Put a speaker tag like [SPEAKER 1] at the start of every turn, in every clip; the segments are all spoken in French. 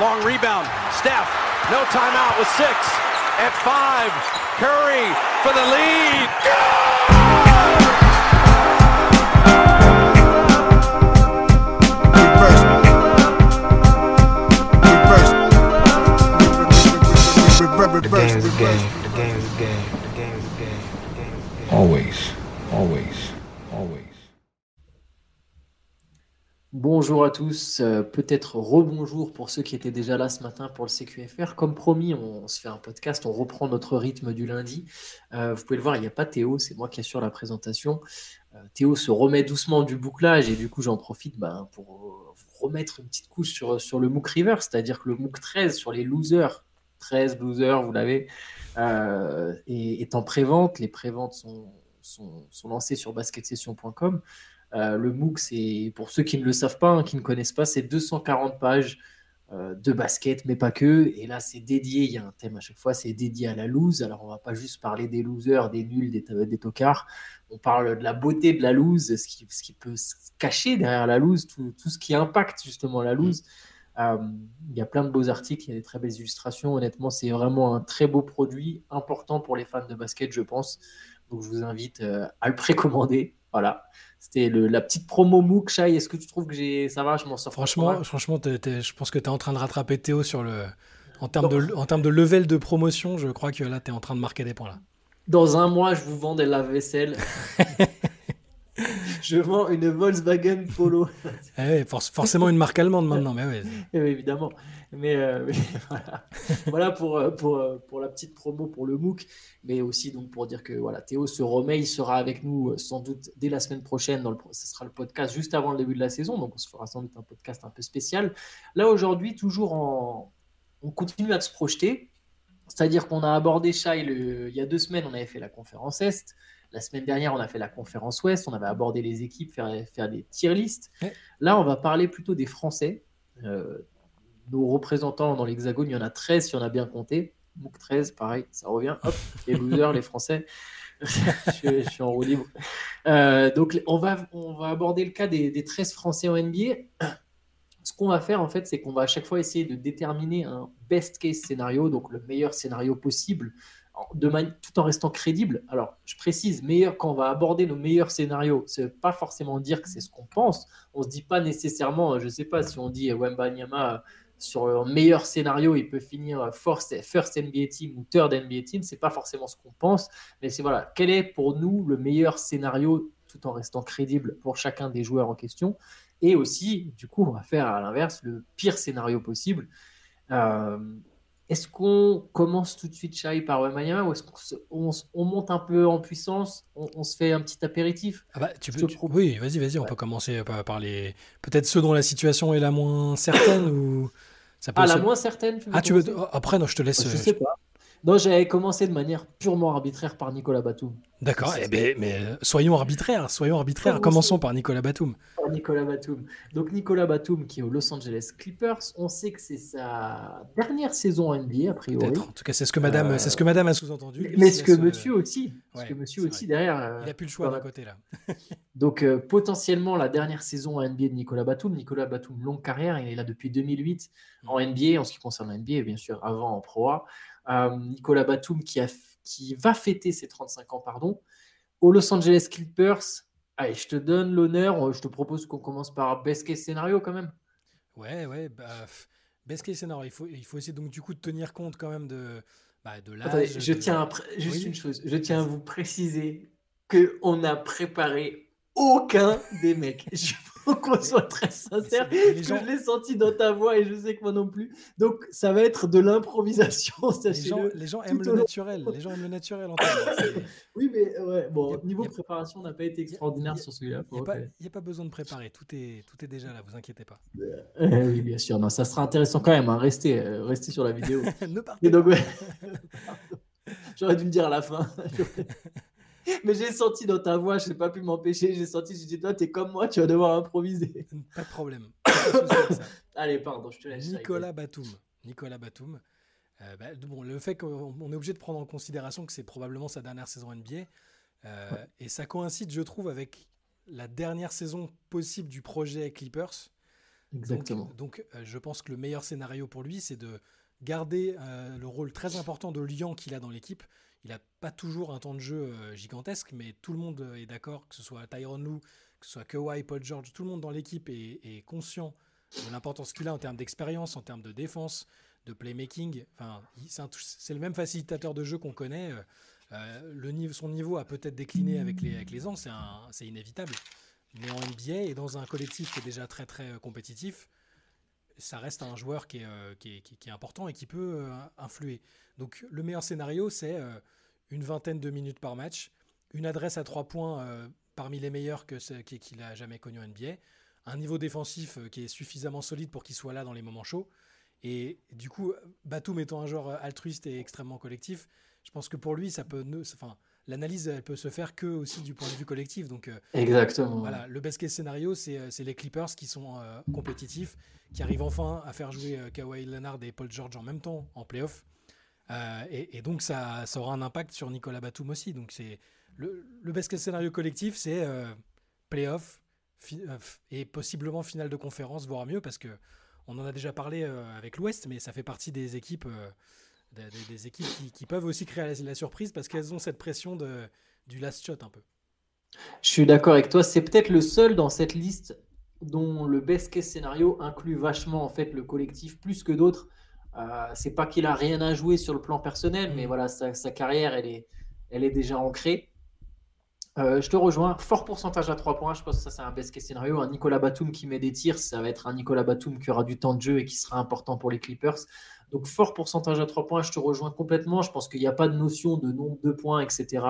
[SPEAKER 1] long rebound. Steph, no timeout with six. At five, Curry for the lead.
[SPEAKER 2] The game a game. The game is a game. The game is a game. The game is a game.
[SPEAKER 3] Always, always,
[SPEAKER 4] Bonjour à tous, euh, peut-être rebonjour pour ceux qui étaient déjà là ce matin pour le CQFR. Comme promis, on, se fait un podcast, on reprend notre rythme du lundi. Euh, vous pouvez le voir, il n'y a pas Théo, c'est moi qui assure la présentation. Euh, Théo se remet doucement du bouclage et du coup j'en profite ben, pour remettre une petite couche sur, le MOOC River, c'est-à-dire que le MOOC 13 sur les losers, 13 losers, vous l'avez, est, est en pré-vente. Les pré-ventes sont, sont, sont lancées sur basketsession.com. Euh, le MOOC, c'est pour ceux qui ne le savent pas, hein, qui ne connaissent pas, c'est 240 pages euh, de basket, mais pas que. Et là, c'est dédié, il y a un thème à chaque fois, c'est dédié à la lose. Alors, on va pas juste parler des losers, des nuls, des, des tocards. On parle de la beauté de la lose, ce qui, ce qui peut se cacher derrière la lose, tout, tout ce qui impacte justement la lose. Euh, il y a plein de beaux articles, il y a des très belles illustrations. Honnêtement, c'est vraiment un très beau produit, important pour les fans de basket, je pense. Donc, je vous invite à le précommander. Voilà. C'était la petite promo MOOC. Shai, est-ce que tu trouves que j'ai ça va? Je m'en sors
[SPEAKER 5] Franchement, franchement je pense que tu es en train de rattraper Théo sur le. En termes, de, en termes de level de promotion, je crois que là, tu es en train de marquer des points. Là.
[SPEAKER 4] Dans un mois, je vous vends des lave-vaisselle. je vends une Volkswagen Polo.
[SPEAKER 5] Eh ouais, forcément une marque allemande maintenant, mais ouais.
[SPEAKER 4] Eh oui, évidemment. Mais, euh, mais voilà, voilà pour, euh, pour, euh, pour la petite promo pour le MOOC, mais aussi donc pour dire que voilà, Théo se remet, il sera avec nous sans doute dès la semaine prochaine. Dans le, ce sera le podcast juste avant le début de la saison, donc on se fera sans doute un podcast un peu spécial. Là aujourd'hui, toujours en, on continue à se projeter, c'est-à-dire qu'on a abordé Shai le- il y a deux semaines, on avait fait la conférence Est. La semaine dernière, on a fait la conférence Ouest, on avait abordé les équipes, faire, faire des tier lists.
[SPEAKER 5] Ouais.
[SPEAKER 4] Là, on va parler plutôt des Français. Euh, nos représentants dans l'Hexagone, il y en a 13 si on a bien compté. MOOC 13, pareil, ça revient. Hop, les losers, les Français. je, je suis en roue libre. Euh, donc, on va, on va aborder le cas des, des 13 Français en NBA. Ce qu'on va faire, en fait, c'est qu'on va à chaque fois essayer de déterminer un best case scénario, donc le meilleur scénario possible, tout en restant crédible. Alors, je précise, meilleur quand on va aborder nos meilleurs scénarios, veut pas forcément dire que c'est ce qu'on pense. On se dit pas nécessairement, je sais pas, si on dit Wemba Nyama euh, sur un meilleur scénario, il peut finir euh, first, first NBA team ou third NBA team, c'est pas forcément ce qu'on pense, mais c'est voilà, quel est pour nous le meilleur scénario tout en restant crédible pour chacun des joueurs en question? Et aussi, du coup, on va faire à l'inverse le pire scénario possible. Euh, est-ce qu'on commence tout de suite, Shai, par Wemanyama ou est-ce qu'on on, monte un peu en puissance on, on se fait un petit apéritif?
[SPEAKER 5] Ah bah, tu peux, tu- Oui, vas-y, vas-y, on peut commencer par, par les. Peut-être ceux dont la situation est la moins certaine ou. Ça peut
[SPEAKER 4] Ah, la moins certaine tu
[SPEAKER 5] Ah, tu veux. oh, Après, non, je te laisse.
[SPEAKER 4] Je
[SPEAKER 5] euh,
[SPEAKER 4] sais pas. Non, j'avais commencé de manière purement arbitraire par Nicolas Batum.
[SPEAKER 5] D'accord, eh ben, mais euh, soyons arbitraires, soyons arbitraires.
[SPEAKER 4] Commençons.
[SPEAKER 5] Commençons par Nicolas Batum.
[SPEAKER 4] Par Nicolas Batum. Donc Nicolas Batum qui est aux Los Angeles Clippers, on sait que c'est sa dernière saison en NBA a priori.
[SPEAKER 5] Peut-être. En tout cas, c'est ce que Madame,
[SPEAKER 4] Euh,
[SPEAKER 5] c'est ce que Madame a sous-entendu.
[SPEAKER 4] Mais, ce que
[SPEAKER 5] euh,
[SPEAKER 4] monsieur aussi, ce
[SPEAKER 5] ouais,
[SPEAKER 4] que monsieur aussi
[SPEAKER 5] vrai.
[SPEAKER 4] derrière. euh,
[SPEAKER 5] Il a plus le choix d'un côté là.
[SPEAKER 4] Donc euh, potentiellement la dernière saison en NBA de Nicolas Batum. Nicolas Batum, longue carrière, il est là depuis 2008 en NBA, en ce qui concerne la NBA, bien sûr, avant en Pro A. Euh, Nicolas Batum qui, a, qui va fêter ses 35 ans, pardon, aux Los Angeles Clippers. Allez, je te donne l'honneur, je te propose qu'on commence par best case scénario quand même.
[SPEAKER 5] Ouais, ouais, bah, best case scenario, il faut, il faut essayer donc du coup de tenir compte quand même de, bah, de.
[SPEAKER 4] Attendez, je
[SPEAKER 5] de-
[SPEAKER 4] tiens à juste
[SPEAKER 5] Oui.
[SPEAKER 4] une chose, je tiens à vous préciser qu'on n'a préparé aucun des mecs. Je veux qu'on soit très sincère,
[SPEAKER 5] gens-
[SPEAKER 4] je l'ai senti dans ta voix et je sais que moi non plus. Donc ça va être de l'improvisation,
[SPEAKER 5] Les gens, les aiment le naturel. Les gens aiment le naturel.
[SPEAKER 4] Oui, mais ouais, bon,
[SPEAKER 5] a-
[SPEAKER 4] niveau
[SPEAKER 5] a-
[SPEAKER 4] préparation, on n'a pas été extraordinaire
[SPEAKER 5] a-
[SPEAKER 4] sur celui-là.
[SPEAKER 5] Il n'y a, pas- besoin de préparer. Tout est, tout est déjà là, vous inquiétez pas.
[SPEAKER 4] Euh, oui, bien sûr. Non, ça sera intéressant quand même. Hein. Restez, euh, restez sur la vidéo.
[SPEAKER 5] ne partez
[SPEAKER 4] Et donc,
[SPEAKER 5] pas.
[SPEAKER 4] ouais. J'aurais dû le dire à la fin. Mais j'ai senti dans ta voix, je n'ai pas pu m'empêcher. J'ai senti, j'ai dit, toi, t'es comme moi, tu vas devoir improviser.
[SPEAKER 5] Pas de problème.
[SPEAKER 4] Allez, pardon, je te laisse.
[SPEAKER 5] Nicolas Batum. Nicolas Batum. Euh, bah, bon, le fait qu'on on est obligé de prendre en considération que c'est probablement sa dernière saison NBA, euh, et ça coïncide, je trouve, avec la dernière saison possible du projet Clippers.
[SPEAKER 4] Exactement.
[SPEAKER 5] Donc, euh, je pense que le meilleur scénario pour lui, c'est de garder euh, le rôle très important de lion qu'il a dans l'équipe. Pas toujours un temps de jeu euh, gigantesque, mais tout le monde est d'accord, que ce soit Tyron Lou, que ce soit Kawhi, Paul George, tout le monde dans l'équipe est, conscient de l'importance qu'il a en termes d'expérience, en termes de défense, de playmaking. Enfin, c'est le même facilitateur de jeu qu'on connaît. Euh, euh, le niveau, son niveau a peut-être décliné avec les, ans, c'est inévitable. Mais en NBA et dans un collectif qui est déjà très très euh, compétitif, ça reste un joueur qui est, euh, important et qui peut euh, influer. Donc le meilleur scénario, c'est euh, une vingtaine de minutes par match, une adresse à trois points euh, parmi les meilleurs qu'il a jamais connu en NBA, un niveau défensif euh, qui est suffisamment solide pour qu'il soit là dans les moments chauds. Et du coup, Batum étant un joueur altruiste et extrêmement collectif, je pense que pour lui, ça peut, ne- enfin, l'analyse, elle peut se faire que aussi du point de vue collectif. Donc euh,
[SPEAKER 4] Exactement.
[SPEAKER 5] voilà, le best case scénario, c'est c'est les Clippers qui sont euh, compétitifs, qui arrivent enfin à faire jouer euh, Kawhi Leonard et Paul George en même temps en playoff. Euh, et, donc ça, aura un impact sur Nicolas Batum aussi. Donc c'est le, le best case scénario collectif, c'est euh, playoff euh, et possiblement finale de conférence, voire mieux, parce que on en a déjà parlé euh, avec l'Ouest, mais ça fait partie des équipes, des, équipes qui, peuvent aussi créer la, la surprise parce qu'elles ont cette pression de, du last shot un peu.
[SPEAKER 4] Je suis d'accord avec toi. C'est peut-être le seul dans cette liste dont le best case scénario inclut vachement en fait le collectif plus que d'autres. Euh, c'est pas qu'il a rien à jouer sur le plan personnel, mais voilà, sa, sa carrière, elle est, elle est déjà ancrée. Euh, je te rejoins. Fort pourcentage à 3 points. Je pense que ça, c'est un best case scénario. Un Nicolas Batum qui met des tirs, ça va être un Nicolas Batum qui aura du temps de jeu et qui sera important pour les Clippers. Donc, fort pourcentage à 3 points. Je te rejoins complètement. Je pense qu'il n'y a pas de notion de nombre de points, etc.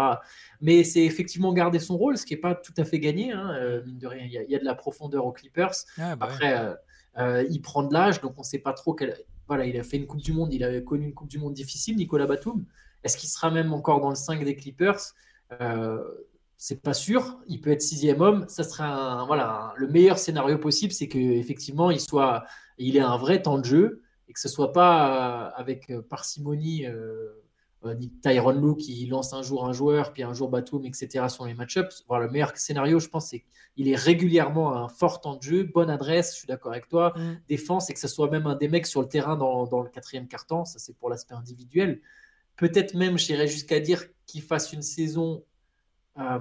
[SPEAKER 4] Mais c'est effectivement garder son rôle, ce qui n'est pas tout à fait gagné. hein. Euh, mine de rien, il y, a- il y a de la profondeur aux Clippers.
[SPEAKER 5] Ah, bah.
[SPEAKER 4] Après, euh, il prend de l'âge, donc on ne sait pas trop quel. Voilà, il a fait une Coupe du Monde, il a connu une Coupe du Monde difficile, Nicolas Batum. Est-ce qu'il sera même encore dans le 5 des Clippers? Euh, C'est pas sûr. Il peut être sixième homme. Ça serait un, voilà, le meilleur scénario possible, c'est qu'effectivement, il soit, il ait un vrai temps de jeu et que ce soit pas euh, avec euh, parcimonie. euh, Tyron Lue qui lance un jour un joueur, puis un jour Batum, etc. sur les match-ups. Voilà, le meilleur scénario, je pense, c'est qu'il est régulièrement un fort temps de jeu, bonne adresse, je suis d'accord avec toi,
[SPEAKER 5] Mm.
[SPEAKER 4] défense, et que ce soit même un des mecs sur le terrain dans, dans le quatrième quart-temps, ça c'est pour l'aspect individuel. Peut-être même, j'irais jusqu'à dire qu'il fasse une saison euh,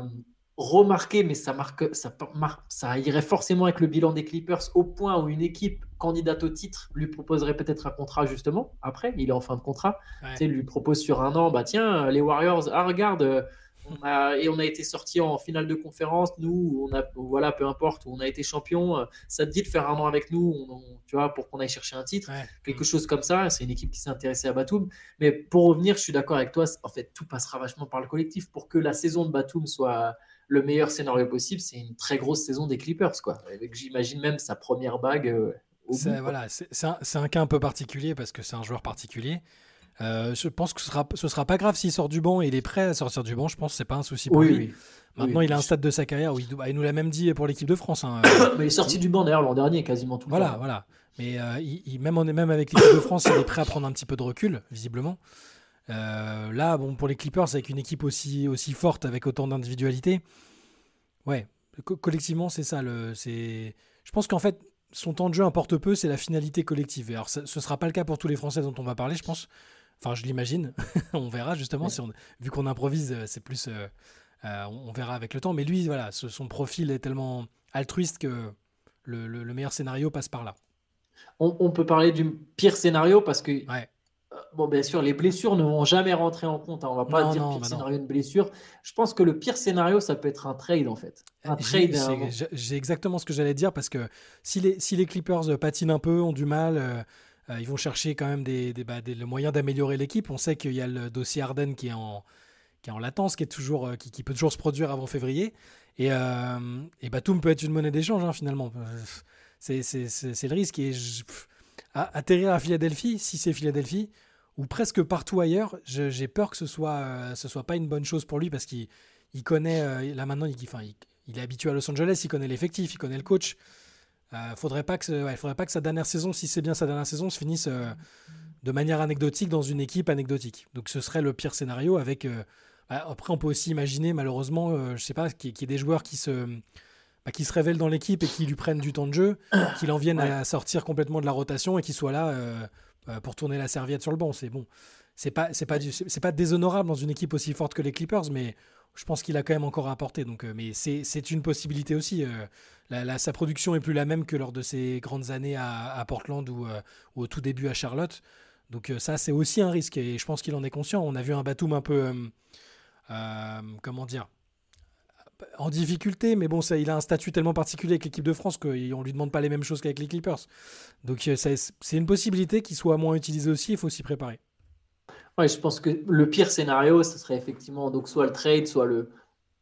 [SPEAKER 4] remarquée, mais ça, marque, ça, mar- ça irait forcément avec le bilan des Clippers au point où une équipe candidate au titre lui proposerait peut-être un contrat justement. Après, il est en fin de contrat.
[SPEAKER 5] Ouais.
[SPEAKER 4] Tu sais, lui propose sur un an, bah tiens, les Warriors, ah regarde, on a, et on a été sorti en finale de conférence, nous, on a, voilà, peu importe, on a été champion, ça te dit de faire un an avec nous, on- on- tu vois, pour qu'on aille chercher un titre,
[SPEAKER 5] Ouais.
[SPEAKER 4] quelque chose comme ça. C'est une équipe qui s'est intéressée à Batum. Mais pour revenir, je suis d'accord avec toi, en fait, tout passera vachement par le collectif. Pour que la saison de Batum soit le meilleur scénario possible, c'est une très grosse saison des Clippers, quoi. Avec, j'imagine même sa première bague. euh, au bout,
[SPEAKER 5] voilà, c'est un, cas un peu particulier parce que c'est un joueur particulier. Euh, je pense que ce sera, ce sera pas grave s'il sort du banc et il est prêt à sortir du banc. Je pense que c'est pas un souci pour
[SPEAKER 4] Oui,
[SPEAKER 5] lui.
[SPEAKER 4] oui.
[SPEAKER 5] Maintenant,
[SPEAKER 4] Oui.
[SPEAKER 5] il a un stade de sa carrière où il, nous l'a même dit pour l'équipe de France. hein.
[SPEAKER 4] Mais il est sorti du banc d'ailleurs l'an dernier, quasiment tout le
[SPEAKER 5] voilà,
[SPEAKER 4] temps.
[SPEAKER 5] voilà. Mais euh, il, il- même, avec l'équipe de France, il est prêt à prendre un petit peu de recul, visiblement. Euh, là, bon, pour les Clippers, avec une équipe aussi, aussi forte, avec autant d'individualité, ouais, co- collectivement, c'est ça. Le, je pense qu'en fait, son temps de jeu importe peu, c'est la finalité collective. Et alors, ça- ce ne sera pas le cas pour tous les Français dont on va parler, je pense. Enfin, je l'imagine. on verra justement.
[SPEAKER 4] Ouais.
[SPEAKER 5] Si on, vu qu'on improvise, euh, c'est plus. euh, euh, on on verra avec le temps. Mais lui, voilà, ce- son profil est tellement altruiste que le, le- le meilleur scénario passe par là.
[SPEAKER 4] On, on peut parler du pire scénario parce que,
[SPEAKER 5] Ouais.
[SPEAKER 4] Bon, bien sûr, les blessures ne vont jamais rentrer en compte. hein. On va pas
[SPEAKER 5] Non,
[SPEAKER 4] dire
[SPEAKER 5] non,
[SPEAKER 4] pire
[SPEAKER 5] bah
[SPEAKER 4] scénario de blessure. Je pense que le pire scénario, ça peut être un trade en fait. Un trade.
[SPEAKER 5] J'ai exactement ce que j'allais dire parce que si les, si les Clippers euh, patinent un peu, ont du mal, euh, euh, ils vont chercher quand même des, des, bah, des- le moyen d'améliorer l'équipe. On sait qu'il y a le dossier Arden qui est en, qui est en latence, qui, est toujours, qui, qui peut toujours se produire avant février. Et, euh, et Batum peut être une monnaie d'échange hein, finalement. C'est le risque. Et je- pff, à- atterrir à Philadelphie, si c'est Philadelphie, ou presque partout ailleurs, j'ai peur que ce soit, euh, ce soit pas une bonne chose pour lui parce qu'il il connaît, euh, là maintenant, il, enfin, il, il est habitué à Los Angeles, il connaît l'effectif, il connaît le coach. Euh, faudrait pas que, ouais, faudrait pas que sa dernière saison, si c'est bien sa dernière saison, se finisse euh, de manière anecdotique dans une équipe anecdotique. Donc ce serait le pire scénario. Avec bah, après, on peut aussi imaginer, malheureusement, je sais pas, qu'il y ait des joueurs qui se bah, qu'il se révèle dans l'équipe et qu'il lui prenne du temps de jeu, qu'il en vienne à sortir complètement de la rotation et qu'il soit là pour tourner la serviette sur le banc. C'est bon. C'est pas, c'est pas, c'est pas déshonorable dans une équipe aussi forte que les Clippers, mais je pense qu'il a quand même encore à apporter. Donc, mais c'est une possibilité aussi sa production est plus la même que lors de ses grandes années à, Portland euh, ou, au tout début à Charlotte. Donc euh, ça, c'est aussi un risque et je pense qu'il en est conscient. On a vu un Batum un peu, euh, comment dire, en difficulté, mais bon, ça, il a un statut tellement particulier avec l'équipe de France qu'on ne lui demande pas les mêmes choses qu'avec les Clippers. Donc c'est une possibilité qu'il soit moins utilisé aussi, il faut s'y préparer.
[SPEAKER 4] Ouais, je pense que le pire scénario, ce serait effectivement donc soit le trade, soit le,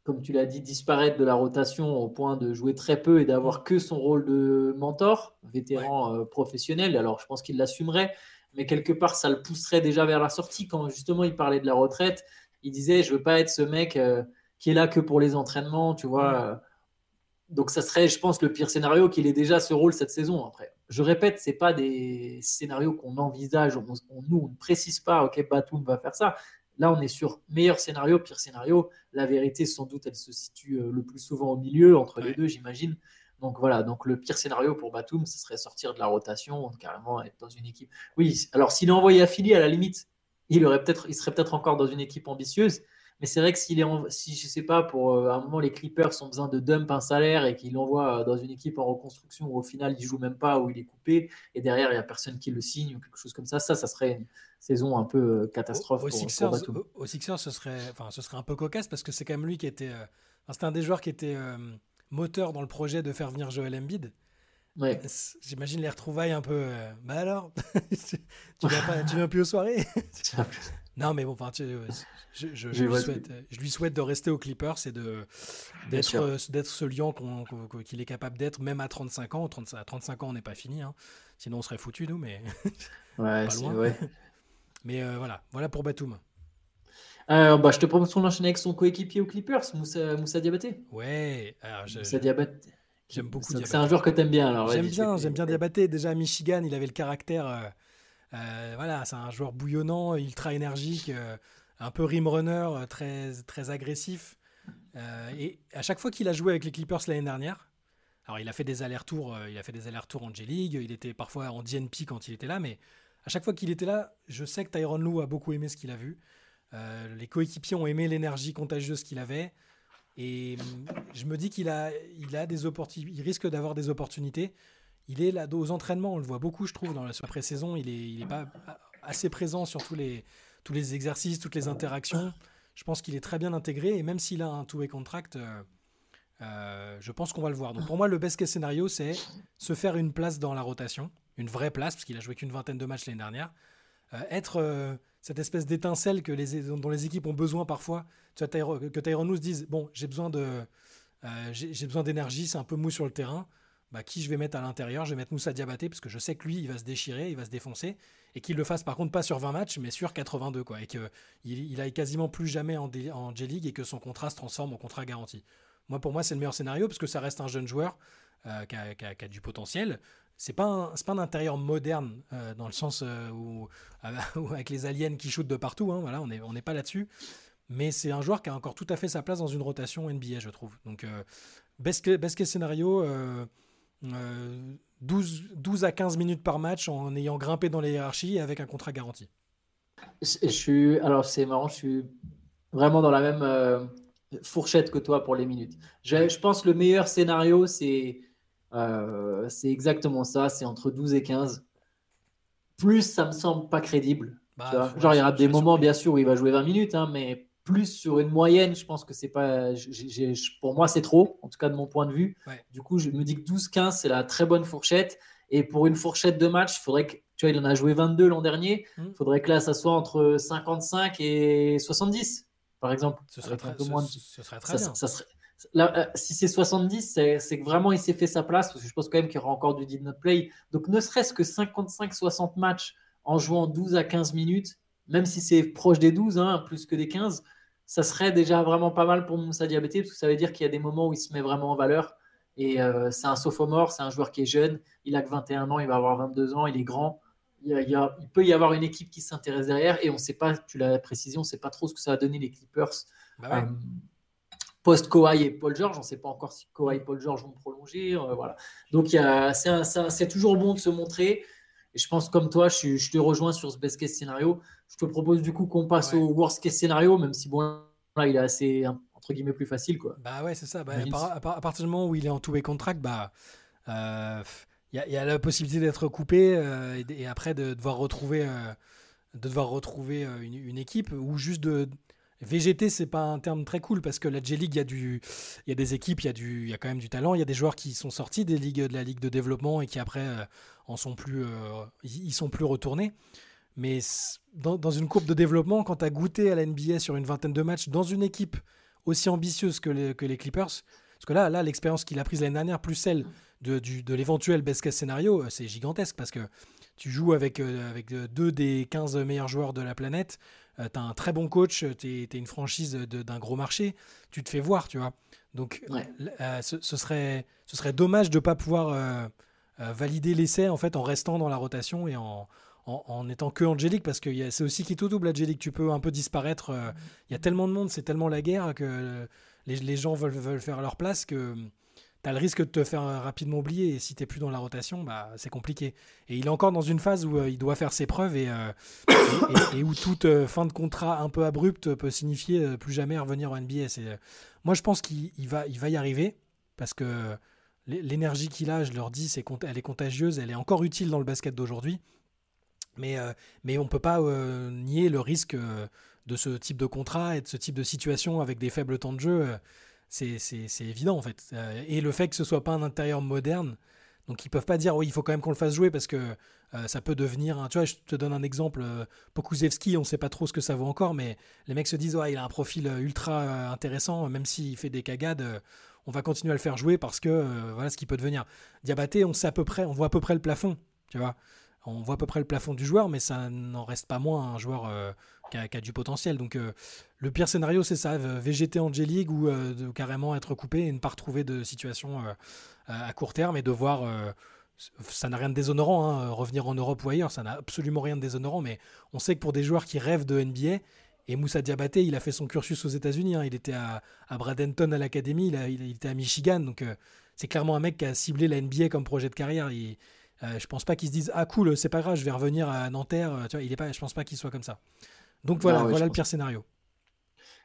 [SPEAKER 4] comme tu l'as dit, disparaître de la rotation au point de jouer très peu et d'avoir que son rôle de mentor, vétéran euh, professionnel. Alors, je pense qu'il l'assumerait, mais quelque part, ça le pousserait déjà vers la sortie. Quand justement il parlait de la retraite, il disait Je veux pas être ce mec euh, qui est là que pour les entraînements, tu vois. Donc, ça serait, je pense, le pire scénario qu'il ait déjà ce rôle cette saison. Après, je répète, c'est pas des scénarios qu'on envisage. On, nous, on ne précise pas, OK, Batum va faire ça. Là, on est sur meilleur scénario, pire scénario. La vérité, sans doute, elle se situe euh, le plus souvent au milieu, entre les deux, j'imagine. Donc voilà, donc le pire scénario pour Batum, ce serait sortir de la rotation, carrément être dans une équipe. Oui, alors s'il est envoyé à Philly, à la limite, il, aurait peut-être, il serait peut-être encore dans une équipe ambitieuse. Mais c'est vrai que s'il est, en, si je sais pas, pour euh, un moment les Clippers ont besoin de dump un salaire et qu'il l'envoie euh, dans une équipe en reconstruction où au final il joue même pas, où il est coupé et derrière il y a personne qui le signe ou quelque chose comme ça, ça, ça serait une saison un peu euh, catastrophe.
[SPEAKER 5] Au, Sixers, au, Sixers, ce serait, enfin, ce serait un peu cocasse parce que c'est quand même lui qui était, c'était un des joueurs qui était moteur dans le projet de faire venir Joel Embiid. Ouais. J'imagine les retrouvailles un peu. bah alors, tu, viens pas, tu viens plus aux soirées Non, mais bon, enfin, je, je, lui souhaite, je, lui souhaite, de rester aux Clippers et d'être euh, d'être ce lion qu'il est capable d'être, même à 35 ans. à 35 ans, on n'est pas fini. Hein. Sinon, on serait foutu, nous, mais.
[SPEAKER 4] ouais, vrai.
[SPEAKER 5] mais euh, voilà, voilà pour Batum.
[SPEAKER 4] Euh, bah, je te propose qu'on enchaîne avec son coéquipier aux Clippers, Moussa, Moussa Diabaté.
[SPEAKER 5] Ouais, alors
[SPEAKER 4] Moussa Diabaté.
[SPEAKER 5] J'aime beaucoup
[SPEAKER 4] C'est un joueur que tu aimes bien. alors.
[SPEAKER 5] J'aime bien, j'aime bien Diabaté. Déjà à Michigan, il avait le caractère. Voilà, c'est un joueur bouillonnant, ultra énergique un peu rim runner, euh, très, très agressif. Euh, et à chaque fois qu'il a joué avec les Clippers l'année dernière, alors il a fait des allers-retours, euh, il a fait des allers-retours en J-League, il était parfois en DNP quand il était là, mais à chaque fois qu'il était là, je sais que Tyron Lou a beaucoup aimé ce qu'il a vu. les coéquipiers ont aimé l'énergie contagieuse qu'il avait. Et hum, je me dis qu'il a, il a des opportunités, il risque d'avoir des opportunités. Il est là aux entraînements, on le voit beaucoup, je trouve, dans la pré-saison. Il est, pas assez présent sur tous les, tous les exercices, toutes les interactions. Je pense qu'il est très bien intégré et même s'il a un two-way contract, euh, euh, je pense qu'on va le voir. Donc pour moi, le best case scénario, c'est se faire une place dans la rotation, une vraie place, parce qu'il a joué qu'une vingtaine de matchs l'année dernière. Euh, être cette espèce d'étincelle que les, dont les équipes ont besoin parfois. Que Tyrone se dise Bon, j'ai besoin j'ai besoin d'énergie, c'est un peu mou sur le terrain. Bah, qui je vais mettre à l'intérieur Je vais mettre Moussa Diabaté parce que je sais que lui, il va se déchirer, il va se défoncer et qu'il le fasse par contre pas sur 20 matchs, mais sur 82, quoi, et qu'il il aille quasiment plus jamais en, J-League et que son contrat se transforme en contrat garanti. Moi, pour moi, c'est le meilleur scénario parce que ça reste un jeune joueur euh, qui, a, du potentiel. C'est pas pas un intérieur moderne euh, dans le sens euh, où, avec les aliens qui shootent de partout. Hein, voilà, on n'est on pas là-dessus. Mais c'est un joueur qui a encore tout à fait sa place dans une rotation NBA, je trouve. Donc, best, best scénario, 12, 12 à 15 minutes par match en ayant grimpé dans les hiérarchies et avec un contrat garanti.
[SPEAKER 4] Je suis, alors c'est marrant, je suis vraiment dans la même euh, fourchette que toi pour les minutes. Je, je pense que le meilleur scénario, c'est euh, exactement ça, c'est entre 12 et 15. Plus, ça me semble pas crédible. Bah, Genre, il y aura des moments, bien sûr, où il va jouer 20 minutes, hein, mais plus sur une moyenne, je pense que c'est pas. pour moi, c'est trop, en tout cas de mon point de vue. Du coup, je me dis que 12-15, c'est la très bonne fourchette. Et pour une fourchette de match, il faudrait que. Tu vois, il en a joué 22 l'an dernier. Il hmm. faudrait que là, ça soit entre 55 et 70, par exemple.
[SPEAKER 5] Ce serait très, ce, serait très bien.
[SPEAKER 4] Euh, si c'est 70, c'est que vraiment il s'est fait sa place, parce que je pense quand même qu'il y aura encore du did not play. Donc, ne serait-ce que 55-60 matchs en jouant 12 à 15 minutes, même si c'est proche des 12, hein, plus que des 15, ça serait déjà vraiment pas mal pour Moussa Diabaté, parce que ça veut dire qu'il y a des moments où il se met vraiment en valeur. Et euh, c'est un sophomore, c'est un joueur qui est jeune, il a que 21 ans, il va avoir 22 ans, il est grand. Il, il, peut y avoir une équipe qui s'intéresse derrière, et on ne sait pas, tu l'as précisé, on ne sait pas trop ce que ça va donner les Clippers. Bah euh, post Kawhi et Paul George. On ne sait pas encore si Kawhi et Paul George vont prolonger. euh, voilà. Donc c'est toujours bon de se montrer. Et je pense comme toi, je, je te rejoins sur ce best case scénario. Je te propose du coup qu'on passe
[SPEAKER 5] Ouais.
[SPEAKER 4] au worst case scénario, même si bon là il est assez entre guillemets plus facile quoi.
[SPEAKER 5] Bah ouais, c'est ça. Bah, à, par-
[SPEAKER 4] si-
[SPEAKER 5] à par- à partir du moment où il est en two-way contract, bah, euh, il y, a- il y a la possibilité d'être coupé euh, et, après de devoir retrouver, euh, de devoir retrouver une, une équipe ou juste de VGT, c'est pas un terme très cool parce que la J League, il y a du, il y a des équipes, il y a du, il y a quand même du talent, il y a des joueurs qui sont sortis des ligues de la ligue de développement et qui après euh, en sont plus, ils sont plus retournés. Mais dans, dans une courbe de développement, quand tu as goûté à la NBA sur une vingtaine de matchs dans une équipe aussi ambitieuse que les, que les Clippers, parce que là, là l'expérience qu'il a prise l'année dernière, plus celle de, du- de l'éventuel best case scénario, euh, c'est gigantesque parce que tu joues avec, euh, avec euh, deux des 15 meilleurs joueurs de la planète, tu as un très bon coach, tu es, une franchise d'un gros marché, tu te fais voir, tu vois. Donc,
[SPEAKER 4] Ouais.
[SPEAKER 5] euh, ce, ce serait, ce serait dommage de ne pas pouvoir euh, valider l'essai en fait en restant dans la rotation et en, en, étant que Angélique parce que c'est aussi qui tout double Angélique. Tu peux un peu disparaître euh, il y a tellement de monde c'est tellement la guerre que les, les gens veulent, faire leur place que tu as le risque de te faire euh, rapidement oublier. Et si t'es plus dans la rotation bah c'est compliqué. Et il est encore dans une phase où euh, il doit faire ses preuves et, euh, où toute euh, fin de contrat un peu abrupte peut signifier euh, plus jamais revenir en NBA euh, moi je pense qu'il il va, va y arriver parce que l'é- l'énergie qu'il a je leur dis elle est contagieuse elle est encore utile dans le basket d'aujourd'hui mais, euh, mais on ne peut pas euh, nier le risque euh, de ce type de contrat et de ce type de situation avec des faibles temps de jeu. c'est évident en fait. Et le fait que ce soit pas un intérieur moderne, donc ils peuvent pas dire oui il faut quand même qu'on le fasse jouer parce que ça peut devenir tu vois je te donne un exemple euh, Pokusevski on sait pas trop ce que ça vaut encore mais les mecs se disent ouais il a un profil ultra intéressant même s'il fait des cagades on va continuer à le faire jouer parce que voilà ce qui peut devenir Diabaté on sait à peu près on voit à peu près le plafond tu vois on voit à peu près le plafond du joueur, mais ça n'en reste pas moins un joueur euh, qui, a, du potentiel. Donc euh, le pire scénario, c'est ça, VGT en J-League ou euh, carrément être coupé et ne pas retrouver de situation à court terme et de voir... euh, ça n'a rien de déshonorant, hein, revenir en Europe ou ailleurs, ça n'a absolument rien de déshonorant, mais on sait que pour des joueurs qui rêvent de NBA, et Moussa Diabaté, il a fait son cursus aux États-Unis, hein, il était à, Bradenton à l'académie, il, était à Michigan, donc c'est clairement un mec qui a ciblé la NBA comme projet de carrière. Euh, je pense pas qu'ils se disent ah cool, c'est pas grave, je vais revenir à Nanterre. euh, Tu vois, il est pas, je pense pas qu'il soit comme ça. Donc voilà, le pire scénario.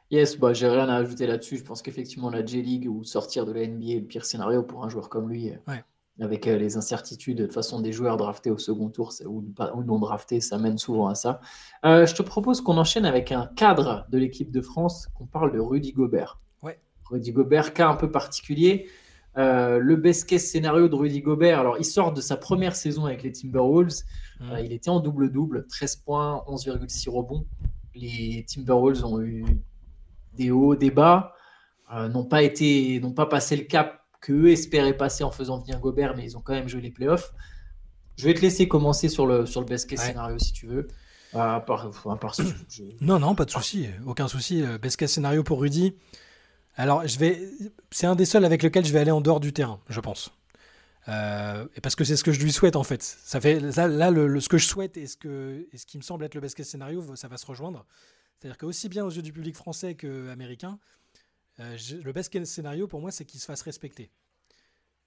[SPEAKER 4] Yes, bah, j'ai rien à ajouter là-dessus. Je pense qu'effectivement, la J-League ou sortir de la NBA est le pire scénario pour un joueur comme lui. euh,
[SPEAKER 5] Ouais.
[SPEAKER 4] Avec euh, les incertitudes, de toute façon, des joueurs draftés au second tour ça- ou, non draftés, ça mène souvent à ça. Euh, je te propose qu'on enchaîne avec un cadre de l'équipe de France, qu'on parle de Rudy Gobert.
[SPEAKER 5] Ouais.
[SPEAKER 4] Rudy Gobert, cas un peu particulier. Euh, le best case scénario de Rudy Gobert, alors il sort de sa première saison avec les Timberwolves.
[SPEAKER 5] Mhm.
[SPEAKER 4] Euh, il était en double-double, 13 points, 11,6 rebonds. Les Timberwolves ont eu des hauts, des bas, euh, n'ont pas été, n'ont pas passé le cap qu'eux espéraient passer en faisant venir Gobert, mais ils ont quand même joué les playoffs. Je vais te laisser commencer sur le, sur le best case
[SPEAKER 5] Ouais.
[SPEAKER 4] scénario si tu veux. À part, à part ce- je-
[SPEAKER 5] Non, non, pas de souci, aucun souci. Best case scénario pour Rudy. Alors, je vais, c'est un des seuls avec lequel je vais aller en dehors du terrain, je pense. Euh, et parce que c'est ce que je lui souhaite en fait. Ça fait là le, le- ce que je souhaite et ce que et ce qui me semble être le best case scénario, ça va se rejoindre. C'est-à-dire que aussi bien aux yeux du public français qu'américain, euh, le best case scénario pour moi c'est qu'il se fasse respecter.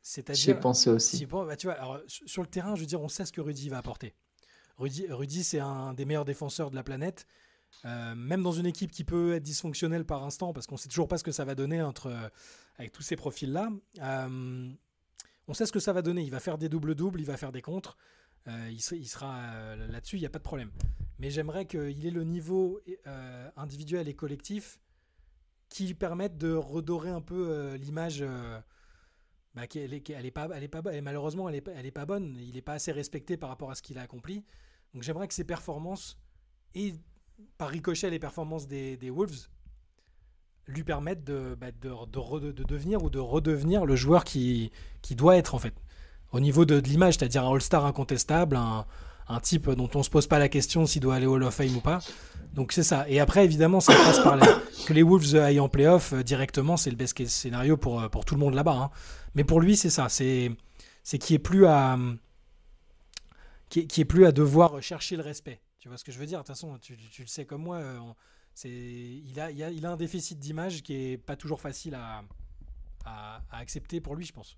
[SPEAKER 5] C'est-à-dire
[SPEAKER 4] pensé aussi.
[SPEAKER 5] si, bon, bah, tu vois, alors, sur sur le terrain, je veux dire, on sait ce que Rudy va apporter. Rudy, Rudy c'est un des meilleurs défenseurs de la planète. Euh, même dans une équipe qui peut être dysfonctionnelle par instant, parce qu'on sait toujours pas ce que ça va donner entre, euh, avec tous ces profils-là. Euh, on sait ce que ça va donner. Il va faire des doubles-doubles, il va faire des contres. Il, se- il sera là-dessus, il n'y a pas de problème. Mais j'aimerais qu'il ait le niveau individuel et collectif qui lui permettent de redorer un peu l'image. bah, qu'elle est, pas, elle est pas. Et malheureusement, elle est, pas- elle bonne. Il n'est pas assez respecté par rapport à ce qu'il a accompli. Donc j'aimerais que ses performances et par ricochet les performances des, Wolves lui permettent de, bah, de, de de devenir ou de redevenir le joueur qui, qui doit être en fait. Au niveau de, l'image, c'est-à-dire un All-Star incontestable, un, un type dont on se pose pas la question s'il doit aller au Hall of Fame ou pas. Donc c'est ça. Et après, évidemment, ça passe par les, que les Wolves aillent en playoff euh, directement, c'est le best case scénario pour, euh, pour tout le monde là-bas. hein. Mais pour lui, c'est ça. C'est qu'il n'y plus qui est plus à devoir chercher le respect. Tu vois ce que je veux dire? De toute façon, tu, le sais comme moi. euh, on- il, a, il, a, un déficit d'image qui est pas toujours facile à, à, accepter pour lui, je pense.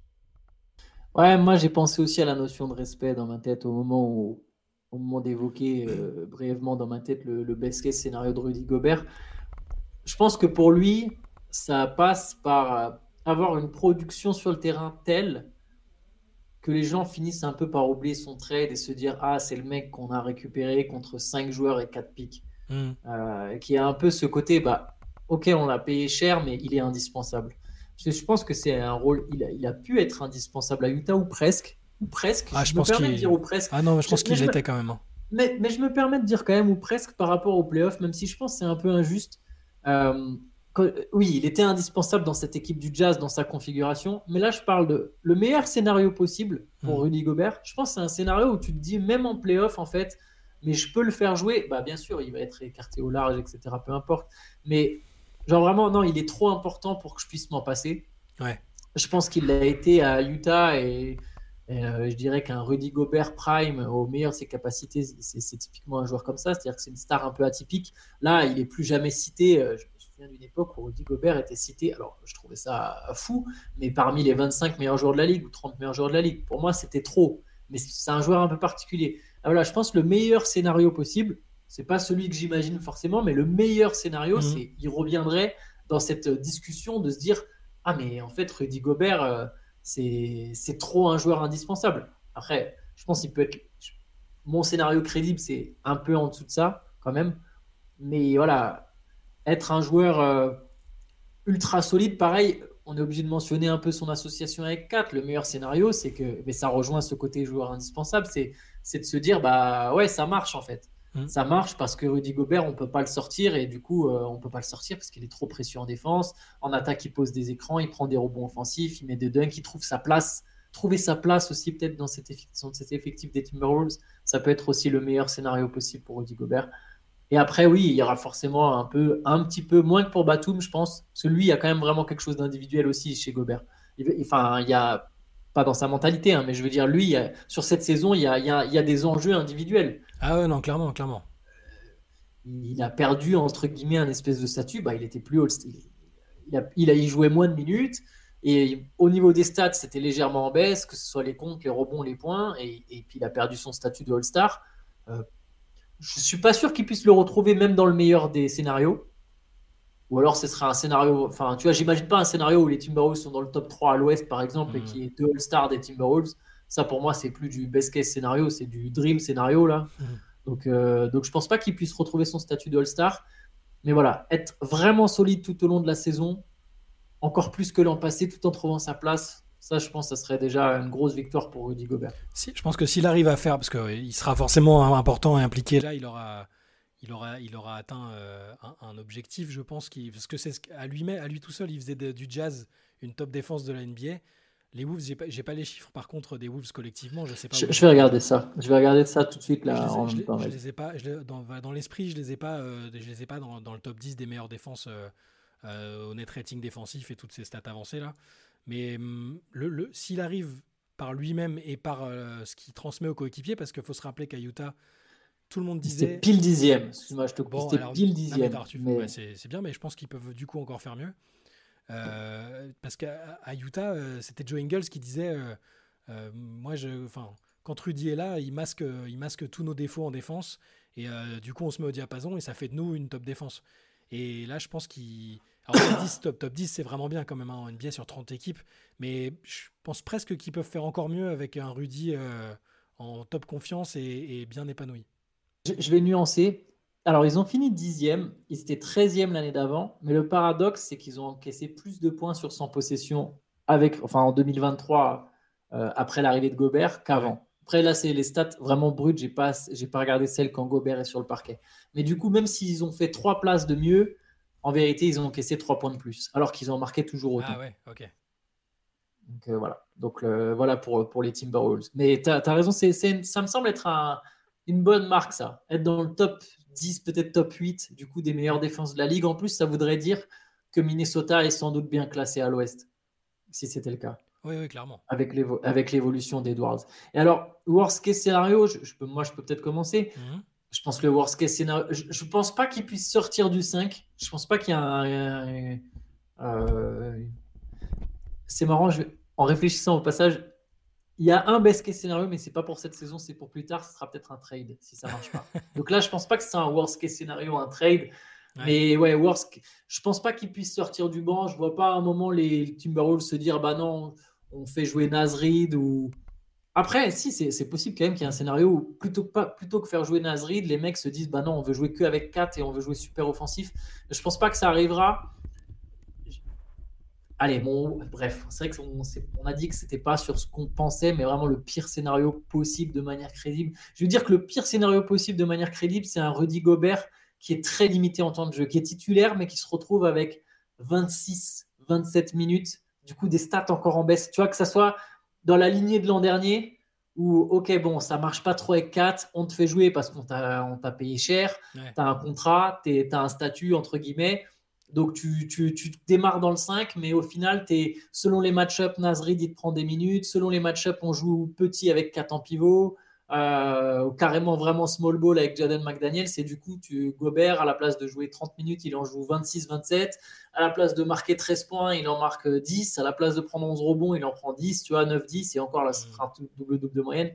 [SPEAKER 4] Ouais, moi j'ai pensé aussi à la notion de respect dans ma tête au moment au moment d'évoquer euh, brièvement dans ma tête le, le best case scénario de Rudy Gobert. Je pense que pour lui, ça passe par euh, avoir une production sur le terrain telle que les gens finissent un peu par oublier son trade et se dire ah c'est le mec qu'on a récupéré contre 5 joueurs et 4 pics.
[SPEAKER 5] Hmm.
[SPEAKER 4] Euh, qui a un peu ce côté bah ok on l'a payé cher mais il est indispensable. Parce que je pense que c'est un rôle, il a, il a pu être indispensable à Utah ou presque, ou presque.
[SPEAKER 5] Ah, je
[SPEAKER 4] me
[SPEAKER 5] pense
[SPEAKER 4] permets de dire ou presque.
[SPEAKER 5] Ah non, mais je pense qu'il
[SPEAKER 4] me-
[SPEAKER 5] l'était quand même. hein.
[SPEAKER 4] Mais, mais je me permets de dire quand même ou presque par rapport aux playoffs, même si je pense que c'est un peu injuste. Euh, oui, il était indispensable dans cette équipe du Jazz, dans sa configuration. Mais là, je parle de le meilleur scénario possible pour
[SPEAKER 5] Mhm.
[SPEAKER 4] Rudy Gobert. Je pense que c'est un scénario où tu te dis, même en playoff, en fait, mais je peux le faire jouer. Bah, bien sûr, il va être écarté au large, etc. Peu importe. Mais genre vraiment, non, il est trop important pour que je puisse m'en passer.
[SPEAKER 5] Ouais.
[SPEAKER 4] Je pense qu'il l'a été à Utah et, et, euh, je dirais qu'un Rudy Gobert prime au meilleur de ses capacités, c'est c'est typiquement un joueur comme ça, c'est-à-dire que c'est une star un peu atypique. Là, il est plus jamais cité. euh, Je souviens d'une époque où Rudy Gobert était cité. Alors, je trouvais ça fou, mais parmi les 25 meilleurs joueurs de la ligue ou 30 meilleurs joueurs de la ligue, pour moi, c'était trop. Mais c'est un joueur un peu particulier. Ah, voilà, je pense que le meilleur scénario possible, c'est pas celui que j'imagine forcément, mais le meilleur scénario,
[SPEAKER 5] Mhm.
[SPEAKER 4] c'est il reviendrait dans cette discussion de se dire ah mais en fait Rudy Gobert euh, c'est trop un joueur indispensable. Après, je pense qu'il peut être mon scénario crédible, c'est un peu en dessous de ça quand même, mais voilà, être un joueur euh, ultra solide, pareil. On est obligé de mentionner un peu son association avec Kat. Le meilleur scénario, c'est que, mais ça rejoint ce côté joueur indispensable, c'est c'est de se dire bah ouais ça marche en fait
[SPEAKER 5] Mhm.
[SPEAKER 4] ça marche parce que Rudy Gobert on peut pas le sortir et du coup euh, on peut pas le sortir parce qu'il est trop précieux en défense en attaque il pose des écrans il prend des rebonds offensifs il met des dunks il trouve sa place trouver sa place aussi peut-être dans cet, effi- dans cet effectif des Timberwolves ça peut être aussi le meilleur scénario possible pour Rudy Gobert et après oui il y aura forcément un peu un petit peu moins que pour Batum je pense parce que lui il y a quand même vraiment quelque chose d'individuel aussi chez Gobert Il- enfin il y a pas dans sa mentalité, hein, mais je veux dire, lui, il y a- sur cette saison, il y a, il y a- il y a des enjeux individuels.
[SPEAKER 5] Ah ouais, non, clairement, clairement.
[SPEAKER 4] Il a perdu, entre guillemets, un espèce de statut. Bah, il était plus All Il, il a, il a y joué moins de minutes. Et au niveau des stats, c'était légèrement en baisse, que ce soit les comptes, les rebonds, les points. Et, et puis, il a perdu son statut de All-Star. Euh, je suis pas sûr qu'il puisse le retrouver même dans le meilleur des scénarios. Ou alors ce sera un scénario. Enfin, tu vois, j'imagine pas un scénario où les Timberwolves sont dans le top 3 à l'ouest, par exemple, et
[SPEAKER 5] Mhm.
[SPEAKER 4] qui est deux All-Stars des Timberwolves. Ça, pour moi, c'est plus du best case scénario, c'est du dream scénario, là.
[SPEAKER 5] Mhm.
[SPEAKER 4] Donc, euh, donc, je pense pas qu'il puisse retrouver son statut de All-Star. Mais voilà, être vraiment solide tout au long de la saison, encore plus que l'an passé, tout en trouvant sa place, ça, je pense, ça serait déjà une grosse victoire pour Rudy Gobert.
[SPEAKER 5] Si, je pense que s'il arrive à faire, parce qu'il sera forcément important et impliqué là, il aura, il aura, il aura atteint euh, un, un objectif, je pense, qui, parce que c'est ce qu'à lui, à lui tout seul, il faisait de- du jazz une top défense de la NBA. Les Wolves, j'ai pas, pas les chiffres par contre des Wolves collectivement, je sais pas.
[SPEAKER 4] Je, vais regarder ça. Je vais regarder ça tout de suite,
[SPEAKER 5] je
[SPEAKER 4] là,
[SPEAKER 5] les ai-
[SPEAKER 4] en
[SPEAKER 5] je
[SPEAKER 4] même
[SPEAKER 5] les-
[SPEAKER 4] temps.
[SPEAKER 5] je
[SPEAKER 4] ouais.
[SPEAKER 5] les ai pas, je dans, dans l'esprit, je les ai pas, euh, je les ai pas dans, dans le top 10 des meilleures défenses euh, euh, au net rating défensif et toutes ces stats avancées là. Mais hum, le, le- s'il arrive par lui-même et par euh, ce qu'il transmet aux coéquipiers, parce qu'il faut se rappeler qu'à Utah, tout le monde
[SPEAKER 4] C'était
[SPEAKER 5] disait.
[SPEAKER 4] pile dixième. Excuse-moi, je te coupe.
[SPEAKER 5] Bon,
[SPEAKER 4] C'était pile dixième. mais-
[SPEAKER 5] ouais, c'est c'est bien, mais je pense qu'ils peuvent du coup encore faire mieux. Euh, parce qu'à Utah, euh, c'était Joe Ingles qui disait euh, Moi, je, enfin, quand Rudy est là, il masque, il masque tous nos défauts en défense. Et du coup, on se met au diapason et ça fait de nous une top défense. Et là, je pense qu'il. Alors, top 10, top, top 10, c'est vraiment bien quand même, hein, en NBA sur 30 équipes. Mais je pense presque qu'ils peuvent faire encore mieux avec un Rudy euh, en top confiance et, et bien épanoui.
[SPEAKER 4] Je, je vais nuancer. Alors, ils ont fini dixième. Ils étaient 13e l'année d'avant. Mais le paradoxe, c'est qu'ils ont encaissé plus de points sur 100 possessions avec, enfin, en 2023, euh, après l'arrivée de Gobert, qu'avant. Après, là, c'est les stats vraiment brutes. J'ai pas, j'ai pas regardé celles quand Gobert est sur le parquet. Mais du coup, même s'ils ont fait trois places de mieux, en vérité, ils ont encaissé trois points de plus. Alors qu'ils ont marqué toujours autant.
[SPEAKER 5] Ah ouais, ok.
[SPEAKER 4] Donc euh, voilà, donc euh, voilà pour, pour les Timberwolves. Mais tu as, raison, c'est, ça me semble être un- une bonne marque, ça. Être dans le top 10, peut-être top 8, du coup, des meilleures défenses de la ligue. En plus, ça voudrait dire que Minnesota est sans doute bien classé à l'ouest, si c'était le cas,
[SPEAKER 5] Oui, oui, clairement.
[SPEAKER 4] avec, l'évo- avec l'évolution d'Edwards. Et alors, worst case scénario, je, je peux, moi, je peux peut-être commencer.
[SPEAKER 5] Mhm.
[SPEAKER 4] Je pense que le worst case scénario. Je, je pense pas qu'il puisse sortir du 5. Je pense pas qu'il y a un. euh, c'est marrant, je en réfléchissant au passage, il y a un best case scénario, mais c'est pas pour cette saison, c'est pour plus tard. Ce sera peut-être un trade si ça marche pas. Donc là, je pense pas que c'est un worst case scénario, un trade.
[SPEAKER 5] Ouais.
[SPEAKER 4] Mais ouais, worst, je pense pas qu'il puisse sortir du banc. Je vois pas à un moment les Timberwolves se dire bah non, on fait jouer Nasrid ou. Après, si, c'est possible quand même qu'il y ait un scénario où plutôt que, pas, faire jouer Nasrid, les mecs se disent bah non, on veut jouer que avec 4 et on veut jouer super offensif. Je pense pas que ça arrivera. Allez, bon, bref, c'est vrai qu'on on a dit que c'était pas sur ce qu'on pensait, mais vraiment le pire scénario possible de manière crédible. Je veux dire que le pire scénario possible de manière crédible, c'est un Rudy Gobert qui est très limité en temps de jeu, qui est titulaire, mais qui se retrouve avec 26, 27 minutes, du coup des stats encore en baisse. Tu vois, que ça soit dans la lignée de l'an dernier, où, ok, bon, ça marche pas trop avec 4, on te fait jouer parce qu'on t'a payé cher,
[SPEAKER 5] Ouais.
[SPEAKER 4] tu as un contrat, tu as un statut, entre guillemets. Donc tu, tu, tu démarres dans le 5, mais au final, es, selon les match-up, Nasrid, il te prend des minutes. Selon les match-up, on joue petit avec 4 en pivot. Euh, carrément vraiment small ball avec Jaden McDaniel. C'est du coup, tu, Gobert, à la place de jouer 30 minutes, il en joue 26-27. À la place de marquer 13 points, il en marque 10. À la place de prendre 11 rebonds, il en prend 10. Tu vois, 9-10. Et encore là, ça fera un double-double de moyenne.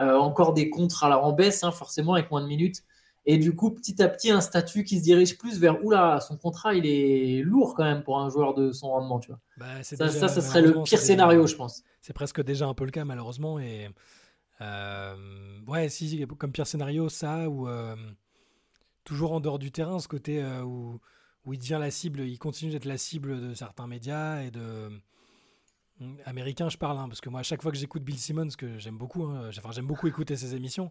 [SPEAKER 4] Euh, encore des contres à la, en baisse, hein, forcément, avec moins de minutes. Et du coup, petit à petit, un statut qui se dirige plus vers oula, son contrat, il est lourd quand même pour un joueur de son rendement, tu vois.
[SPEAKER 5] Bah,
[SPEAKER 4] Ça,
[SPEAKER 5] déjà-
[SPEAKER 4] ça, ça serait le pire scénario,
[SPEAKER 5] déjà-
[SPEAKER 4] je pense.
[SPEAKER 5] C'est presque déjà un peu le cas, malheureusement. Et ouais, si, comme pire scénario, ça, ou euh, toujours en dehors du terrain, ce côté euh, où, où il devient la cible, il continue d'être la cible de certains médias et de. Américains, je parle, hein, parce que moi, à chaque fois que j'écoute Bill Simmons, que j'aime beaucoup, hein, enfin, j'aime beaucoup écouter ses émissions,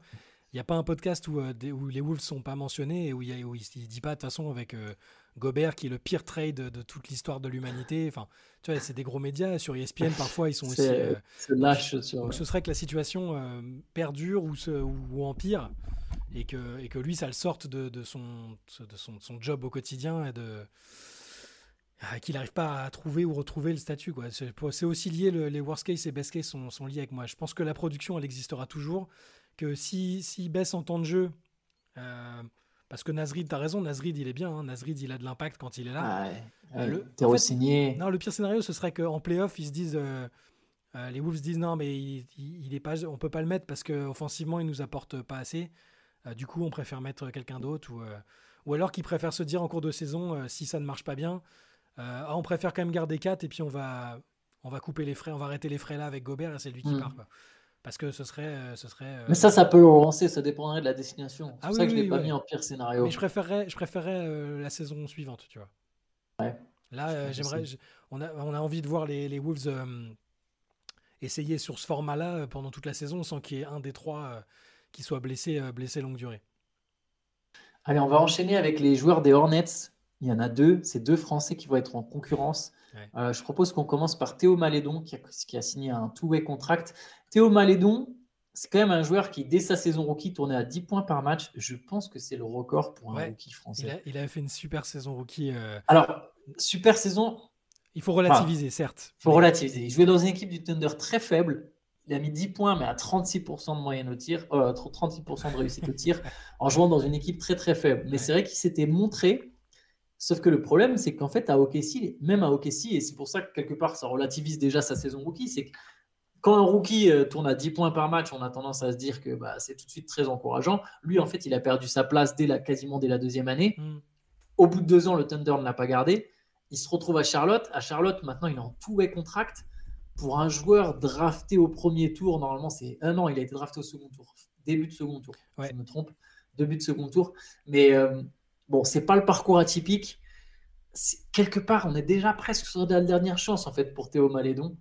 [SPEAKER 5] il n'y a pas un podcast où, euh, des- où les Wolves sont pas mentionnés et où, il y a- où il ne dit pas de toute façon avec euh, Gobert qui est le pire trade de, de toute l'histoire de l'humanité. Enfin, tu vois, c'est des gros médias. Sur ESPN, parfois, ils sont aussi. Euh,
[SPEAKER 4] lâche sur.
[SPEAKER 5] donc ce serait que la situation euh, perdure ou, se, ou, ou empire et que, et que lui, ça le sorte de, de son, de, son, de son job au quotidien et de ah, qu'il n'arrive pas à trouver ou retrouver le statut. quoi. C'est c'est aussi lié, le- les worst case et best case sont, sont liés avec moi. Je pense que la production, elle existera toujours, que si, s'il baisse en temps de jeu, euh, parce que Nasrid, tu as raison, Nasrid, il est bien, hein. Nasrid, il a de l'impact quand il est là.
[SPEAKER 4] Ah.
[SPEAKER 5] Euh, le-
[SPEAKER 4] T'es
[SPEAKER 5] en fait. Non, le pire scénario, ce serait qu'en playoff, ils se disent. euh, euh, les Wolves disent non, mais il, il- il est pas, on peut pas le mettre parce qu'offensivement, il nous apporte pas assez. Du coup, on préfère mettre quelqu'un d'autre. Ou, ou alors qu'ils préfèrent se dire en cours de saison, si ça ne marche pas bien, ah, on préfère quand même garder 4 et puis on va, on va couper les frais, on va arrêter les frais là avec Gobert et c'est lui qui
[SPEAKER 4] Mm.
[SPEAKER 5] part. quoi. Parce que ce serait. euh, ce serait euh,
[SPEAKER 4] Mais ça, ça peut le relancer, ça dépendrait de la destination. C'est
[SPEAKER 5] Ah
[SPEAKER 4] pour
[SPEAKER 5] oui,
[SPEAKER 4] ça que je l'ai pas
[SPEAKER 5] ouais.
[SPEAKER 4] mis en pire scénario.
[SPEAKER 5] Mais je préférerais, je préférerais euh, la saison suivante, tu vois.
[SPEAKER 4] Ouais.
[SPEAKER 5] Là, j'aimerais, on, a, on a envie de voir les, les Wolves essayer sur ce format-là pendant toute la saison sans qu'il y ait un des trois qui soit blessé, blessé longue durée.
[SPEAKER 4] Allez, on va enchaîner avec les joueurs des Hornets. Il y en a deux, c'est deux Français qui vont être en concurrence.
[SPEAKER 5] Ouais.
[SPEAKER 4] Euh, je propose qu'on commence par Théo Malédon, qui a, qui a signé un two-way contract. Théo Malédon, c'est quand même un joueur qui, dès sa saison rookie, tournait à 10 points par match. Je pense que c'est le record pour un
[SPEAKER 5] Ouais.
[SPEAKER 4] rookie français.
[SPEAKER 5] Il a, il a fait une super saison rookie. euh,
[SPEAKER 4] Alors, super saison,
[SPEAKER 5] il faut relativiser, certes.
[SPEAKER 4] Il faut relativiser. Il jouait dans une équipe du Thunder très faible. Il a mis 10 points, mais à 36% de moyenne au tir, euh, 36% de réussite au tir, en jouant dans une équipe très très faible. Mais
[SPEAKER 5] Ouais.
[SPEAKER 4] c'est vrai qu'il s'était montré. Sauf que le problème, c'est qu'en fait, à OKC, même à OKC, et c'est pour ça que quelque part, ça relativise déjà sa saison rookie, c'est que quand un rookie euh, tourne à 10 points par match, on a tendance à se dire que bah, c'est tout de suite très encourageant. Lui, en fait, il a perdu sa place dès la, quasiment dès la deuxième année.
[SPEAKER 5] Mm.
[SPEAKER 4] Au bout de deux ans, le Thunder ne l'a pas gardé. Il se retrouve à Charlotte. À Charlotte, maintenant, il est en two-way contract. Pour un joueur drafté au premier tour, normalement, c'est un an. Il a été drafté au second tour, début de second tour.
[SPEAKER 5] Ouais.
[SPEAKER 4] Je me trompe, début de second tour. Mais euh, bon, c'est pas le parcours atypique. Quelque part, on est déjà presque sur la dernière chance en fait pour Théo Malédon.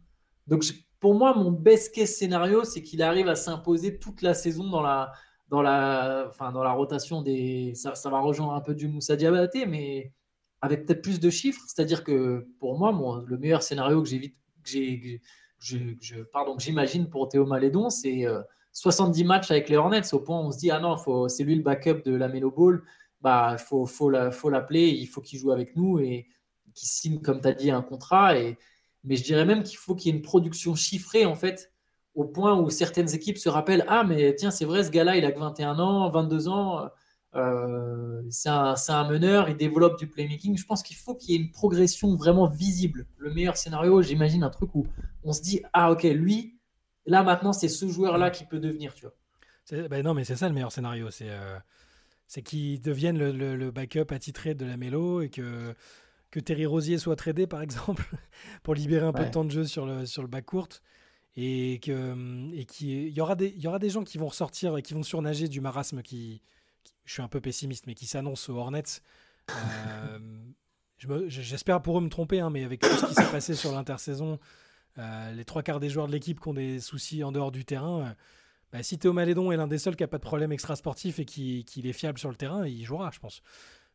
[SPEAKER 4] Donc, pour moi, mon best case scénario, c'est qu'il arrive à s'imposer toute la saison dans la, dans la, enfin, dans la rotation des. Ça, va rejoindre un peu du Moussa Diabaté, mais avec peut-être plus de chiffres. C'est-à-dire que pour moi, mon- le meilleur scénario que j'évite, que j'ai, pardon, j'imagine pour Théo Malédon, c'est euh, 70 matchs avec les Hornets. Au point où on se dit ah non, c'est lui le backup de la Melo Ball. Bah, faut, faut, la, faut l'appeler. Il faut qu'il joue avec nous et qu'il signe, comme tu as dit, un contrat. Et, mais je dirais même qu'il faut qu'il y ait une production chiffrée en fait au point où certaines équipes se rappellent Ah, mais tiens, c'est vrai, ce gars-là, il a que 21 ans, 22 ans. c'est un, un, meneur, il développe du playmaking. Je pense qu'il faut qu'il y ait une progression vraiment visible. Le meilleur scénario, j'imagine un truc où on se dit ah ok lui, là maintenant c'est ce joueur-là qui peut devenir, tu vois.
[SPEAKER 5] Ben non mais c'est ça le meilleur scénario, c'est euh, c'est qu'il devienne le, le, backup attitré de la mélo et que que Terry Rosier soit tradé par exemple pour libérer un peu de temps de jeu sur le sur le back court. Et que et il y aura des il y aura des gens qui vont ressortir et qui vont surnager du marasme qui, je suis un peu pessimiste mais qui s'annonce aux Hornets. Euh, j'espère pour eux me tromper hein, mais avec tout ce qui s'est passé sur l'intersaison euh, les trois quarts des joueurs de l'équipe qui ont des soucis en dehors du terrain euh, bah, si Théo Malédon est l'un des seuls qui n'a pas de problème extra sportif et qui, qui est fiable sur le terrain il jouera je pense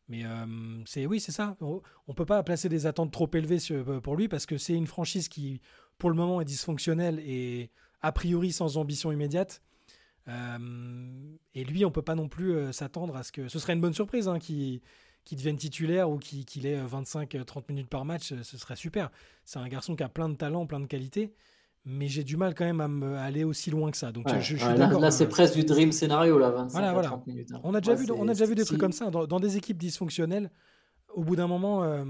[SPEAKER 5] mais c'est oui c'est ça on, ne peut pas placer des attentes trop élevées pour lui parce que c'est une franchise qui pour le moment est dysfonctionnel et a priori sans ambition immédiate. Euh, et lui, on peut pas non plus euh, s'attendre à ce que ce serait une bonne surprise hein, qu'il devienne titulaire ou qu'il ait 25-30 euh, minutes par match, ce serait super. C'est un garçon qui a plein de talent, plein de qualités, mais j'ai du mal quand même à, me, aller aussi loin que ça. Donc je, suis
[SPEAKER 4] là, c'est presque du dream scénario là, 25
[SPEAKER 5] minutes. Hein. On a déjà vu, on a déjà vu des trucs comme ça dans des équipes dysfonctionnelles au bout d'un moment, euh,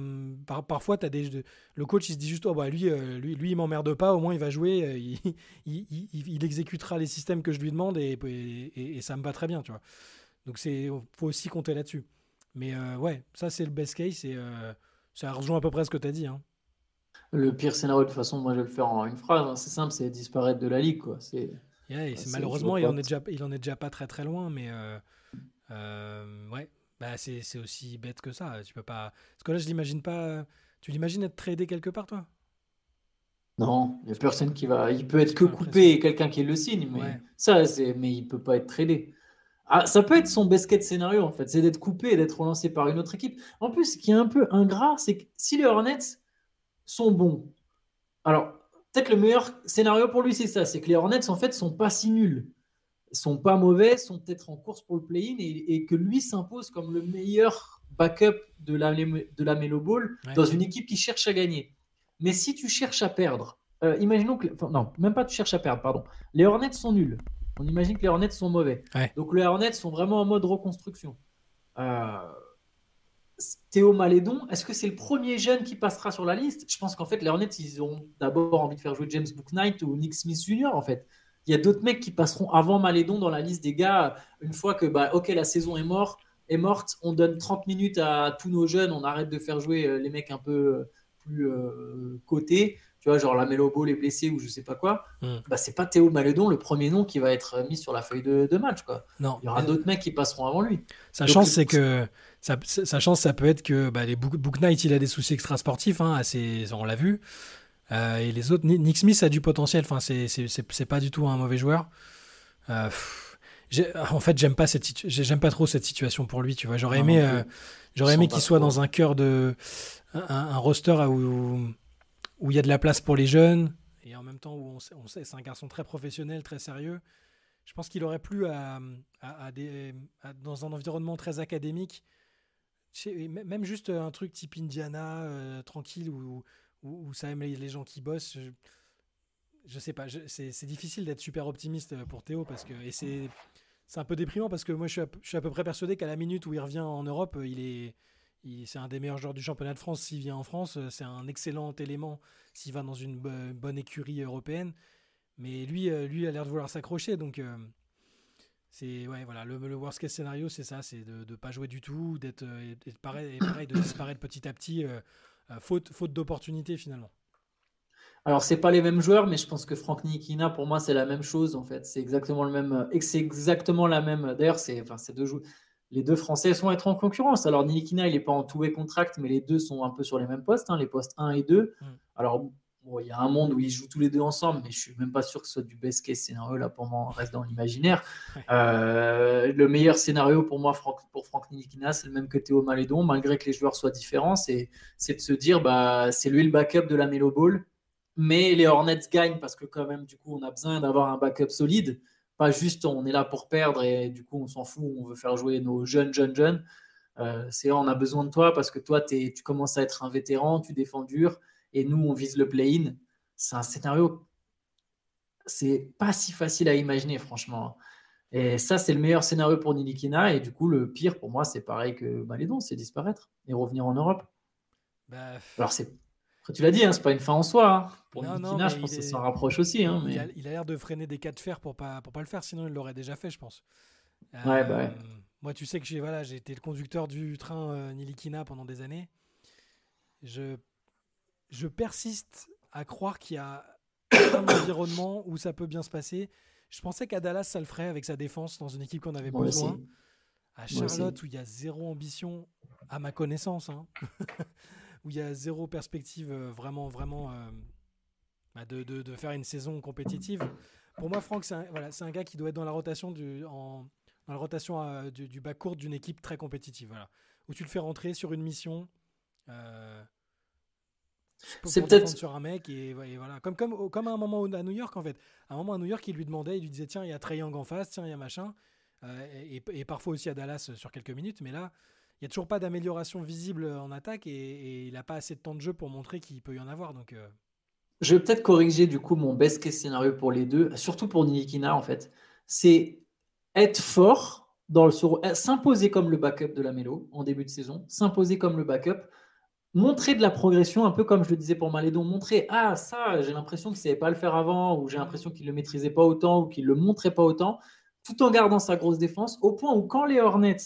[SPEAKER 5] parfois, as des, le coach il se dit juste oh, bah, lui, euh, lui, lui, il m'emmerde pas, au moins il va jouer, euh, il, il, exécutera les systèmes que je lui demande et, et, ça me va très bien. Tu vois. Donc il faut aussi compter là-dessus. Mais ouais, ça c'est le best case et ça rejoint à peu près ce que tu as dit. Hein.
[SPEAKER 4] Le pire scénario, de toute façon, moi je vais le faire en une phrase, hein. c'est simple, c'est disparaître de la ligue. Quoi. C'est,
[SPEAKER 5] malheureusement, il en, est déjà, il en est déjà pas très très loin, mais ouais, bah, c'est aussi bête que ça. Tu peux pas. Parce que là, je l'imagine pas. Tu l'imagines être tradé quelque part, toi?
[SPEAKER 4] Non, il n'y a personne qui va. Il peut être que coupé et quelqu'un qui le signe, mais ça, c'est. Mais il peut pas être tradé. Ah, ça peut être son best scénario en fait, c'est d'être coupé et d'être relancé par une autre équipe. En plus, ce qui est un peu ingrat, c'est que si les Hornets sont bons, alors peut-être le meilleur scénario pour lui, c'est ça, c'est que les Hornets en fait sont pas si nuls sont pas mauvais, sont peut-être en course pour le play-in et, que lui s'impose comme le meilleur backup de la, de la Melo Ball dans une équipe qui cherche à gagner. Mais si tu cherches à perdre, euh, imaginons que. non, même pas tu cherches à perdre, pardon. Les Hornets sont nuls. On imagine que les Hornets sont mauvais. Donc les Hornets sont vraiment en mode reconstruction. Euh, Théo Malédon, est-ce que c'est le premier jeune qui passera sur la liste? Je pense qu'en fait, les Hornets, ils ont d'abord envie de faire jouer James Booknight ou Nick Smith Jr. en fait il y a d'autres mecs qui passeront avant Malédon dans la liste des gars une fois que, bah, ok, la saison est morte, est morte, on donne 30 minutes à tous nos jeunes, on arrête de faire jouer euh, les mecs un peu euh, plus euh, cotés, tu vois, genre la Mélobo, les blessés ou je sais pas quoi. Hmm. Bah, c'est pas Théo Malédon le premier nom qui va être mis sur la feuille de, match, quoi.
[SPEAKER 5] Non.
[SPEAKER 4] Il y aura d'autres mecs qui passeront avant lui.
[SPEAKER 5] Sa chance, c'est que. Sa, chance, ça peut être que bah, les Book, Book Knight, il a des soucis extrasportifs, hein, assez, on l'a vu. Euh, et les autres, Nick Smith a du potentiel. Enfin, c'est pas du tout un mauvais joueur. Euh, en fait, j'aime pas cette j'aime pas trop cette situation pour lui. Tu vois, j'aurais aimé, euh, j'aurais aimé qu'il soit dans un cœur de un, roster où où il y a de la place pour les jeunes et en même temps où on sait, c'est un garçon très professionnel, très sérieux. Je pense qu'il aurait plu à, à, des, dans un environnement très académique, même juste un truc type Indiana, tranquille, où, où, ça aime les, gens qui bossent. Je, sais pas, c'est difficile d'être super optimiste pour Théo parce que et c'est un peu déprimant parce que moi je suis à, je peu près persuadé qu'à la minute où il revient en Europe, il est c'est un des meilleurs joueurs du championnat de France s'il vient en France. C'est un excellent élément s'il va dans une bonne écurie européenne. Mais lui, euh, lui a l'air de vouloir s'accrocher. Donc, euh, c'est ouais, voilà, le, worst case scénario, c'est ça c'est de ne pas jouer du tout, d'être euh, pareil, pareil, de disparaître petit à petit euh, faute, faute d'opportunité finalement.
[SPEAKER 4] Alors, c'est pas les mêmes joueurs, mais je pense que Franck Nikina, pour moi, c'est la même chose en fait. C'est exactement le même. Et c'est exactement la même. D'ailleurs, c'est enfin, deux Les deux Français sont être en concurrence. Alors, Nikina, il n'est pas en tout et contract, mais les deux sont un peu sur les mêmes postes, hein, les postes 1 et 2. Mm. Alors, il y a un monde où ils jouent tous les deux ensemble, mais je suis même pas sûr que ce soit du best case scénario. Là, pour moi, on reste dans l'imaginaire. Euh, le meilleur scénario pour moi, pour Franck Nikina, c'est le même que Théo Malédon, malgré que les joueurs soient différents. C'est de se dire, bah, c'est lui le backup de la Melo Ball. Mais les Hornets gagnent parce que, quand même, du coup, on a besoin d'avoir un backup solide. Pas juste on est là pour perdre et du coup, on s'en fout, on veut faire jouer nos jeunes, jeunes, jeunes. Euh, c'est on a besoin de toi parce que toi, tu commences à être un vétéran, tu défends dur et nous, on vise le play-in. C'est un scénario, c'est pas si facile à imaginer, franchement. Et ça, c'est le meilleur scénario pour Nilikina. Et du coup, le pire pour moi, c'est pareil que Malédon, c'est disparaître et revenir en Europe.
[SPEAKER 5] Bah,
[SPEAKER 4] Alors, c'est. Tu l'as dit, hein, c'est pas une fin en soi. hein. Pour
[SPEAKER 5] Non,
[SPEAKER 4] je pense que ça s'en rapproche aussi. hein,
[SPEAKER 5] il,
[SPEAKER 4] mais...
[SPEAKER 5] a, il a l'air de freiner des cas de fer pour pas, pour pas le faire, sinon il l'aurait déjà fait, je pense.
[SPEAKER 4] Ouais, bah ouais.
[SPEAKER 5] Moi, tu sais que j'ai voilà, été le conducteur du train euh, Nilikina pendant des années. Je, je persiste à croire qu'il y a un environnement où ça peut bien se passer. Je pensais qu'à Dallas, ça le ferait avec sa défense dans une équipe qu'on avait
[SPEAKER 4] Moi
[SPEAKER 5] besoin.
[SPEAKER 4] aussi.
[SPEAKER 5] À. Charlotte, où il y a zéro ambition, à ma connaissance, hein, où il y a zéro perspective euh, vraiment, vraiment euh, bah, de, de- de faire une saison compétitive. Pour moi, Franck, c'est un, voilà, c'est un gars qui doit être dans la rotation du, en, dans la rotation euh, du, du bas court d'une équipe très compétitive. Voilà, où tu le fais rentrer sur une mission. euh,
[SPEAKER 4] C'est peut-être-
[SPEAKER 5] sur un mec et, voilà comme comme comme à un moment à New York en fait à un moment à New York il lui demandait il lui disait tiens il y a Trae Young en face tiens il y a machin euh, et, et parfois aussi à Dallas sur quelques minutes, mais là, il n'y a toujours pas d'amélioration visible en attaque et, et il n'a pas assez de temps de jeu pour montrer qu'il peut y en avoir. Donc, euh,
[SPEAKER 4] Je vais peut-être corriger du coup mon best case scénario pour les deux, surtout pour Nilikina en fait. C'est être fort dans le euh, s'imposer comme le backup de la Mélo en début de saison, s'imposer comme le backup, montrer de la progression, un peu comme je le disais pour Malédon, montrer ah ça j'ai l'impression qu'il ne savait pas le faire avant ou j'ai l'impression qu'il ne le maîtrisait pas autant ou qu'il ne le montrait pas autant, tout en gardant sa grosse défense, au point où quand les Hornets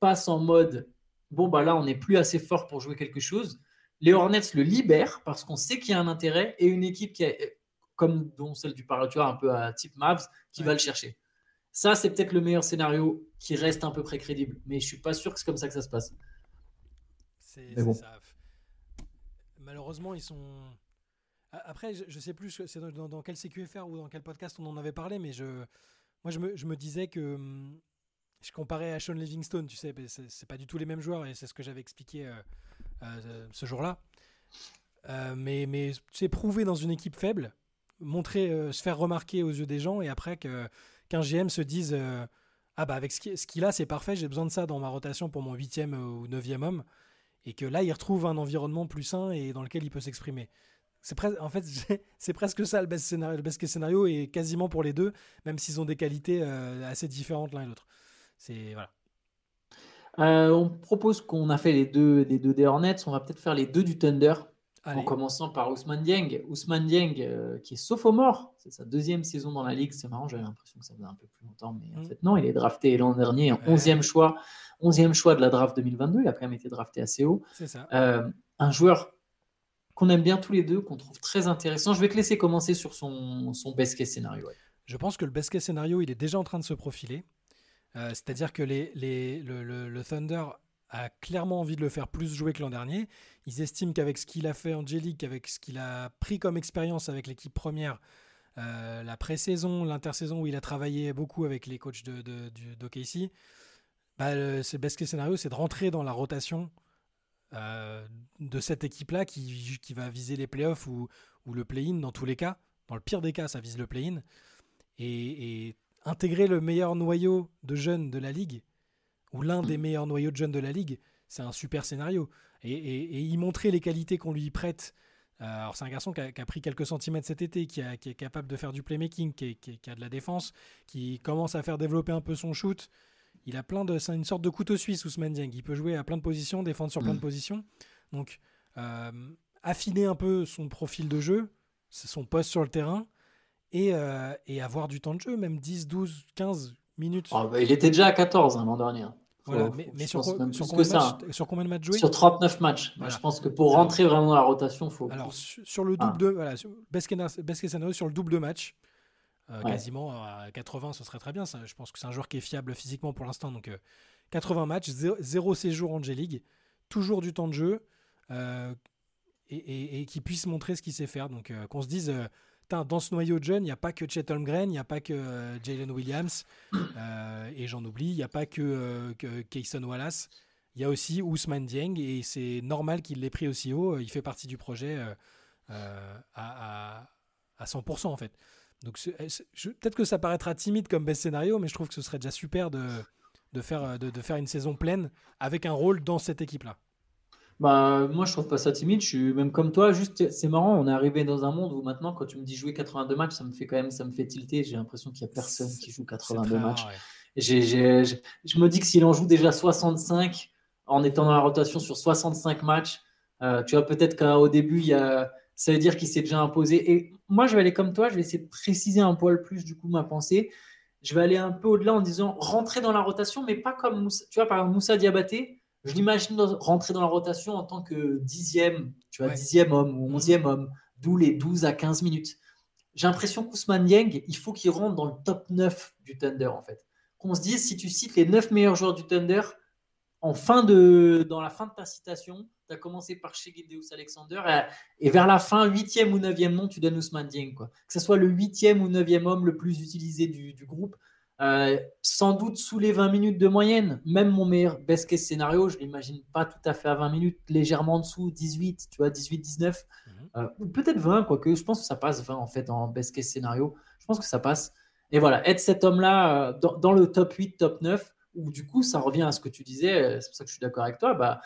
[SPEAKER 4] passent en mode bon bah là on n'est plus assez fort pour jouer quelque chose, les Hornets le libèrent parce qu'on sait qu'il y a un intérêt et une équipe qui est comme dont celle du vois, un peu à type Mavs, qui va le chercher. Ça, c'est peut-être le meilleur scénario qui reste un peu près crédible, mais je suis pas sûr que c'est comme ça que ça se passe.
[SPEAKER 5] c'est
[SPEAKER 4] Mais
[SPEAKER 5] c'est
[SPEAKER 4] bon.
[SPEAKER 5] ça. Malheureusement, ils sont. Après, je, je sais plus c'est dans, quel CQFR ou dans quel podcast on en avait parlé, mais je, moi, je me, disais que hum, je comparais à Sean Livingstone, tu sais, c'est pas du tout les mêmes joueurs et c'est ce que j'avais expliqué euh, euh, ce jour-là. Euh, mais, mais tu prouver dans une équipe faible, montrer, se faire remarquer aux yeux des gens et après qu'un GM se dise Ah bah avec ce qu'il a, c'est parfait, j'ai besoin de ça dans ma rotation pour mon huitième ou neuvième homme. Et que là, il retrouve un environnement plus sain et dans lequel il peut s'exprimer. C'est en fait, c'est presque ça le best scénario, scénario et quasiment pour les deux, même s'ils ont des qualités euh, assez différentes l'un et l'autre. C'est voilà.
[SPEAKER 4] Euh, on propose qu'on a fait les deux, les deux des Hornets, on va peut-être faire les deux du Thunder,
[SPEAKER 5] Allez.
[SPEAKER 4] en commençant par Ousmane Dieng. Ousmane Dieng, euh, qui est sophomore, c'est sa deuxième saison dans la ligue, c'est marrant, j'avais l'impression que ça faisait un peu plus longtemps, mais en
[SPEAKER 5] Mm.
[SPEAKER 4] fait non, il est drafté l'an dernier en
[SPEAKER 5] Ouais.
[SPEAKER 4] 11e choix, 11e choix de la draft 2022, il a quand même été drafté assez haut.
[SPEAKER 5] C'est ça.
[SPEAKER 4] Euh, un joueur qu'on aime bien tous les deux, qu'on trouve très intéressant. Je vais te laisser commencer sur son, son best case scénario. ouais.
[SPEAKER 5] Je pense que le best case scénario, il est déjà en train de se profiler. Euh, C'est-à-dire que les, les- le, le- le Thunder a clairement envie de le faire plus jouer que l'an dernier. Ils estiment qu'avec ce qu'il a fait J-League, avec ce qu'il a pris comme expérience avec l'équipe première, euh, la pré-saison, l'intersaison où il a travaillé beaucoup avec les coachs de, de, d'OKC, bah, le, c'est le best case scénario, c'est de rentrer dans la rotation euh, de cette équipe-là qui, qui va viser les playoffs ou, ou le play-in dans tous les cas. Dans le pire des cas, ça vise le play-in et intégrer le meilleur noyau de jeunes de la ligue, ou l'un des meilleurs noyaux de jeunes de la ligue, c'est un super scénario. Et, et- et y montrer les qualités qu'on lui prête. Euh, alors c'est un garçon qui a, qui a pris quelques centimètres cet été, qui, a- qui est capable de faire du playmaking, qui, est- a de la défense, qui commence à faire développer un peu son shoot. Il a plein de, c'est une sorte de couteau suisse, Ousmane Dieng. Il peut jouer à plein de positions, défendre sur plein de positions. Donc euh, affiner un peu son profil de jeu, son poste sur le terrain, et, euh, et avoir du temps de jeu, même 10, 12, 15 minutes.
[SPEAKER 4] Oh, bah, il était déjà à 14 hein, l'an dernier.
[SPEAKER 5] Voilà, mais, sur, combien de
[SPEAKER 4] ça,
[SPEAKER 5] matchs, sur combien de matchs joués?
[SPEAKER 4] Sur 39 matchs.
[SPEAKER 5] Voilà.
[SPEAKER 4] Je pense que pour rentrer vraiment dans la rotation, il faut.
[SPEAKER 5] Alors, sur le double
[SPEAKER 4] Ah.
[SPEAKER 5] de. Voilà, sur- sur le double de match, euh,
[SPEAKER 4] Ouais.
[SPEAKER 5] quasiment à 80, ce serait très bien. Ça. Je pense que c'est un joueur qui est fiable physiquement pour l'instant. Donc, euh, 80 matchs, zéro, zéro séjour en J-League, toujours du temps de jeu, euh, et, et- et qui puisse montrer ce qu'il sait faire. Donc, euh, qu'on se dise. Dans ce noyau de jeunes, il n'y a pas que Chet Holmgren, il n'y a pas que euh, Jalen Williams, euh, et j'en oublie, il n'y a pas que, euh, que Kayson Wallace, il y a aussi Ousmane Dieng, et c'est normal qu'il l'ait pris aussi haut, il fait partie du projet à, à- à 100% en fait. Donc je- peut-être que ça paraîtra timide comme best scénario, mais je trouve que ce serait déjà super de faire une saison pleine avec un rôle dans cette équipe-là.
[SPEAKER 4] Bah, moi, je trouve pas ça timide. Je suis même comme toi. Juste, c'est marrant. On est arrivé dans un monde où maintenant, quand tu me dis jouer 82 matchs, ça me fait quand même, ça me fait tilter. J'ai l'impression qu'il y a personne qui joue 82 matchs. je me dis que s'il en joue déjà 65 en étant dans la rotation sur 65 matchs, euh, tu vois, peut-être qu'au début, il y a, ça veut dire qu'il s'est déjà imposé. Et moi, je vais aller comme toi. Je vais essayer de préciser un poil plus du coup ma pensée. Je vais aller un peu au-delà en disant rentrer dans la rotation, mais pas comme Moussa, tu vois, par exemple, Moussa Diabaté je l'imagine rentrer dans la rotation en tant que dixième, tu vois, dixième homme ou mhm. onzième homme, d'où les 12 à 15 minutes. J'ai l'impression qu'Ousmane Yang, il faut qu'il rentre dans le top 9 du Thunder, en fait. Qu'on se dise, si tu cites les 9 meilleurs joueurs du Thunder, en fin de, dans la fin de ta citation, tu as commencé par chez Alexander, et, vers la fin, huitième ou neuvième nom, tu donnes Ousmane Dieng. Quoi. Que ce soit le huitième ou neuvième homme le plus utilisé du, du groupe, euh, sans doute sous les 20 minutes de moyenne. Même mon meilleur best case scénario, je ne l'imagine pas tout à fait à 20 minutes, légèrement en dessous, 18, tu vois, 18, 19, mhm. euh, ou peut-être 20, quoique je pense que ça passe 20 en fait en best case scénario. Je pense que ça passe. Et voilà, être cet homme-là euh, dans, le top 8, top 9, où du coup, ça revient à ce que tu disais, c'est pour ça que je suis d'accord avec toi, bah,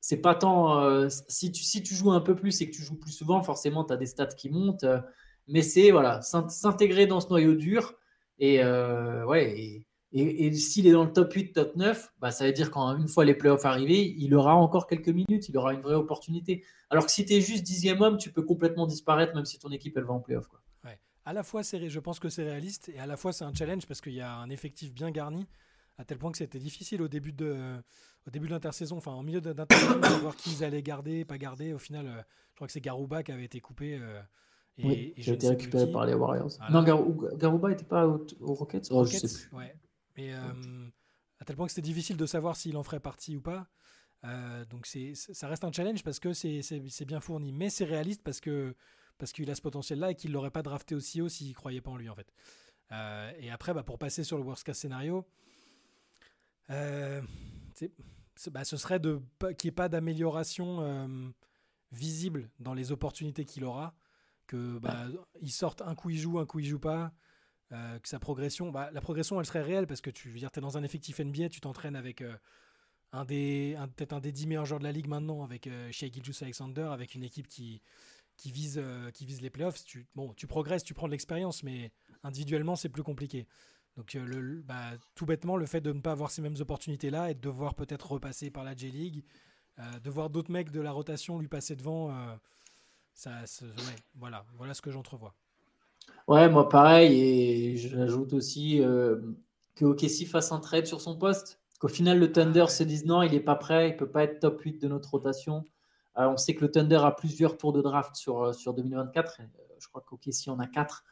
[SPEAKER 4] c'est pas tant. si, tu, si tu joues un peu plus et que tu joues plus souvent, forcément, tu as des stats qui montent. mais c'est voilà, s'intégrer dans ce noyau dur et euh, ouais, et, s'il est dans le top 8, top 9, bah, ça veut dire qu'une fois les playoffs arrivés, il aura encore quelques minutes, il aura une vraie opportunité. Alors que si tu es juste dixième homme, tu peux complètement disparaître, même si ton équipe elle va en playoff. Quoi.
[SPEAKER 5] Ouais. À la fois, je pense que c'est réaliste, et à la fois, c'est un challenge parce qu'il y a un effectif bien garni, à tel point que c'était difficile au début de, au début l'intersaison, enfin en milieu d'intersaison, de voir qui ils allaient garder, pas garder. Au final, euh, je crois que c'est Garouba qui avait été coupé. Euh,
[SPEAKER 4] oui, j'ai été récupéré par les Warriors. Non, Garouba n'était pas aux, Rockets, oh, sais plus.
[SPEAKER 5] Ouais. Mais euh, à tel point que c'était difficile de savoir s'il en ferait partie ou pas. Euh, donc ça reste un challenge parce que c'est, bien fourni. Mais c'est réaliste parce, que, parce qu'il a ce potentiel-là et qu'il ne l'aurait pas drafté aussi haut s'il ne croyait pas en lui en fait. Euh, et après, bah, pour passer sur le worst case scénario, bah, ce serait qu'il n'y ait pas d'amélioration visible dans les opportunités qu'il aura que bah, il sorte un coup il joue, un coup il joue pas, euh, que sa progression, bah, la progression elle serait réelle parce que tu veux dire es dans un effectif NBA, tu t'entraînes avec euh, un des peut-être un des 10 meilleurs joueurs de la ligue maintenant avec euh, Shea Alexander avec une équipe qui qui vise euh, qui vise les playoffs. Tu bon, tu progresses, tu prends de l'expérience, mais individuellement c'est plus compliqué. Donc le, bah, tout bêtement le fait de ne pas avoir ces mêmes opportunités là et de devoir peut-être repasser par la J League, de voir d'autres mecs de la rotation lui passer devant ça, voilà, voilà ce que j'entrevois.
[SPEAKER 4] Ouais, moi pareil, et j'ajoute aussi euh, que OKC fasse un trade sur son poste. Qu'au final, le Thunder se dise non, il n'est pas prêt, il ne peut pas être top 8 de notre rotation. Euh, on sait que le Thunder a plusieurs tours de draft sur, euh, sur 2024. Je crois qu'OKC en a 4.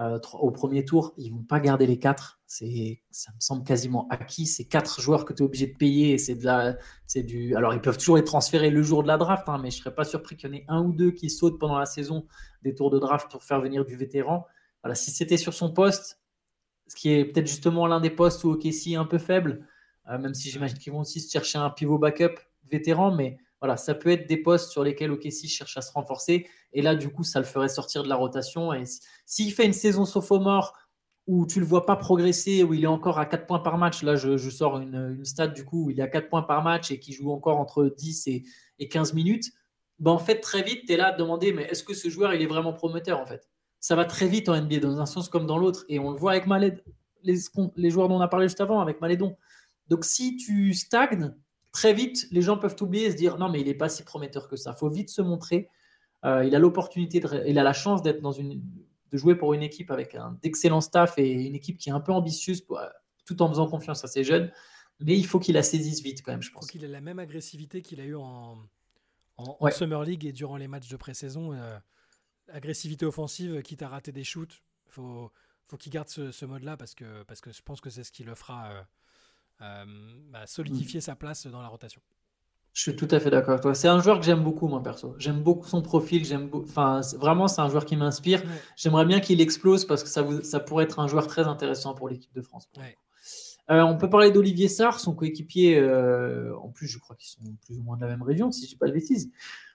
[SPEAKER 4] Euh, au premier tour, ils vont pas garder les quatre. C'est, ça me semble quasiment acquis. C'est quatre joueurs que tu es obligé de payer. C'est de la, c'est du. Alors ils peuvent toujours être transférés le jour de la draft, hein, mais je serais pas surpris qu'il y en ait un ou deux qui sautent pendant la saison des tours de draft pour faire venir du vétéran. Voilà, si c'était sur son poste, ce qui est peut-être justement l'un des postes où OKC est un peu faible, euh, même si j'imagine qu'ils vont aussi chercher un pivot backup vétéran, mais voilà, ça peut être des postes sur lesquels OKC cherche à se renforcer. Et là, du coup, ça le ferait sortir de la rotation. Et s'il fait une saison sophomore où tu ne le vois pas progresser, où il est encore à 4 points par match, là, je, sors une, une stat du coup où il est à 4 points par match et qui joue encore entre 10 et, 15 minutes, ben, en fait, très vite, tu es là à te demander, mais est-ce que ce joueur, il est vraiment prometteur, en fait? Ça va très vite en NBA, dans un sens comme dans l'autre. Et on le voit avec Malédon, les, les joueurs dont on a parlé juste avant, avec Malédon. Donc, si tu stagnes, très vite, les gens peuvent oublier et se dire non, mais il n'est pas si prometteur que ça. Il faut vite se montrer. Euh, il a l'opportunité, il a la chance d'être dans une, de jouer pour une équipe avec un d'excellent staff et une équipe qui est un peu ambitieuse, tout en faisant confiance à ses jeunes. Mais il faut qu'il la saisisse vite quand même, je pense. Il faut
[SPEAKER 5] qu'il ait la même agressivité qu'il a eu en, en, Summer League et durant les matchs de pré-saison. Euh, agressivité offensive, quitte à rater des shoots. Il faut, faut qu'il garde ce, mode-là parce que, parce que je pense que c'est ce qui le fera euh, bah, solidifier mm. sa place dans la rotation.
[SPEAKER 4] Je suis tout à fait d'accord avec toi. C'est un joueur que j'aime beaucoup, moi, perso. J'aime beaucoup son profil. J'aime, enfin, vraiment, c'est un joueur qui m'inspire. J'aimerais bien qu'il explose parce que ça, ça pourrait être un joueur très intéressant pour l'équipe de France. Euh, on peut parler d'Olivier Sarr, son coéquipier. euh, en plus, je crois qu'ils sont plus ou moins de la même région, si je dis pas de bêtises.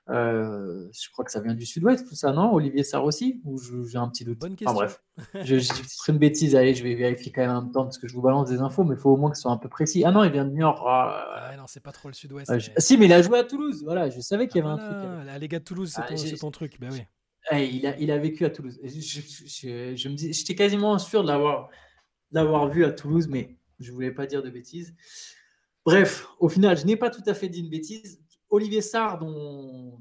[SPEAKER 4] Euh, je crois que ça vient du sud-ouest, tout ça, non Olivier Sarr aussi Ou j'ai un petit doute
[SPEAKER 5] Bonne
[SPEAKER 4] Enfin
[SPEAKER 5] question.
[SPEAKER 4] bref, je, je une bêtise. Allez, je vais vérifier quand même en même temps parce que je vous balance des infos, mais il faut au moins que ce soit un peu précis. Ah non, il vient de Niort. Ah,
[SPEAKER 5] Ah non, c'est pas trop le sud-ouest.
[SPEAKER 4] euh,
[SPEAKER 5] mais-
[SPEAKER 4] Si, mais il a joué à Toulouse. Voilà, je savais qu'il y avait un
[SPEAKER 5] Ah,
[SPEAKER 4] truc.
[SPEAKER 5] voilà, La Lega de Toulouse, c'est
[SPEAKER 4] Ah,
[SPEAKER 5] ton, truc. Bah oui.
[SPEAKER 4] Eh, il, a, il a vécu à Toulouse. Je, je- je- je me dis, j'étais quasiment sûr de l'avoir, d'avoir vu à Toulouse, mais je voulais pas dire de bêtises. Bref, au final, je n'ai pas tout à fait dit une bêtise. Olivier Sarr, dont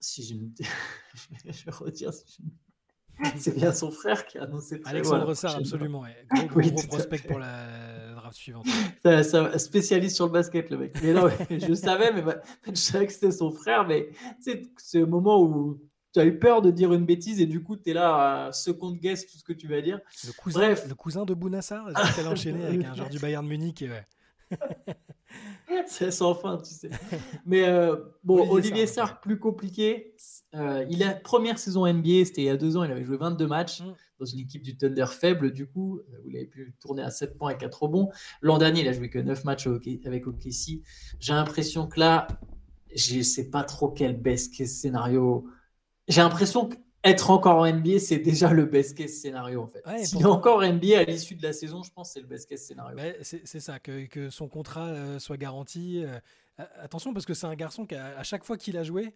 [SPEAKER 4] si je, me- je vais redire, si je- c'est bien son frère qui a annoncé.
[SPEAKER 5] Alexandre Sarr, absolument. ouais. Gros, gros,
[SPEAKER 4] Oui,
[SPEAKER 5] prospect pour la draft suivante.
[SPEAKER 4] Ça- ça- spécialiste sur le basket, le mec. Mais non, je savais, mais bah, je savais que c'était son frère. Mais c'est le moment où tu as eu peur de dire une bêtise et du coup, tu es là à second guess tout ce que tu vas dire.
[SPEAKER 5] Le cousin,
[SPEAKER 4] Bref.
[SPEAKER 5] le cousin de Bounassar, qu'elle enchaîné avec un joueur du Bayern Munich. et ouais.
[SPEAKER 4] C'est sans fin, tu sais. Mais euh, bon,
[SPEAKER 5] Olivier
[SPEAKER 4] Olivier,
[SPEAKER 5] Sarr,
[SPEAKER 4] Sarr, plus compliqué. Euh, il a première saison NBA, c'était il y a deux ans, il avait joué 22 matchs
[SPEAKER 5] Mm.
[SPEAKER 4] dans une équipe du Thunder faible, du coup, euh, où il avait pu tourner à 7 points et 4 rebonds. L'an dernier, il a joué que 9 matchs avec OKC. J'ai l'impression que là, je sais pas trop quel case scénario. J'ai l'impression qu'être encore en NBA, c'est déjà le best case scénario en fait.
[SPEAKER 5] Ouais,
[SPEAKER 4] est encore NBA à l'issue de la saison, je pense que c'est le best case scénario.
[SPEAKER 5] Mais c'est ça, que, que son contrat euh, soit garanti. euh, attention, parce que c'est un garçon qui, a- à chaque fois qu'il a joué,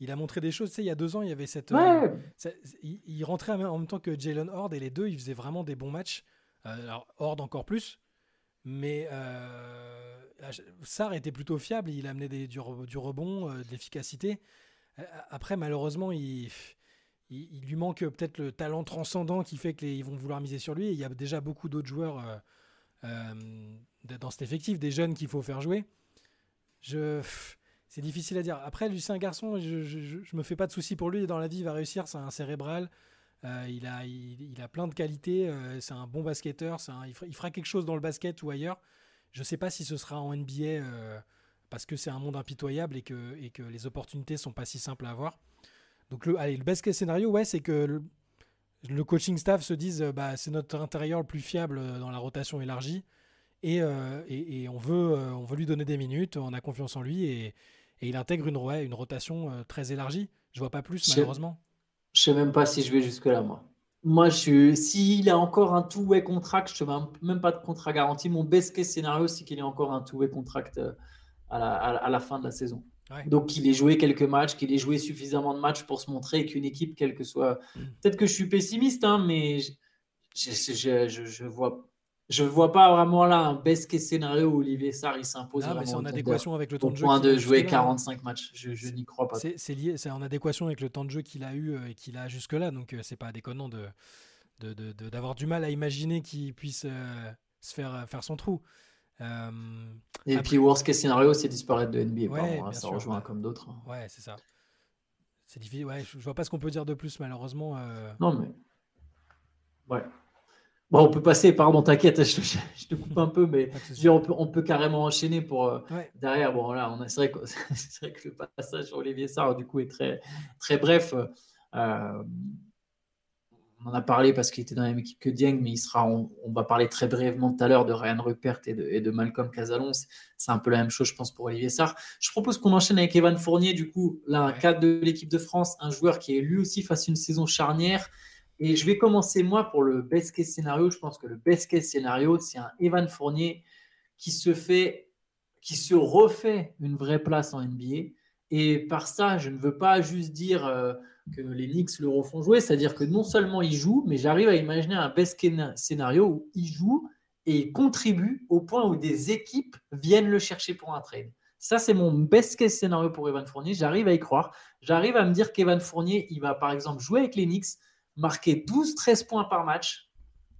[SPEAKER 5] il a montré des choses. Tu sais, il y a deux ans, il y avait cette. euh, ça- il, il rentrait en même- en temps que Jalen Horde et les deux, ils faisaient vraiment des bons matchs. Alors, Horde encore plus. Mais Sarr était plutôt fiable. Il amenait des, du, du rebond, de l'efficacité. Après, malheureusement, il, il, lui manque peut-être le talent transcendant qui fait qu'ils vont vouloir miser sur lui. Il y a déjà beaucoup d'autres joueurs euh, euh, dans cet effectif, des jeunes qu'il faut faire jouer. C'est difficile à dire. Après, lui, c'est un garçon, je, je, je- me fais pas de soucis pour lui. Dans la vie, il va réussir. C'est un cérébral. Euh, il, a, plein de qualités. c'est un bon basketteur. il, fera, quelque chose dans le basket ou ailleurs. Je sais pas si ce sera en NBA parce que c'est un monde impitoyable et que, les opportunités sont pas si simples à avoir. Donc, le, allez, le best case scénario, ouais, c'est que le, le coaching staff se dise euh, bah, c'est notre intérieur le plus fiable euh, dans la rotation élargie et, euh, et, et on, veut, euh, on veut lui donner des minutes, on a confiance en lui et, et il intègre une, ouais, une rotation euh, très élargie. Je vois pas plus malheureusement.
[SPEAKER 4] Je sais même pas si je vais jusque-là, moi. Moi, je s'il a encore un two-way contract, je ne te mets même pas de contrat garanti. Mon best case scénario, c'est qu'il ait encore un two-way contract à la- à la fin de la saison.
[SPEAKER 5] Ouais.
[SPEAKER 4] Donc, qu'il ait joué quelques matchs, qu'il ait joué suffisamment de matchs pour se montrer qu'une équipe, quelle que soit.
[SPEAKER 5] Mm.
[SPEAKER 4] Peut-être que je suis pessimiste, hein, mais je, je, je, je- je vois. Je vois pas vraiment là un best case scénario où Olivier Sarr s'impose
[SPEAKER 5] Ah, mais c'est en
[SPEAKER 4] au
[SPEAKER 5] adéquation avec le temps
[SPEAKER 4] au
[SPEAKER 5] de jeu.
[SPEAKER 4] point
[SPEAKER 5] qu'il a
[SPEAKER 4] de jouer
[SPEAKER 5] jusque-là.
[SPEAKER 4] 45 matchs. Je, n'y crois pas.
[SPEAKER 5] C'est lié, c'est en adéquation avec le temps de jeu qu'il a eu euh, et qu'il a jusque-là. Donc euh, c'est pas déconnant de d'avoir du mal à imaginer qu'il puisse euh, se faire faire son trou. Euh,
[SPEAKER 4] Et
[SPEAKER 5] Après-
[SPEAKER 4] puis, worst case scénario, c'est disparaître de NBA.
[SPEAKER 5] Ouais,
[SPEAKER 4] pardon, hein, ça
[SPEAKER 5] sûr,
[SPEAKER 4] rejoint
[SPEAKER 5] ouais.
[SPEAKER 4] comme d'autres. hein.
[SPEAKER 5] ouais, c'est ça. C'est difficile. Ouais, je, je vois pas ce qu'on peut dire de plus malheureusement. euh.
[SPEAKER 4] Non, mais. Ouais. Bon, on peut passer, pardon, t'inquiète, je, te- je te coupe un peu, mais dire, on, peut, on peut carrément enchaîner pour. euh,
[SPEAKER 5] Ouais.
[SPEAKER 4] derrière, bon, là, on a- c'est vrai, que- c'est vrai que le passage sur Olivier Sarr, du coup, est très, très bref. Euh, on en a parlé parce qu'il était dans la même équipe que Dieng, mais il sera, on, on va parler très brièvement tout à l'heure de Ryan Rupert et de, et de Malcolm Casalon. C'est- un peu la même chose, je pense, pour Olivier Sarr. Je propose qu'on enchaîne avec Evan Fournier, du coup, là, un cadre de l'équipe de France, un joueur qui est lui aussi face à une saison charnière. Et je vais commencer, moi, pour le best case scénario. Je pense que le best case scénario, c'est un Evan Fournier qui se fait, qui se refait une vraie place en NBA. Et par ça, je ne veux pas juste dire euh, que les Knicks le refont jouer, c'est-à-dire que non seulement il joue, mais j'arrive à imaginer un best scénario où il joue et il contribue au point où des équipes viennent le chercher pour un trade. Ça, c'est mon best case scénario pour Evan Fournier. J'arrive à y croire. J'arrive à me dire qu'Evan Fournier, il va par exemple jouer avec les Knicks, marquer 12-13 points par match.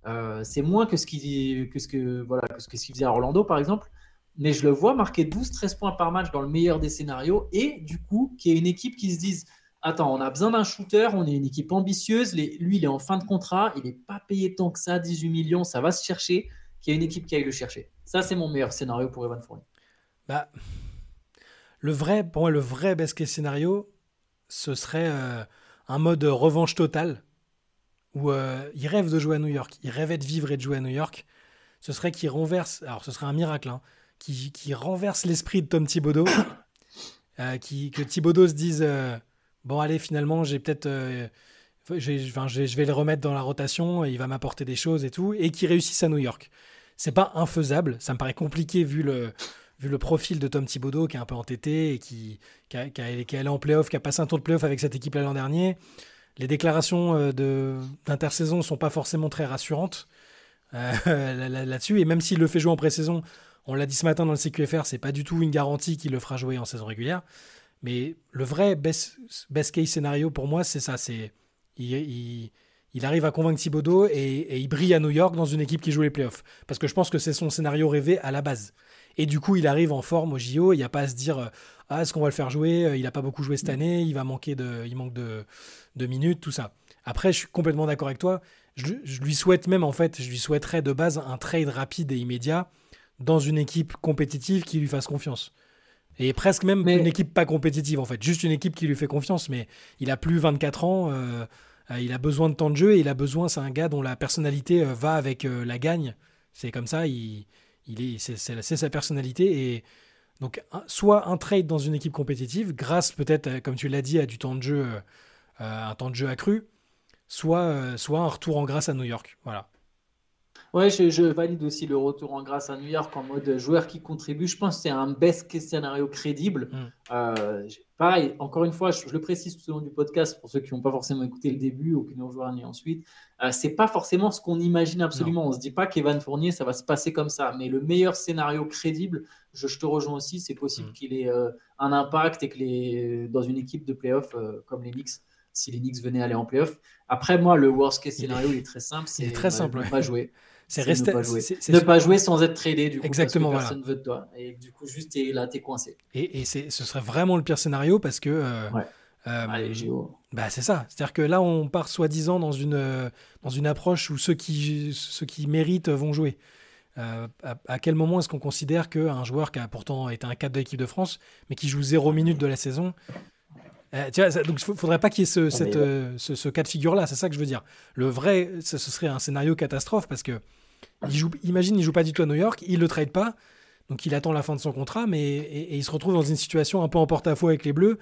[SPEAKER 4] Euh, c'est moins que ce qu'il que ce que, voilà, que ce qu'il faisait à Orlando, par exemple. Mais je le vois marquer 12-13 points par match dans le meilleur des scénarios. Et du coup, qu'il y ait une équipe qui se dise Attends, on a besoin d'un shooter, on est une équipe ambitieuse. Lui, il est en fin de contrat, il n'est pas payé tant que ça, 18 millions, ça va se chercher. Qu'il y ait une équipe qui aille le chercher. Ça, c'est mon meilleur scénario pour Evan Fournier.
[SPEAKER 5] Bah, le vrai, pour moi, le vrai best case scénario, ce serait euh, un mode revanche totale où euh, il rêve de jouer à New York, il rêvait de vivre et de jouer à New York. ce serait qu'il renverse, alors ce serait un miracle, hein, qui, renverse l'esprit de Tom Thibodeau, euh, qui, que Thibodeau se dise euh, bon allez finalement j'ai peut-être euh, je, vais- le remettre dans la rotation, il va m'apporter des choses et tout, et qui réussisse à New York. C'est pas infaisable, ça me paraît compliqué vu le, vu le profil de Tom Thibodeau qui est un peu entêté et qui, qui, a- qui est allé en playoff, qui a passé un tour de playoff avec cette équipe l'an dernier. Les déclarations euh, d'intersaison sont pas forcément très rassurantes euh, là- là- là-dessus, et même s'il le fait jouer en pré-saison, on l'a dit ce matin dans le CQFR, c'est pas du tout une garantie qu'il le fera jouer en saison régulière. Mais le vrai best, case scénario pour moi, c'est ça. C'est il, arrive à convaincre Thibodeau et, il brille à New York dans une équipe qui joue les playoffs. Parce que je pense que c'est son scénario rêvé à la base. Et du coup, il arrive en forme au JO. Il n'y a pas à se dire euh, ah est-ce qu'on va le faire jouer Euh, Il n'a pas beaucoup joué cette année. Il va manquer de, il manque de, minutes, tout ça. Après, je suis complètement d'accord avec toi. Je lui souhaite même en fait, je lui souhaiterais de base un trade rapide et immédiat dans une équipe compétitive qui lui fasse confiance. Et presque même
[SPEAKER 4] Mais-
[SPEAKER 5] une équipe pas compétitive en fait, juste une équipe qui lui fait confiance. Mais il a plus 24 ans, euh, euh, il a besoin de temps de jeu et il a besoin, c'est un gars dont la personnalité euh, va avec la gagne. C'est comme ça, il, il est, c'est, sa personnalité. Et donc, un- soit un trade dans une équipe compétitive, grâce peut-être, comme tu l'as dit, à du temps de jeu, euh, un temps de jeu accru, soit, euh, soit un retour en grâce à New York. Voilà.
[SPEAKER 4] Ouais, je, je valide aussi le retour en grâce à New York en mode joueur qui contribue. Je pense que c'est un best case scénario crédible.
[SPEAKER 5] Mm.
[SPEAKER 4] Euh, pareil, encore une fois, je, je le précise tout au long du podcast pour ceux qui n'ont pas forcément écouté le début ou qui nous rejoignent ensuite. Euh, c'est pas forcément ce qu'on imagine absolument. On se dit pas qu'Evan Fournier, ça va se passer comme ça. Mais le meilleur scénario crédible, je, je te rejoins aussi, c'est possible
[SPEAKER 5] Mm.
[SPEAKER 4] qu'il ait euh, un impact et que les, dans une équipe de playoff euh, comme les Knicks, si les Knicks venaient aller en playoff. Après, moi, le worst case
[SPEAKER 5] Il est-
[SPEAKER 4] scénario, il est très simple. C'est
[SPEAKER 5] très simple, ouais.
[SPEAKER 4] pas jouer.
[SPEAKER 5] C'est rester.
[SPEAKER 4] ne pas jouer.
[SPEAKER 5] c'est-
[SPEAKER 4] Ne pas jouer sans être tradé, du coup,
[SPEAKER 5] Exactement,
[SPEAKER 4] parce que
[SPEAKER 5] voilà.
[SPEAKER 4] personne veut de toi. Et du coup, juste, t'es là, t'es coincé.
[SPEAKER 5] Et, et c'est, ce serait vraiment le pire scénario parce que. euh,
[SPEAKER 4] Ouais.
[SPEAKER 5] euh,
[SPEAKER 4] Allez, Géo.
[SPEAKER 5] Bah, c'est ça. C'est-à-dire que là, on part soi-disant dans une, euh, dans une approche où ceux qui, ceux qui méritent vont jouer. Euh, à, à quel moment est-ce qu'on considère qu'un joueur qui a pourtant été un cadre de l'équipe de France, mais qui joue zéro minute de la saison, euh, tu vois, ça- donc il ne faudrait pas qu'il y ait ce, cette,
[SPEAKER 4] mais-
[SPEAKER 5] euh, ce, ce cas de figure-là, c'est ça que je veux dire. Le vrai, ce, ce serait un scénario catastrophe parce que, il joue, imagine, il joue pas du tout à New York, il le trade pas, donc il attend la fin de son contrat, mais il se retrouve dans une situation un peu en porte-à-faux avec les Bleus,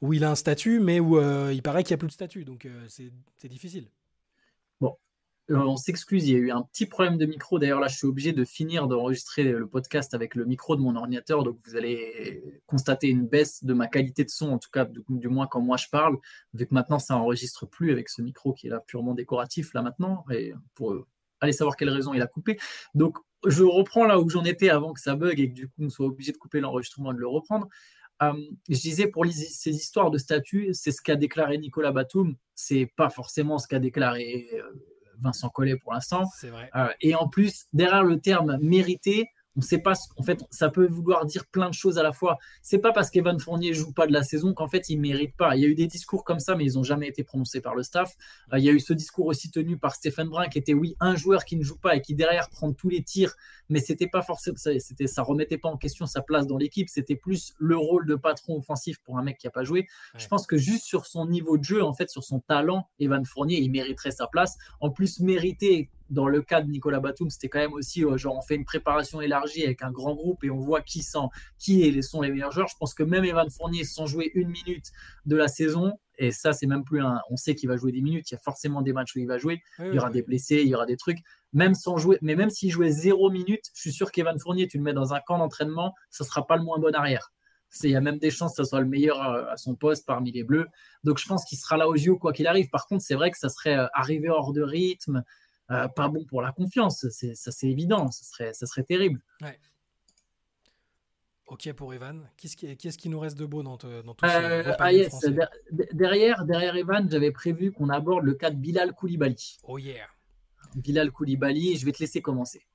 [SPEAKER 5] où il a un statut, mais où euh, il paraît qu'il n'y a plus de statut, donc euh, c'est difficile.
[SPEAKER 4] Euh, on s'excuse, il y a eu un petit problème de micro. D'ailleurs, là, je suis obligé de finir d'enregistrer le podcast avec le micro de mon ordinateur. Donc, vous allez constater une baisse de ma qualité de son, en tout cas, du, du moins quand moi je parle, vu que maintenant, ça enregistre plus avec ce micro qui est là purement décoratif, là maintenant. Et pour aller savoir quelle raison il a coupé. Donc, je reprends là où j'en étais avant que ça bug et que du coup, on soit obligé de couper l'enregistrement et de le reprendre. Euh, je disais pour les- ces histoires de statut, c'est ce qu'a déclaré Nicolas Batum. C'est pas forcément ce qu'a déclaré euh, Vincent Collet pour l'instant.
[SPEAKER 5] C'est vrai.
[SPEAKER 4] Euh, et en plus, derrière le terme mérité, on ne sait pas. ce- En fait, ça peut vouloir dire plein de choses à la fois. C'est pas parce qu'Evan Fournier joue pas de la saison qu'en fait il mérite pas. Il y a eu des discours comme ça, mais ils n'ont jamais été prononcés par le staff. Euh, il y a eu ce discours aussi tenu par Stéphane Brun, qui était oui un joueur qui ne joue pas et qui derrière prend tous les tirs, mais c'était pas forcément. Ça, c'était, ça remettait pas en question sa place dans l'équipe. C'était plus le rôle de patron offensif pour un mec qui a pas joué.
[SPEAKER 5] Ouais.
[SPEAKER 4] Je pense que juste sur son niveau de jeu, en fait, sur son talent, Evan Fournier, il mériterait sa place. En plus, mériter dans le cas de Nicolas Batum, c'était quand même aussi, euh, genre, on fait une préparation élargie avec un grand groupe et on voit qui, sont, qui est- sont les meilleurs joueurs. Je pense que même Evan Fournier, sans jouer une minute de la saison, et ça, c'est même plus un. On sait qu'il va jouer des minutes, il y a forcément des matchs où il va jouer,
[SPEAKER 5] Oui,
[SPEAKER 4] il y aura
[SPEAKER 5] oui,
[SPEAKER 4] des blessés, il y aura des trucs. Même sans jouer, mais même s'il jouait zéro minute, je suis sûr qu'Evan Fournier, tu le mets dans un camp d'entraînement, ça sera pas le moins bon arrière. Il y a même des chances que ça soit le meilleur euh, à son poste parmi les Bleus. Donc je pense qu'il sera là aux JO quoi qu'il arrive. Par contre, c'est vrai que ça serait euh, arrivé hors de rythme, euh, pas bon pour la confiance. C'est, ça c'est évident. Ça serait, ça serait terrible.
[SPEAKER 5] Ok pour Evan. Qu'est-ce qui, qu'est-ce qui nous reste de beau dans, te- dans tout
[SPEAKER 4] Euh, ah yes, der- derrière, derrière Evan, j'avais prévu qu'on aborde le cas de Bilal Koulibaly.
[SPEAKER 5] Oh yeah.
[SPEAKER 4] Bilal Koulibaly, je vais te laisser commencer.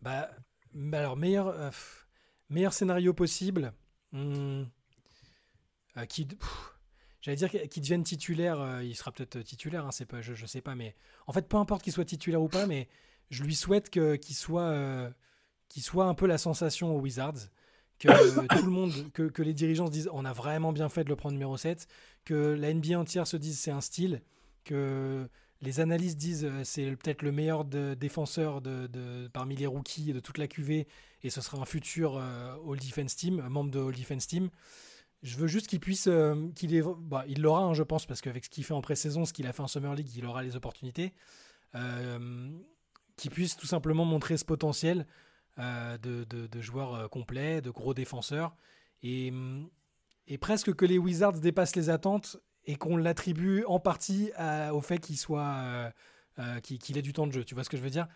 [SPEAKER 5] Bah, bah alors, meilleur, euh, meilleur scénario possible. Hmm. Euh, qui, pff, j'allais dire qu'il devienne titulaire. euh, il sera peut-être titulaire, hein, c'est pas, je, je sais pas. Mais en fait, peu importe qu'il soit titulaire ou pas, mais je lui souhaite que, qu'il soit, euh, qu'il soit un peu la sensation aux Wizards. Que euh, tout le monde, que, que les dirigeants se disent on a vraiment bien fait de le prendre numéro 7. Que la NBA entière se dise c'est un style. Que les analystes disent c'est peut-être le meilleur de, défenseur de, parmi les rookies de toute la QV et ce sera un futur All Defense Team, membre de All Defense Team. Je veux juste qu'il puisse, euh, qu'il ait, bah, il l'aura, hein, je pense, parce qu'avec ce qu'il fait en pré-saison, ce qu'il a fait en Summer League, il aura les opportunités. qu'il puisse tout simplement montrer ce potentiel de, de, joueur complet, de gros défenseur. Et, presque que les Wizards dépassent les attentes et qu'on l'attribue en partie au fait qu'il soit euh, euh, qu'il ait du temps de jeu. Tu vois ce que je veux dire?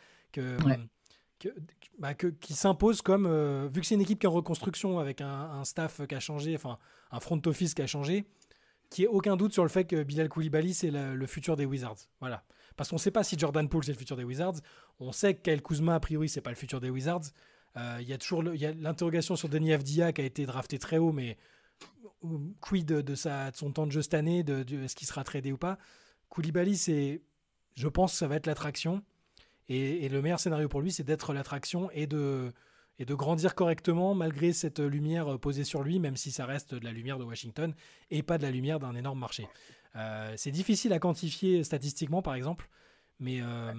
[SPEAKER 5] Bah, qui s'impose comme euh, vu que c'est une équipe qui est en reconstruction avec un, staff qui a changé, enfin un front office qui a changé, qui ait aucun doute sur le fait que Bilal Koulibaly c'est le futur des Wizards. Voilà. Parce qu'on ne sait pas si Jordan Poole c'est le futur des Wizards. On sait que Kyle Kuzma a priori c'est pas le futur des Wizards. Il y a toujours l'interrogation sur Denis Avdia qui a été drafté très haut, mais quid de, son temps de jeu cette année, de, est-ce qu'il sera tradé ou pas? Koulibaly, je pense que ça va être l'attraction. Et, le meilleur scénario pour lui, c'est d'être l'attraction et de, grandir correctement malgré cette lumière posée sur lui, même si ça reste de la lumière de Washington et pas de la lumière d'un énorme marché. Euh, c'est difficile à quantifier statistiquement, par exemple, mais, euh,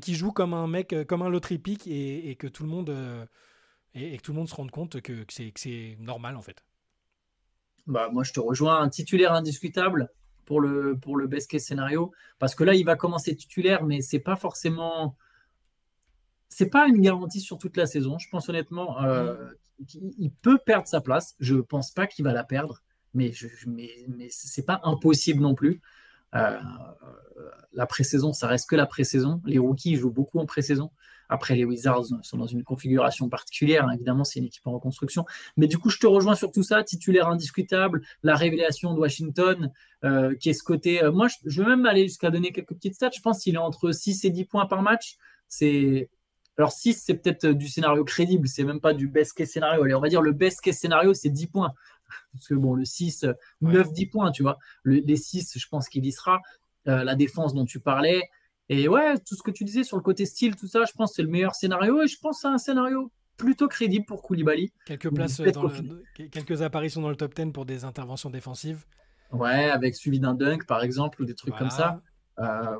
[SPEAKER 5] qui joue comme un mec, comme un loterie pick et, que tout le monde, euh, et, que tout le monde se rende compte que, que c'est normal en fait.
[SPEAKER 4] Bah, moi, je te rejoins. Un titulaire indiscutable pour le, pour le best case scénario. Parce que là, il va commencer titulaire, mais c'est pas forcément. C'est pas une garantie sur toute la saison. Je pense honnêtement, euh, il peut perdre sa place. Je pense pas qu'il va la perdre, mais, je, mais, mais c'est pas impossible non plus. Euh, la pré-saison, ça reste que la pré-saison. Les rookies jouent beaucoup en pré-saison. Après, les Wizards sont dans une configuration particulière. Hein. Évidemment, c'est une équipe en reconstruction. Mais du coup, je te rejoins sur tout ça. Titulaire indiscutable, la révélation de Washington, euh, qui est ce côté. Euh, moi, je, veux même aller jusqu'à donner quelques petites stats. Je pense qu'il est entre 6 et 10 points par match. C'est. Alors 6, c'est peut-être du scénario crédible, c'est même pas du best case scénario. Allez, on va dire le best case scénario, c'est 10 points. Parce que bon, le 6, 9, 10 points, tu vois. les 6, je pense qu'il y sera. Euh, la défense dont tu parlais, et ouais, tout ce que tu disais sur le côté style, tout ça, je pense que c'est le meilleur scénario. Et je pense c'est un scénario plutôt crédible pour Koulibaly.
[SPEAKER 5] Quelques, places dans quelques apparitions dans le top 10 pour des interventions défensives.
[SPEAKER 4] Ouais, avec suivi d'un dunk, par exemple, ou des trucs comme ça. Euh,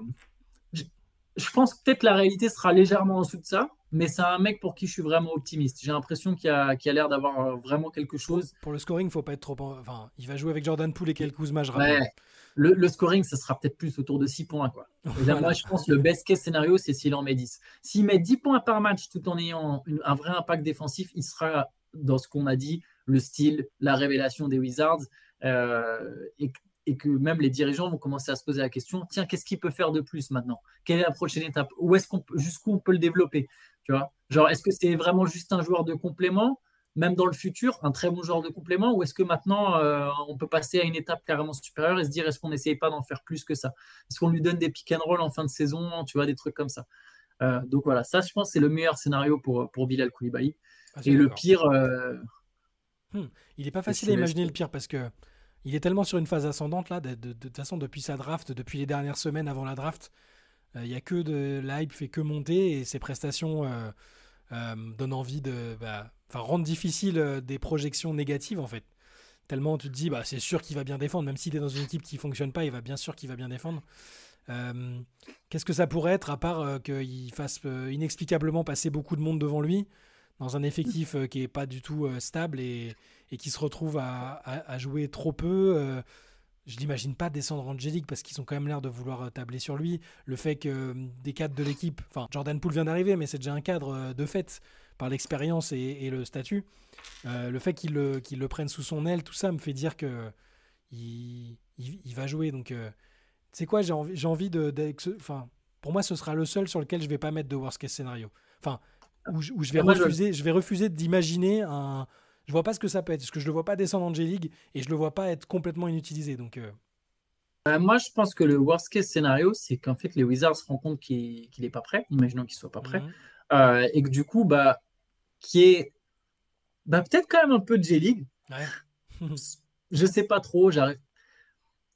[SPEAKER 4] je, pense que peut-être la réalité sera légèrement en dessous de ça, mais c'est un mec pour qui je suis vraiment optimiste. J'ai l'impression qu'il a, a l'air d'avoir vraiment quelque chose.
[SPEAKER 5] Pour, le scoring, il faut pas être trop. Enfin, il va jouer avec Jordan Poole et quelques Kuzma, je rappelle. Ouais
[SPEAKER 4] le, scoring, ça sera peut-être plus autour de 6 points. Quoi. moi, je pense que le best case scénario, c'est s'il en met 10. S'il met 10 points par match tout en ayant un vrai impact défensif, il sera dans ce qu'on a dit, le style, la révélation des Wizards. Euh, et, que même les dirigeants vont commencer à se poser la question tiens, qu'est-ce qu'il peut faire de plus maintenant? Quelle est la prochaine étape? Où est-ce qu'on jusqu'où on peut le développer? Tu vois Genre, est-ce que c'est vraiment juste un joueur de complément même dans le futur, un très bon genre de complément Ou est-ce que maintenant, euh, on peut passer à une étape carrément supérieure et se dire, est-ce qu'on n'essaye pas d'en faire plus que ça? Est-ce qu'on lui donne des pick and roll en fin de saison Tu vois, des trucs comme ça? Euh, donc voilà, ça, je pense, c'est le meilleur scénario pour, pour Bilal Koulibaly. Ah, et le pire. Euh,
[SPEAKER 5] hmm. Il n'est pas facile à imaginer le pire parce que il est tellement sur une phase ascendante là. De, toute façon, depuis sa draft, depuis les dernières semaines avant la draft, il n'y a que de la hype fait que monter et ses prestations donnent envie de. Bah, rendre difficile euh, des projections négatives en fait. Tellement tu te dis, bah, c'est sûr qu'il va bien défendre, même s'il est dans une équipe qui fonctionne pas, il va bien sûr qu'il va bien défendre. Euh, qu'est-ce que ça pourrait être à part euh, qu'il fasse inexplicablement passer beaucoup de monde devant lui dans un effectif qui est pas du tout stable et, qui se retrouve à, jouer trop peu je l'imagine pas descendre en G-League parce qu'ils ont quand même l'air de vouloir tabler sur lui. Le fait que des cadres de l'équipe, enfin Jordan Poole vient d'arriver, mais c'est déjà un cadre de fait par l'expérience et, le statut. Euh, le fait qu'il le, le prenne sous son aile, tout ça me fait dire que il, va jouer. Donc, euh, tu sais quoi, j'ai envie, envie de. Enfin, pour moi, ce sera le seul sur lequel je vais pas mettre de worst case scénario. Enfin, où, je vais refuser, je... vais refuser d'imaginer un. Je vois pas ce que ça peut être, parce que je le vois pas descendre en J-League et je le vois pas être complètement inutilisé. Donc.
[SPEAKER 4] Euh. moi, je pense que le worst case scénario, c'est qu'en fait, les Wizards se rendent compte qu'il n'est pas prêt, imaginons qu'il soit pas prêt, mhm. et que du coup, bah, qui est bah, peut-être quand même un peu de J-League. Ouais. je sais pas trop, j'arrive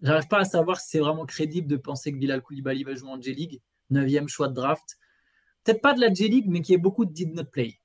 [SPEAKER 4] j'arrive pas à savoir si c'est vraiment crédible de penser que Bilal Koulibaly va jouer en J-League, neuvième choix de draft. Peut-être pas de la J-League, mais qui est beaucoup de did not play.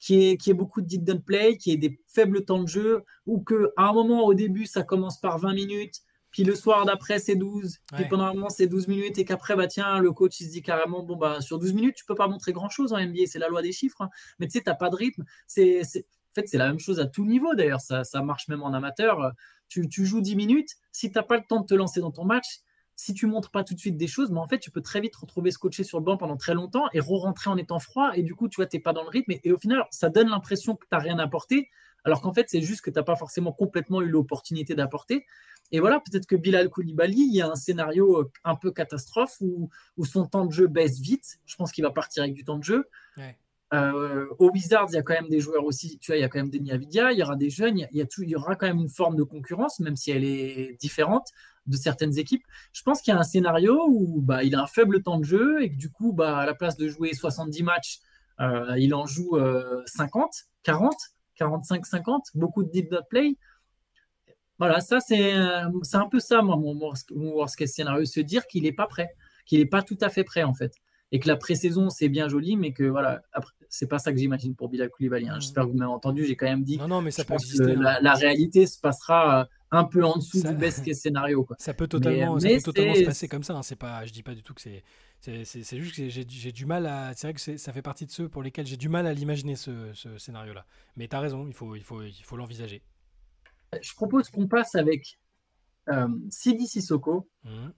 [SPEAKER 4] Qui est, qui est beaucoup de did not play, qui est des faibles temps de jeu, ou que à un moment au début ça commence par 20 minutes, puis le soir d'après, c'est 12, puis
[SPEAKER 5] Ouais.
[SPEAKER 4] pendant un moment, c'est 12 minutes, et qu'après, bah, tiens, le coach, il se dit carrément, bon, bah, sur 12 minutes, tu peux pas montrer grand-chose en NBA, c'est la loi des chiffres, hein. mais tu sais, t'as pas de rythme. C'est, c'est- En fait, c'est la même chose à tout niveau, d'ailleurs, ça, ça marche même en amateur. Tu, tu joues 10 minutes, si t'as pas le temps de te lancer dans ton match, si tu montres pas tout de suite des choses, mais en fait, tu peux très vite retrouver scotché sur le banc pendant très longtemps et re-rentrer en étant froid, et du coup, tu vois, t'es pas dans le rythme, et, et au final, ça donne l'impression que t'as rien apporté, alors qu'en fait, c'est juste que t'as pas forcément complètement eu l'opportunité d'apporter. Et voilà, peut-être que Bilal Koulibaly, il y a un scénario euh, un peu catastrophe où, où son temps de jeu baisse vite. Je pense qu'il va partir avec du temps de jeu.
[SPEAKER 5] Ouais.
[SPEAKER 4] Euh, au Wizards, il y a quand même des joueurs aussi. Tu vois, il y a quand même Denis Avidia, il y aura des jeunes, il y, a- il y a tout, il y aura quand même une forme de concurrence, même si elle est différente de certaines équipes. Je pense qu'il y a un scénario où bah, il a un faible temps de jeu et que du coup, bah, à la place de jouer 70 matchs, euh, il en joue euh, 50, 40, 45, 50, beaucoup de did not play. Voilà, ça, c'est euh, c'est un peu ça, moi, mon worst case scénario, se dire qu'il n'est pas prêt, qu'il n'est pas tout à fait prêt, en fait. Et que la pré-saison, c'est bien joli, mais que voilà, c'est pas ça que j'imagine pour Bilal Koulibaly. hein. J'espère que vous m'avez entendu, j'ai quand même dit
[SPEAKER 5] Non, non, mais ça peut
[SPEAKER 4] que
[SPEAKER 5] exister. hein.
[SPEAKER 4] la, la réalité se passera euh, un peu en dessous
[SPEAKER 5] Ça-
[SPEAKER 4] du best case scénario. Quoi.
[SPEAKER 5] Ça peut totalement,
[SPEAKER 4] Mais-
[SPEAKER 5] ça
[SPEAKER 4] mais
[SPEAKER 5] peut totalement
[SPEAKER 4] c'est-
[SPEAKER 5] se passer comme ça. hein. C'est pas, je dis pas du tout que c'est, c'est, juste que j'ai, du mal à. C'est vrai que ça fait partie de ceux pour lesquels j'ai du mal à l'imaginer ce, ce scénario-là. Mais t'as raison, il faut, il faut, il faut l'envisager.
[SPEAKER 4] Je propose qu'on passe avec euh, Sidi Sissoko,
[SPEAKER 5] Mhm.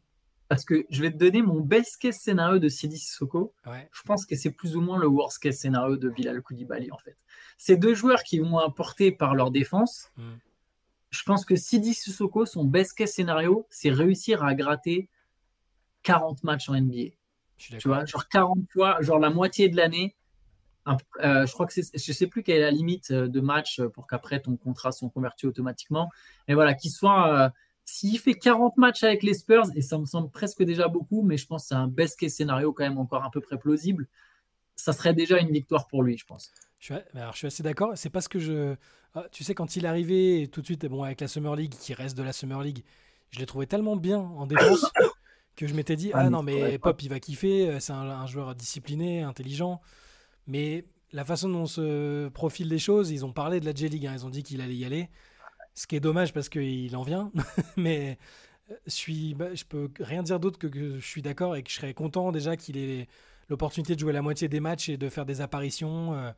[SPEAKER 4] Parce que je vais te donner mon best case scénario de Sidi Sissoko.
[SPEAKER 5] Ouais.
[SPEAKER 4] Je pense que c'est plus ou moins le worst case scénario de Bilal Koulibaly, en fait. Ces deux joueurs qui vont apporter par leur défense.
[SPEAKER 5] Mhm.
[SPEAKER 4] Je pense que Sidi Sissoko, son best case scénario, c'est réussir à gratter 40 matchs en NBA. Tu vois, genre 40 fois, genre la moitié de l'année. Euh, je crois que c'est, je sais plus quelle est la limite euh, de match euh, pour qu'après ton contrat soit converti automatiquement. Mais voilà, qu'il soit, euh, s'il fait 40 matchs avec les Spurs, et ça me semble presque déjà beaucoup, mais je pense que c'est un best case scénario quand même encore un peu près plausible, ça serait déjà une victoire pour lui, je pense.
[SPEAKER 5] Je suis, alors, je suis assez d'accord. C'est parce que je. Ah, tu sais, quand il est arrivé, tout de suite, bon, avec la Summer League, qui reste de la Summer League, je l'ai trouvé tellement bien en défense que je m'étais dit,
[SPEAKER 4] Ah,
[SPEAKER 5] ah non, mais. Pop, il va kiffer. euh, C'est un, un joueur discipliné, intelligent. Mais la façon dont se profilent les choses, ils ont parlé de la J-League. hein, Ils ont dit qu'il allait y aller. Ce qui est dommage parce qu'il en vient. mais euh, bah, je peux rien dire d'autre que, je suis d'accord et que je serais content déjà qu'il ait l'opportunité de jouer la moitié des matchs et de faire des apparitions euh,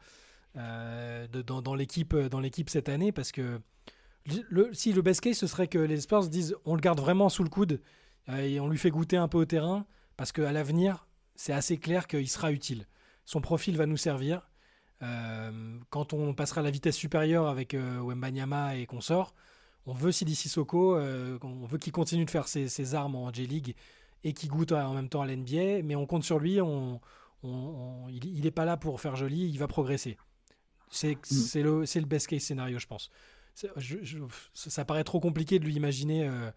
[SPEAKER 5] euh, dans, l'équipe cette année parce que si le best case ce serait que les Spurs disent on le garde vraiment sous le coude et on lui fait goûter un peu au terrain parce qu'à l'avenir c'est assez clair qu'il sera utile son profil va nous servir quand on passera à la vitesse supérieure avec euh, Wembanyama et qu'on sort on veut Sidi Sissoko, euh, on veut qu'il continue de faire ses, ses armes en J-League et qu'il goûte en même temps à l'NBA, mais on compte sur lui, on, on- on- il n'est pas là pour faire joli, il va progresser. C'est c'est le, best case scénario, je pense. C'est- je- je- ça paraît trop compliqué de lui imaginer euh,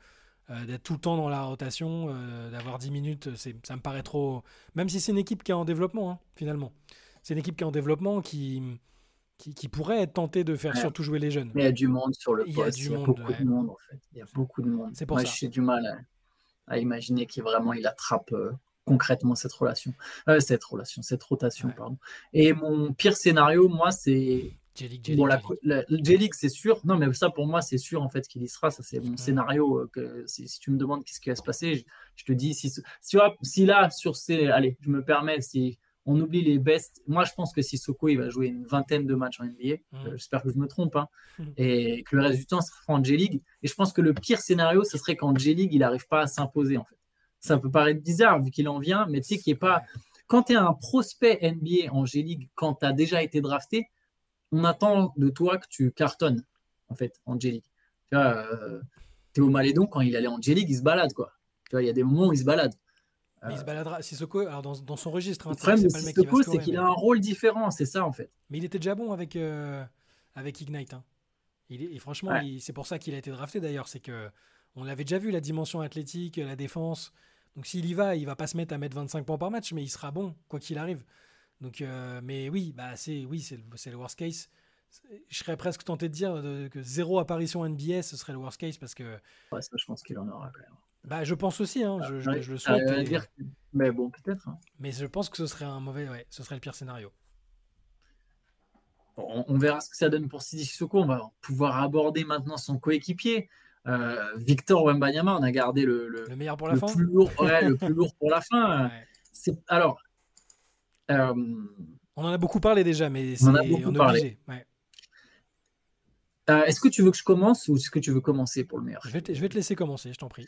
[SPEAKER 5] euh, d'être tout le temps dans la rotation, euh, d'avoir 10 minutes, ça me paraît trop... Même si c'est une équipe qui est en développement, hein, finalement. C'est une équipe qui est en développement, qui, qui, qui pourrait être tentée de faire
[SPEAKER 4] Ouais.
[SPEAKER 5] surtout jouer les jeunes.
[SPEAKER 4] Mais il y a du monde sur le
[SPEAKER 5] Il y a
[SPEAKER 4] poste,
[SPEAKER 5] du
[SPEAKER 4] il y a,
[SPEAKER 5] monde,
[SPEAKER 4] beaucoup
[SPEAKER 5] ouais.
[SPEAKER 4] de monde en fait. Il y a beaucoup de monde.
[SPEAKER 5] C'est pour
[SPEAKER 4] Moi, j'ai du mal à, à imaginer qu'il vraiment il attrape euh, concrètement cette relation, Euh, cette relation, cette rotation,
[SPEAKER 5] Ouais.
[SPEAKER 4] pardon. Et mon pire scénario, moi, c'est Bon, la, la- J-League, c'est sûr. Non, mais ça, pour moi, c'est sûr, en fait, qu'il y sera. Ça, c'est mon
[SPEAKER 5] Ouais.
[SPEAKER 4] scénario. euh, Que, si, si tu me demandes qu'est-ce qui va se passer, je, je te dis, si, si, si là, sur ces. Allez, je me permets, si on oublie les bests, moi, je pense que Sissoko, il va jouer une vingtaine de matchs en NBA. Euh, J'espère que je me trompe. hein.
[SPEAKER 5] Mm.
[SPEAKER 4] Et que le reste du temps, sera en J-League. Et je pense que le pire scénario, ce serait qu'en J-League, il n'arrive pas à s'imposer, en fait. Ça peut paraître bizarre, vu qu'il en vient, mais tu sais qu'il n'est pas. Quand tu es un prospect NBA en G-League, quand tu as déjà été drafté, on attend de toi que tu cartonnes, en fait, en J-League. Tu vois, euh, Théo Malédon, quand il allait en J-League, il se balade, quoi. Tu vois, il y a des moments où il se balade.
[SPEAKER 5] Mais il se baladera. Sissoko, alors dans, dans son registre, hein,
[SPEAKER 4] Le problème de Sissoko, c'est qu'il a un rôle différent, c'est ça, en fait.
[SPEAKER 5] Mais il était déjà bon avec, euh, avec Ignite. hein. Il et franchement,
[SPEAKER 4] Ouais.
[SPEAKER 5] c'est pour ça qu'il a été drafté d'ailleurs. C'est que on l'avait déjà vu, la dimension athlétique, la défense. Donc s'il y va, il va pas se mettre à mettre 25 points par match, mais il sera bon, quoi qu'il arrive. Donc, euh, mais oui, bah c'est oui, c'est le, worst case. Je serais presque tenté de dire que zéro apparition NBA, ce serait le worst case parce que
[SPEAKER 4] Ouais, ça, je pense qu'il en aura quand même.
[SPEAKER 5] Bah, je pense aussi, hein, je, je-
[SPEAKER 4] Ouais,
[SPEAKER 5] je le souhaite. et-
[SPEAKER 4] dire Mais bon, peut-être. hein.
[SPEAKER 5] Mais je pense que ce serait un mauvais, ouais, ce serait le pire scénario.
[SPEAKER 4] Bon, on, on verra ce que ça donne pour Sidi Sissoko. On va pouvoir aborder maintenant son coéquipier. Euh, Victor Wembanyama, on a gardé le, le,
[SPEAKER 5] Le meilleur pour la
[SPEAKER 4] le
[SPEAKER 5] fin
[SPEAKER 4] plus lourd, ouais, le plus lourd pour la fin. C'est alors. euh,
[SPEAKER 5] On en a beaucoup parlé déjà, mais
[SPEAKER 4] On en a
[SPEAKER 5] c'est-
[SPEAKER 4] beaucoup
[SPEAKER 5] on est
[SPEAKER 4] parlé.
[SPEAKER 5] obligé. Ouais.
[SPEAKER 4] euh, est-ce que tu veux que je commence ou est-ce que tu veux commencer pour le meilleur
[SPEAKER 5] Je, vais te, je vais te laisser commencer, je t'en prie.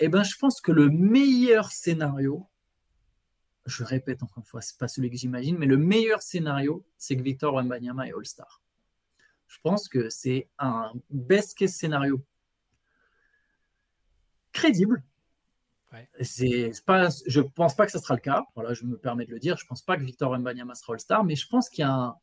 [SPEAKER 4] Eh ben, je pense que le meilleur scénario, je répète encore une fois, c'est pas celui que j'imagine, mais le meilleur scénario, c'est que Victor Wembanyama est All-Star. Je pense que c'est un best case scénario crédible.
[SPEAKER 5] Ouais.
[SPEAKER 4] C'est pas, je pense pas que ce sera le cas. Voilà, je me permets de le dire. Je pense pas que Victor Wembanyama sera All-Star, mais je pense qu'il y a un-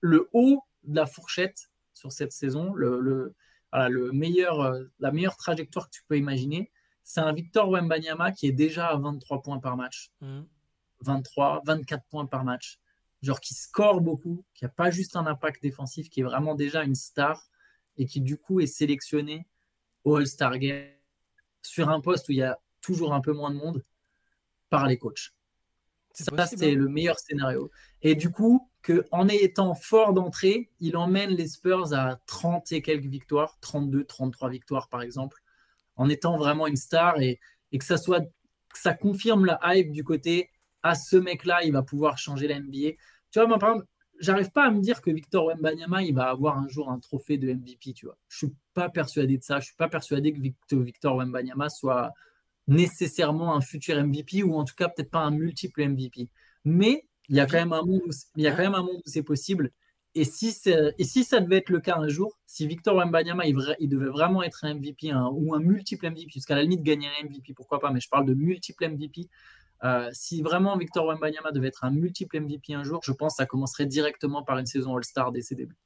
[SPEAKER 4] le haut de la fourchette sur cette saison, le, le, voilà, le meilleur, euh, la meilleure trajectoire que tu peux imaginer, c'est un Victor Wembanyama qui est déjà à 23 points par match.
[SPEAKER 5] Mhm.
[SPEAKER 4] 23, 24 points par match. Genre qui score beaucoup, qui n'a pas juste un impact défensif, qui est vraiment déjà une star et qui du coup est sélectionné au All-Star Game sur un poste où il y a toujours un peu moins de monde par les coachs. Ça, c'est
[SPEAKER 5] hein.
[SPEAKER 4] le meilleur scénario. Et du coup, que en étant fort d'entrée, il emmène les Spurs à 30 et quelques victoires, 32, 33 victoires par exemple, en étant vraiment une star et, que ça soit que ça confirme la hype du côté à ce mec-là, il va pouvoir changer la NBA. Tu vois, moi, par exemple, j'arrive pas à me dire que Victor Wembanyama, il va avoir un jour un trophée de MVP, tu vois. Je suis pas persuadé de ça. Je suis pas persuadé que Victor, Wembanyama soit nécessairement un futur MVP ou en tout cas peut-être pas un multiple MVP. Mais il y a il y a quand même un monde où c'est possible. Et si, ça devait être le cas un jour, si Victor Wembanyama il, devait vraiment être un MVP ou un multiple MVP, jusqu'à la limite gagner un MVP, pourquoi pas, mais je parle de multiple MVP. euh, si vraiment Victor Wembanyama devait être un multiple MVP un jour, je pense que ça commencerait directement par une saison All-Star dès ses débuts.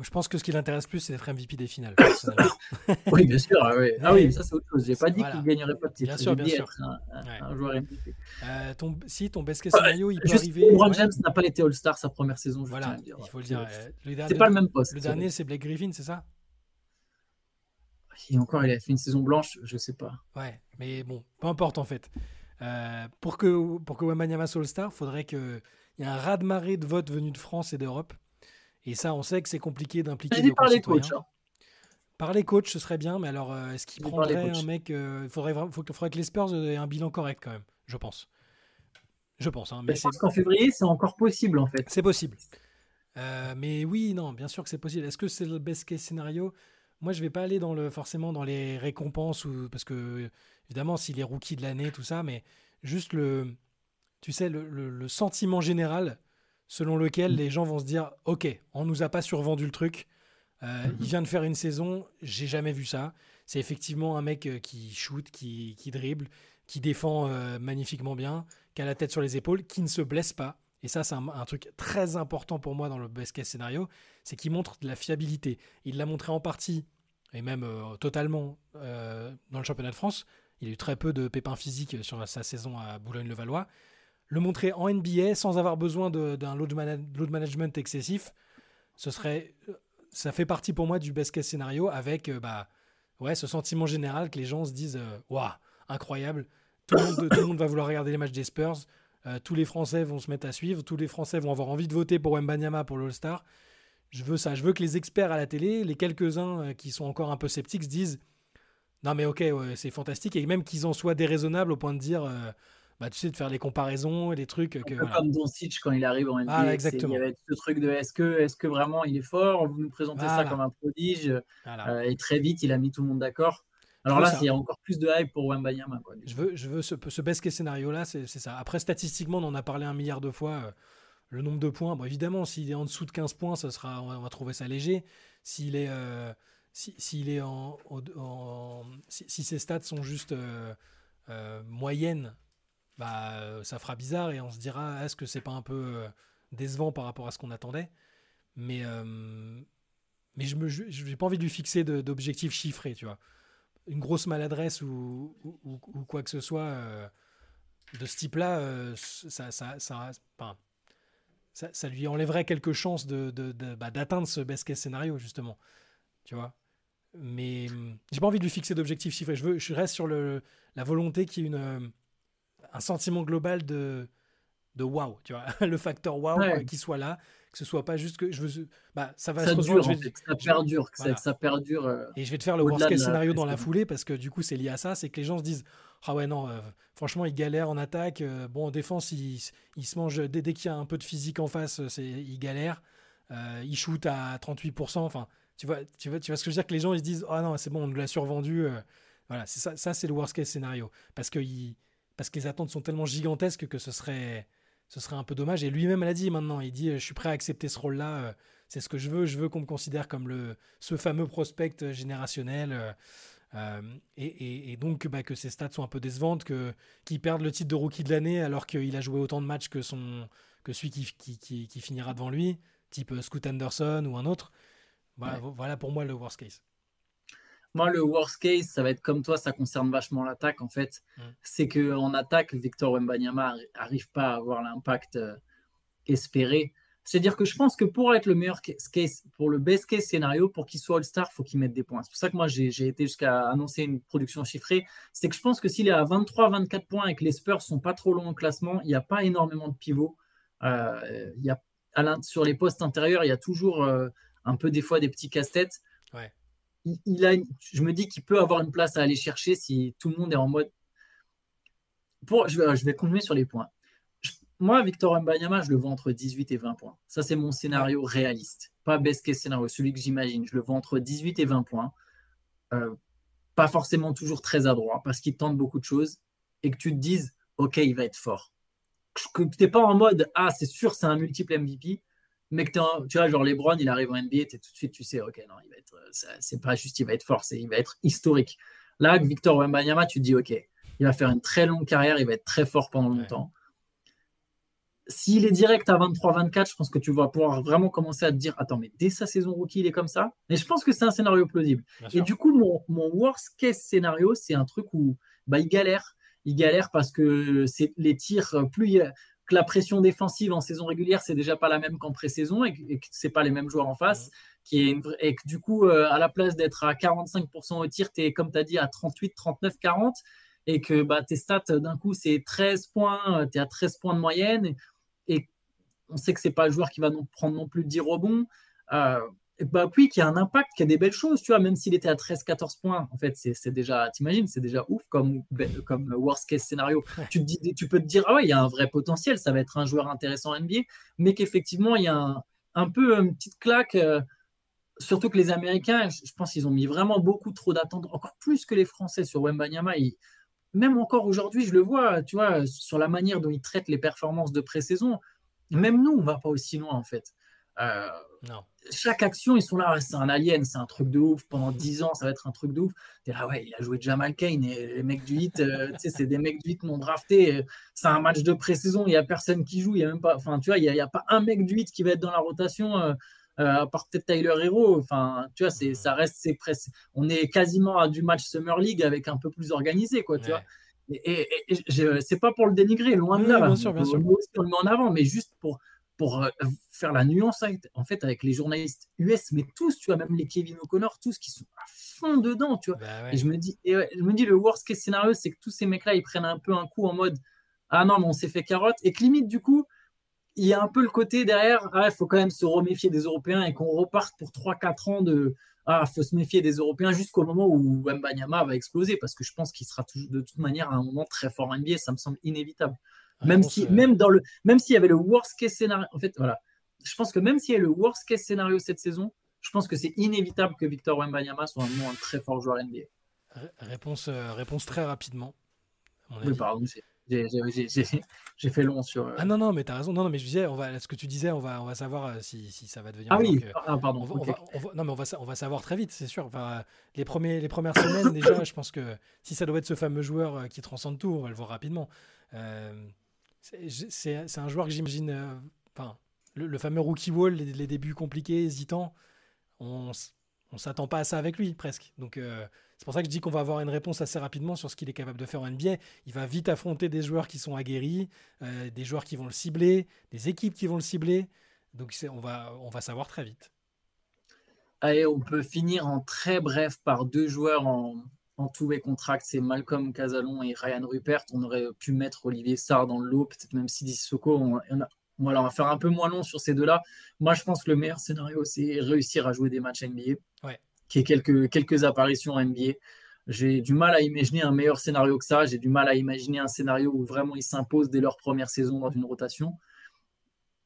[SPEAKER 5] Je pense que ce qui l'intéresse plus, c'est d'être MVP des finales.
[SPEAKER 4] Oui, bien sûr. Ah oui, ah ça c'est autre chose. J'ai pas dit
[SPEAKER 5] Voilà.
[SPEAKER 4] qu'il gagnerait pas de titre.
[SPEAKER 5] Bien sûr, bien sûr.
[SPEAKER 4] un, un-
[SPEAKER 5] Ouais.
[SPEAKER 4] un joueur MVP.
[SPEAKER 5] Euh, ton, si ton best case scénario, il peut
[SPEAKER 4] Juste,
[SPEAKER 5] arriver.
[SPEAKER 4] LeBron. James n'a pas été All-Star sa première saison.
[SPEAKER 5] Voilà, il faut le dire. euh,
[SPEAKER 4] C'est pas le même poste.
[SPEAKER 5] le dernier, c'est Blake Griffin, c'est ça?
[SPEAKER 4] Et encore, il a fait une saison blanche, je sais pas.
[SPEAKER 5] Ouais, mais bon, peu importe en fait. Euh, pour que pour que Wembanyama soit All-Star, faudrait qu'il y ait un raz-de-marée de votes venus de France et d'Europe. Et ça, on sait que c'est compliqué d'impliquer nos
[SPEAKER 4] par les coachs. hein.
[SPEAKER 5] Par les coachs, ce serait bien, mais alors euh, est-ce qu'il prendrait un mec euh, Il faudrait, vra- faut que- faudrait que les Spurs aient un bilan correct quand même, je pense. Je pense, hein, mais
[SPEAKER 4] Je pense qu'en février, c'est encore possible en fait.
[SPEAKER 5] c'est possible. Euh, mais oui, non, bien sûr que c'est possible. Est-ce que c'est le best case scénario Moi, je vais pas aller dans le, forcément dans les récompenses, ou, parce que, évidemment, s'il est rookie de l'année, tout ça, mais juste le, tu sais, le, le- le sentiment général selon lequel les gens vont se dire Ok, on nous a pas survendu le truc. Euh, Il vient de faire une saison, j'ai jamais vu ça. C'est effectivement un mec euh, qui shoot, qui, qui dribble, qui défend euh, magnifiquement bien, qui a la tête sur les épaules, qui ne se blesse pas. Et ça, c'est un, un truc très important pour moi dans le best case scénario, c'est qu'il montre de la fiabilité. Il l'a montré en partie, et même euh, totalement, dans le championnat de France. Il a eu très peu de pépins physiques sur sa saison à Boulogne-le-Valois. Le montrer en NBA sans avoir besoin d'un load, mana- load management excessif, ce serait, euh, ça fait partie pour moi du best case scénario avec euh, bah, ouais, ce sentiment général que les gens se disent euh, Waouh, incroyable, tout le, monde, va vouloir regarder les matchs des Spurs, tous les Français vont se mettre à suivre, tous les Français vont avoir envie de voter pour Wembanyama pour l'All-Star. Je veux ça, je veux que les experts à la télé, les quelques-uns qui sont encore un peu sceptiques, se disent Non, mais ok, c'est fantastique, et même qu'ils en soient déraisonnables au point de dire bah, Tu sais, de faire les comparaisons et les trucs.
[SPEAKER 4] Un
[SPEAKER 5] Que,
[SPEAKER 4] peu
[SPEAKER 5] voilà.
[SPEAKER 4] comme Doncic quand il arrive en NBA. C'est-
[SPEAKER 5] exactement.
[SPEAKER 4] Il y avait ce truc de est-ce que, est que vraiment il est fort? Vous nous présentez ça comme un prodige.
[SPEAKER 5] Voilà.
[SPEAKER 4] euh, et très vite, il a mis tout le monde d'accord. Alors là, il y a encore plus de hype pour Wembanyama. Quoi,
[SPEAKER 5] Je veux, je veux ce, ce best case scénario là, c'est ça. Après, statistiquement, on en a parlé un milliard de fois. euh, le nombre de points, bon, évidemment, s'il est en dessous de 15 points, ça sera, on va, on va trouver ça léger. S'il est, euh, si- s'il est en, si, si ses stats sont juste euh, moyennes, bah, euh, ça fera bizarre et on se dira, est-ce que c'est pas un peu euh, décevant par rapport à ce qu'on attendait? Mais, euh, mais je j'ai pas envie de lui fixer d'objectifs chiffrés, tu vois une grosse maladresse ou, ou, quoi que ce soit de ce type-là, ça, ça, ça, ça, lui enlèverait quelques chances de, de- de- bah, d'atteindre ce best case scénario, justement. Tu vois Mais j'ai pas envie de lui fixer d'objectifs chiffrés. Je, veux, je reste sur le, la volonté qu'il y ait une, un sentiment global de, de wow, tu vois, le facteur wow
[SPEAKER 4] Ouais.
[SPEAKER 5] qui soit là, que ce soit pas juste que je veux, bah ça va
[SPEAKER 4] Ça
[SPEAKER 5] se
[SPEAKER 4] dure, en fait, que ça perdure, que ça-
[SPEAKER 5] voilà.
[SPEAKER 4] que ça perdure. euh,
[SPEAKER 5] Et je vais te faire le worst case
[SPEAKER 4] la
[SPEAKER 5] scénario dans la foulée parce que du coup c'est lié à ça, c'est que les gens se disent ah ouais non, euh, franchement il galère en attaque, euh, bon en défense il, s- il se mange dès, dès qu'il y a un peu de physique en face, euh, c'est il galère, Euh, il shoot à 38%, enfin tu vois, tu vois, tu vois ce que je veux dire que les gens ils se disent ah non c'est bon on nous l'a survendu, euh, voilà c'est ça, ça c'est le worst case scénario parce que parce que les attentes sont tellement gigantesques que ce serait ce serait un peu dommage et lui-même l'a dit maintenant, il dit euh, je suis prêt à accepter ce rôle-là. euh, c'est ce que je veux. Je veux qu'on me considère comme le, ce fameux prospect euh, générationnel. euh, et, et- et donc bah, que ses stats sont un peu décevantes, que, qu'il perde le titre de rookie de l'année alors qu'il a joué autant de matchs que, son, que celui qui, qui, qui- qui finira devant lui, type Scoot Anderson ou un autre. Voilà,
[SPEAKER 4] Ouais.
[SPEAKER 5] voilà pour moi le worst case.
[SPEAKER 4] Moi, le worst case, ça va être comme toi, ça concerne vachement l'attaque en fait.
[SPEAKER 5] Mm.
[SPEAKER 4] C'est que en attaque, Victor Wembanyama n'arrive pas à avoir l'impact euh, espéré. C'est-à-dire que je pense que pour être le meilleur case, pour le best case scénario, pour qu'il soit All-Star, il faut qu'il mette des points. C'est pour ça que moi, j'ai été jusqu'à annoncer une production chiffrée. C'est que je pense que s'il est à 23-24 points et que les Spurs sont pas trop longs au classement, il n'y a pas énormément de pivots. Euh, il y a, sur les postes intérieurs, il y a toujours euh, un peu des fois des petits casse-têtes.
[SPEAKER 5] Ouais.
[SPEAKER 4] Il, a je me dis qu'il peut avoir une place à aller chercher si tout le monde est en mode. Pour, je, vais, continuer sur les points. Moi, Victor Mbanyama, je le vois entre 18 et 20 points. Ça, c'est mon scénario réaliste. Pas best case scénario, celui que j'imagine. Je le vois entre 18 et 20 points. Euh, pas forcément toujours très adroit parce qu'il tente beaucoup de choses et que tu te dises, OK, il va être fort. Que tu n'es pas en mode, ah, c'est sûr, c'est un multiple MVP, mais en- tu vois, genre LeBron, il arrive en NBA, t'es tout de suite, tu sais, OK, non, il va être, euh, c'est pas juste, il va être fort, c'est, il va être historique. Là, avec Victor Wembanyama, tu te dis, OK, il va faire une très longue carrière, il va être très fort pendant longtemps. S'il est direct à 23-24, je pense que tu vas pouvoir vraiment commencer à te dire Attends, mais dès sa saison rookie, il est comme ça. Et je pense que c'est un scénario plausible.
[SPEAKER 5] Bien
[SPEAKER 4] Et
[SPEAKER 5] sûr.
[SPEAKER 4] du coup, mon, mon worst case scénario, c'est un truc où bah, il galère. Il galère parce que c'est les tirs, euh, plus il que la pression défensive en saison régulière, c'est déjà pas la même qu'en pré-saison et que, que c'est pas les mêmes joueurs en face. Qui est une et que du coup, euh, à la place d'être à 45% au tir, tu es, comme tu as dit, à 38, 39, 40. Et que bah, tes stats, euh, d'un coup, c'est 13 points, tu es à 13 points de moyenne. Et, on sait que c'est pas le joueur qui va non, prendre non plus 10 rebonds. Euh, bah oui, qui a un impact, qui a des belles choses, tu vois, même s'il était à 13-14 points, en fait, c'est déjà, t'imagines, c'est déjà ouf comme, comme worst case scénario.
[SPEAKER 5] Ouais.
[SPEAKER 4] Tu, te dis, tu peux te dire, ah ouais, il y a un vrai potentiel, ça va être un joueur intéressant NBA, mais qu'effectivement, il y a un, un peu une petite claque, euh, surtout que les Américains, je je pense qu'ils ont mis vraiment beaucoup trop d'attentes, encore plus que les Français sur Wembanyama. Ils- même encore aujourd'hui, je le vois, tu vois, sur la manière dont ils traitent les performances de pré-saison, même nous, on va pas aussi loin, en fait. Euh,
[SPEAKER 5] Non.
[SPEAKER 4] chaque action, ils sont là, c'est un alien, c'est un truc de ouf. Pendant 10 ans, ça va être un truc de ouf. T'es là, ouais, il a joué Jamal Kane et les mecs du hit, euh, c'est des mecs du hit non draftés. euh, C'est un match de pré-saison, il n'y a personne qui joue, il y a même pas, enfin, tu vois, il n'y a, pas un mec du hit qui va être dans la rotation, euh, à part peut-être Tyler Hero. Enfin, tu vois, c'est, ça reste, c'est presque, on est quasiment à du match Summer League avec un peu plus organisé, quoi, tu
[SPEAKER 5] Ouais.
[SPEAKER 4] vois. Et, et- et je- c'est pas pour le dénigrer, loin de
[SPEAKER 5] Oui,
[SPEAKER 4] là.
[SPEAKER 5] bien sûr, bien sûr.
[SPEAKER 4] Aussi, on le met en avant, mais juste pour pour euh, faire la nuance avec, en fait avec les journalistes US, mais tous, tu vois, même les Kevin O'Connor, tous qui sont à fond dedans, tu vois.
[SPEAKER 5] Bah ouais.
[SPEAKER 4] Et je me dis, et ouais, je me dis le worst case scénario, c'est que tous ces mecs-là, ils prennent un peu un coup en mode ah non, mais on s'est fait carotte, et que limite du coup, il y a un peu le côté derrière, ah, il faut quand même se reméfier des Européens et qu'on reparte pour 3-4 ans de ah, faut se méfier des Européens jusqu'au moment où Mbanyama va exploser, parce que je pense qu'il sera toujours, de toute manière à un moment très fort en NBA, ça me semble inévitable. Même
[SPEAKER 5] Réponse,
[SPEAKER 4] si, même dans le, même s'il y avait le worst case scénario, en fait, voilà, je pense que même s'il y a le worst case scénario cette saison, je pense que c'est inévitable que Victor Wembanyama soit un, moment un très fort joueur NBA.
[SPEAKER 5] ré- réponse, euh, réponse très rapidement.
[SPEAKER 4] Oui, pardon, j'ai- fait long sur. euh,
[SPEAKER 5] Ah non, non, mais t'as raison. Non, non, mais je disais, on va, ce que tu disais, on va, on va savoir euh, si, si ça va devenir.
[SPEAKER 4] Ah oui,
[SPEAKER 5] que-
[SPEAKER 4] ah, pardon.
[SPEAKER 5] on va,
[SPEAKER 4] ok.
[SPEAKER 5] on va- on va- non, mais on va, on va savoir très vite, c'est sûr. Enfin, les, premiers, les premières semaines, déjà, je pense que si ça doit être ce fameux joueur qui transcende tout, on va le voir rapidement. Euh, c'est- un joueur que j'imagine. euh, le, fameux rookie wall, les, débuts compliqués, hésitants, on, on s'attend pas à ça avec lui, presque. Donc, euh, c'est pour ça que je dis qu'on va avoir une réponse assez rapidement sur ce qu'il est capable de faire en NBA. Il va vite affronter des joueurs qui sont aguerris, euh, des joueurs qui vont le cibler, des équipes qui vont le cibler. Donc, on va, on va savoir très vite.
[SPEAKER 4] Allez, on peut finir en très bref par deux joueurs en, en tous les contracts, c'est Malcolm Casalon et Ryan Rupert. On aurait pu mettre Olivier Sarr dans le lot, peut-être même Sidi Soko. On, on, a, voilà, on va faire un peu moins long sur ces deux-là. Moi, je pense que le meilleur scénario, c'est réussir à jouer des matchs NBA.
[SPEAKER 5] Ouais.
[SPEAKER 4] Qui est quelques, quelques apparitions NBA. J'ai du mal à imaginer un meilleur scénario que ça. J'ai du mal à imaginer un scénario où vraiment ils s'imposent dès leur première saison dans une rotation.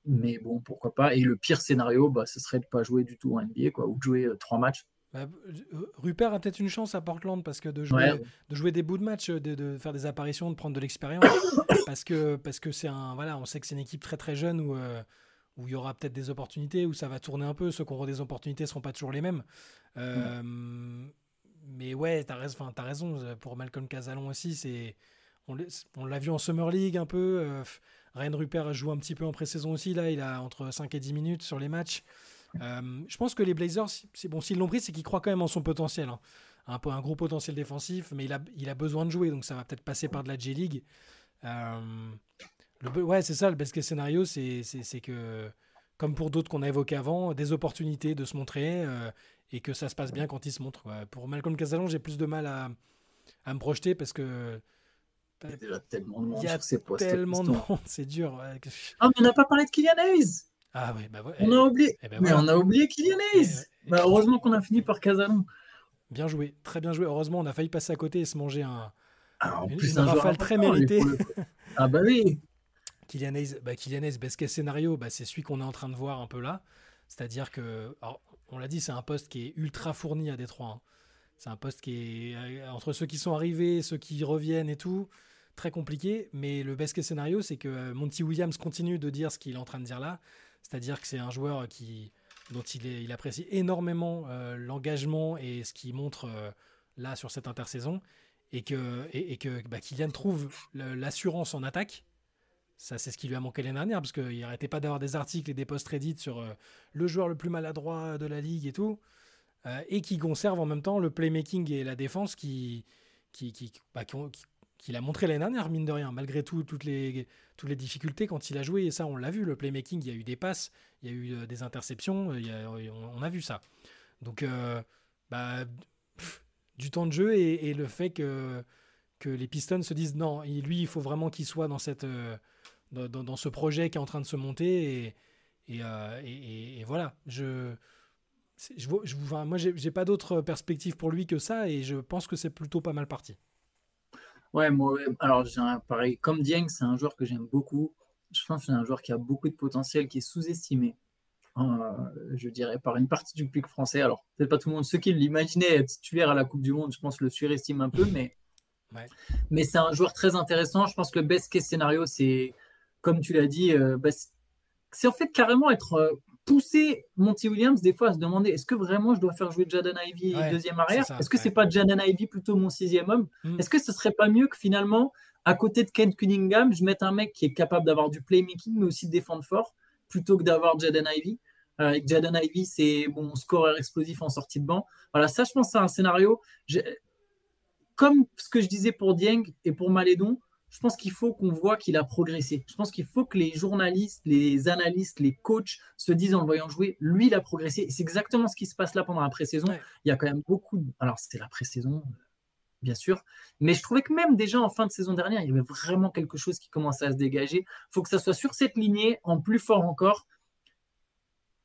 [SPEAKER 4] Mais bon, pourquoi pas. Et le pire scénario, bah, ce serait de ne pas jouer du tout en NBA, quoi, ou de jouer euh, trois matchs.
[SPEAKER 5] Bah, Rupert a peut-être une chance à Portland parce que de jouer,
[SPEAKER 4] Ouais.
[SPEAKER 5] de jouer des bouts de match, de, de faire des apparitions, de prendre de l'expérience, parce que parce que c'est un voilà, on sait que c'est une équipe très très jeune où euh, où il y aura peut-être des opportunités, où ça va tourner un peu. Ceux qui auront des opportunités seront pas toujours les mêmes. Euh, Mais ouais, t'as raison. Enfin, t'as raison. euh, Pour Malcolm Casalon aussi, c'est on l'a- on l'a vu en Summer League un peu. euh, Ryan Rupert joue un petit peu en pré-saison aussi. Là, il a entre 5 et 10 minutes sur les matchs. Euh, je pense que les Blazers, c'est bon, s'ils l'ont pris, c'est qu'ils croient quand même en son potentiel. hein. Un, gros potentiel défensif, mais il a, il a besoin de jouer, donc ça va peut-être passer par de la J-League. Euh, le ouais, c'est ça, le best case scénario, c'est que, comme pour d'autres qu'on a évoqués avant, des opportunités de se montrer euh, et que ça se passe bien quand il se montre. quoi. Pour Malcolm Casalon, j'ai plus de mal à, à me projeter parce que
[SPEAKER 4] Il y a déjà tellement de monde
[SPEAKER 5] il y a
[SPEAKER 4] sur ces postes.
[SPEAKER 5] tellement de monde, c'est dur. ouais.
[SPEAKER 4] Ah, mais on n'a pas parlé de Kylian Hayes.
[SPEAKER 5] Ah bah ouais.
[SPEAKER 4] On a oublié.
[SPEAKER 5] eh ben
[SPEAKER 4] mais
[SPEAKER 5] voilà.
[SPEAKER 4] on a oublié Kylian Hayes.
[SPEAKER 5] eh,
[SPEAKER 4] Bah, heureusement qu'on a fini par Casalon.
[SPEAKER 5] Bien joué, très bien joué. Heureusement, on a failli passer à côté et se manger un,
[SPEAKER 4] Ah, en
[SPEAKER 5] Une-
[SPEAKER 4] plus,
[SPEAKER 5] une
[SPEAKER 4] un
[SPEAKER 5] rafale très
[SPEAKER 4] le coup. Ah bah oui.
[SPEAKER 5] Kylian Hayes, bah, Kylian Hayes, best case scénario, bah, c'est celui qu'on est en train de voir un peu là. C'est-à-dire que, alors, on l'a dit, c'est un poste qui est ultra fourni à Détroit. hein. C'est un poste qui est euh, entre ceux qui sont arrivés, ceux qui reviennent et tout, très compliqué. Mais le case scénario, c'est que euh, Monty Williams continue de dire ce qu'il est en train de dire là. C'est-à-dire que c'est un joueur qui, dont il, est, il apprécie énormément euh, l'engagement et ce qu'il montre euh, là sur cette intersaison. Et que, et, et que bah, Kylian trouve l'assurance en attaque. Ça, c'est ce qui lui a manqué l'année dernière, parce qu'il n'arrêtait pas d'avoir des articles et des posts Reddit sur euh, le joueur le plus maladroit de la ligue et tout, et qui conserve en même temps le playmaking et la défense qui, qui, qui, bah, qu'il a montré l'année dernière, mine de rien, malgré tout, toutes, les, toutes les difficultés quand il a joué, et ça, on l'a vu, le playmaking, il y a eu des passes, il y a eu euh, des interceptions, a- on, a vu ça. Donc, euh, bah, du temps de jeu et, le fait que, que les Pistons se disent non, lui, il faut vraiment qu'il soit dans cette. euh, dans, ce projet qui est en train de se monter et, et, euh, voilà je, je, je- moi j'ai pas d'autre perspective pour lui que ça et je pense que c'est plutôt pas mal parti
[SPEAKER 4] Ouais, moi, alors j'ai un pareil. Comme Dieng, c'est un joueur que j'aime beaucoup. Je pense que c'est un joueur qui a beaucoup de potentiel, qui est sous-estimé. Euh, je dirais par une partie du public français. Alors, peut-être pas tout le monde. Ceux qui l'imaginaient être titulaire à la Coupe du Monde, je pense, le surestiment un peu, mais,
[SPEAKER 5] Ouais.
[SPEAKER 4] mais c'est un joueur très intéressant. Je pense que le best case scénario, c'est, comme tu l'as dit, euh, bah, c'est- c'est en fait carrément être euh, poussé Monty Williams des fois à se demander est-ce que vraiment je dois faire jouer Jaden Ivy
[SPEAKER 5] Ouais,
[SPEAKER 4] deuxième arrière? Est-ce que
[SPEAKER 5] ouais.
[SPEAKER 4] c'est pas Jaden Ivy plutôt mon sixième homme?
[SPEAKER 5] Mm.
[SPEAKER 4] Est-ce que ce serait pas mieux que finalement, à côté de Kent Cunningham, je mette un mec qui est capable d'avoir du playmaking, mais aussi de défendre fort, plutôt que d'avoir Jaden Ivy Euh, Avec Jaden Ivy, c'est bon scoreur explosif en sortie de banc. Voilà, ça, je pense, c'est un scénario. Comme ce que je disais pour Dieng et pour Malédon, je pense qu'il faut qu'on voit qu'il a progressé. Je pense qu'il faut que les journalistes, les analystes, les coachs se disent en le voyant jouer, lui, il a progressé. Et C'est exactement ce qui se passe là pendant la pré-saison.
[SPEAKER 5] Ouais.
[SPEAKER 4] Il y a quand même beaucoup. de- Alors, c'était la pré-saison, bien sûr. Mais je trouvais que même déjà en fin de saison dernière, il y avait vraiment quelque chose qui commençait à se dégager. Il faut que ça soit sur cette lignée, en plus fort encore.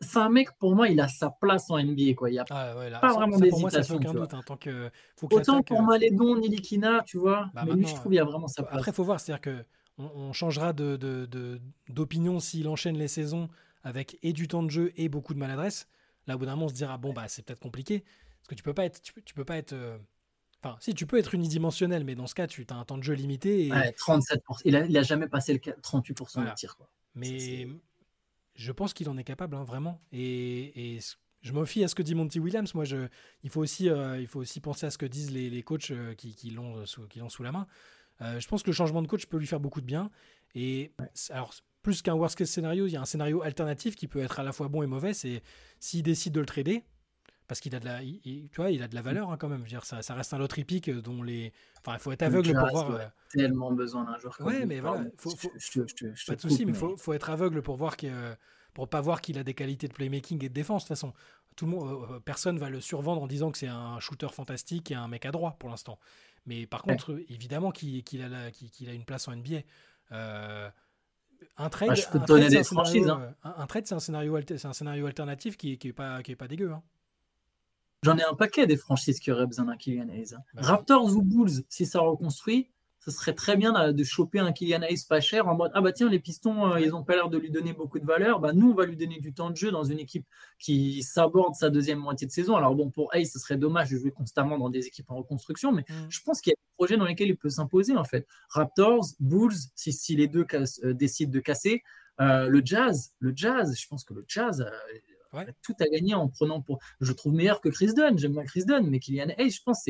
[SPEAKER 4] C'est un mec, pour moi, il a sa place en NBA. Quoi. Il y a
[SPEAKER 5] Ah ouais, là,
[SPEAKER 4] Pas
[SPEAKER 5] ça-
[SPEAKER 4] vraiment d'hésitation,
[SPEAKER 5] hein, tant que faut que
[SPEAKER 4] Autant pour Malédon, Nilikina, tu vois.
[SPEAKER 5] Bah
[SPEAKER 4] mais lui, je trouve il y a vraiment sa place.
[SPEAKER 5] Après, faut voir, c'est-à-dire que on, on changera de, de- de- d'opinion s'il enchaîne les saisons avec et du temps de jeu et beaucoup de maladresse. Là, au bout d'un moment, on se dira bon bah c'est peut-être compliqué parce que tu peux pas être, tu peux, tu peux pas être, euh, enfin si tu peux être unidimensionnel, mais dans ce cas, tu as un temps de jeu limité. Et,
[SPEAKER 4] Ouais, 37%. Il a, il a jamais passé le ca- 38%
[SPEAKER 5] Voilà.
[SPEAKER 4] de tir. Quoi.
[SPEAKER 5] mais je pense qu'il en est capable, hein, vraiment. Et, je me fie à ce que dit Monty Williams. Moi, je, il faut aussi, euh, il faut aussi penser à ce que disent les, les coachs euh, qui, qui l'ont euh, sous, qui l'ont sous la main. Euh, je pense que le changement de coach peut lui faire beaucoup de bien. Et alors, plus qu'un worst case scénario, il y a un scénario alternatif qui peut être à la fois bon et mauvais. C'est s'il décide de le trader, parce qu'il a de la, il- il- tu vois, il a de la valeur hein, quand même. Je veux dire, ça, ça reste un lot pick dont les, enfin, il faut être aveugle
[SPEAKER 4] Le
[SPEAKER 5] pour voir. euh,
[SPEAKER 4] Tellement besoin d'un joueur comme
[SPEAKER 5] Ouais, mais voilà, faut-
[SPEAKER 4] je-
[SPEAKER 5] faut-
[SPEAKER 4] je te- je te- je te
[SPEAKER 5] pas de souci,
[SPEAKER 4] coupe,
[SPEAKER 5] mais faut, faut être aveugle pour voir que pour pas voir qu'il a des qualités de playmaking et de défense de toute façon. tout le monde, euh, personne va le survendre en disant que c'est un shooter fantastique et un mec à droit pour l'instant. Mais par contre, évidemment qu'il qu'il a, qu'il- a une place en NBA. Euh, un trade,
[SPEAKER 4] je peux te
[SPEAKER 5] un
[SPEAKER 4] donner
[SPEAKER 5] trade, c'est
[SPEAKER 4] des
[SPEAKER 5] un scénario,
[SPEAKER 4] franchises, hein.
[SPEAKER 5] euh, un- un trade, c'est un scénario, alter- c'est un scénario alternatif qui, qui est pas, qui est pas dégueu. hein.
[SPEAKER 4] J'en ai un paquet des franchises qui auraient besoin d'un Kylian Hayes. hein.
[SPEAKER 5] Bah,
[SPEAKER 4] Raptors ou Bulls, si ça reconstruit, ce serait très bien de choper un Kylian Hayes pas cher en mode Ah bah tiens, les Pistons, euh, ils ont pas l'air de lui donner beaucoup de valeur. Bah nous, on va lui donner du temps de jeu dans une équipe qui s'aborde sa deuxième moitié de saison. Alors bon, pour Hayes, ce serait dommage de jouer constamment dans des équipes en reconstruction, mais
[SPEAKER 5] Mm.
[SPEAKER 4] je pense qu'il y a des projets dans lesquels il peut s'imposer en fait. Raptors, Bulls, si, si les deux euh, décident de casser. Euh, le Jazz, le Jazz, je pense que le Jazz
[SPEAKER 5] Ouais.
[SPEAKER 4] tout à gagner en prenant pour. Je trouve meilleur que Chris Dunn. J'aime bien Chris Dunn, mais Kylian Hayes, je pense,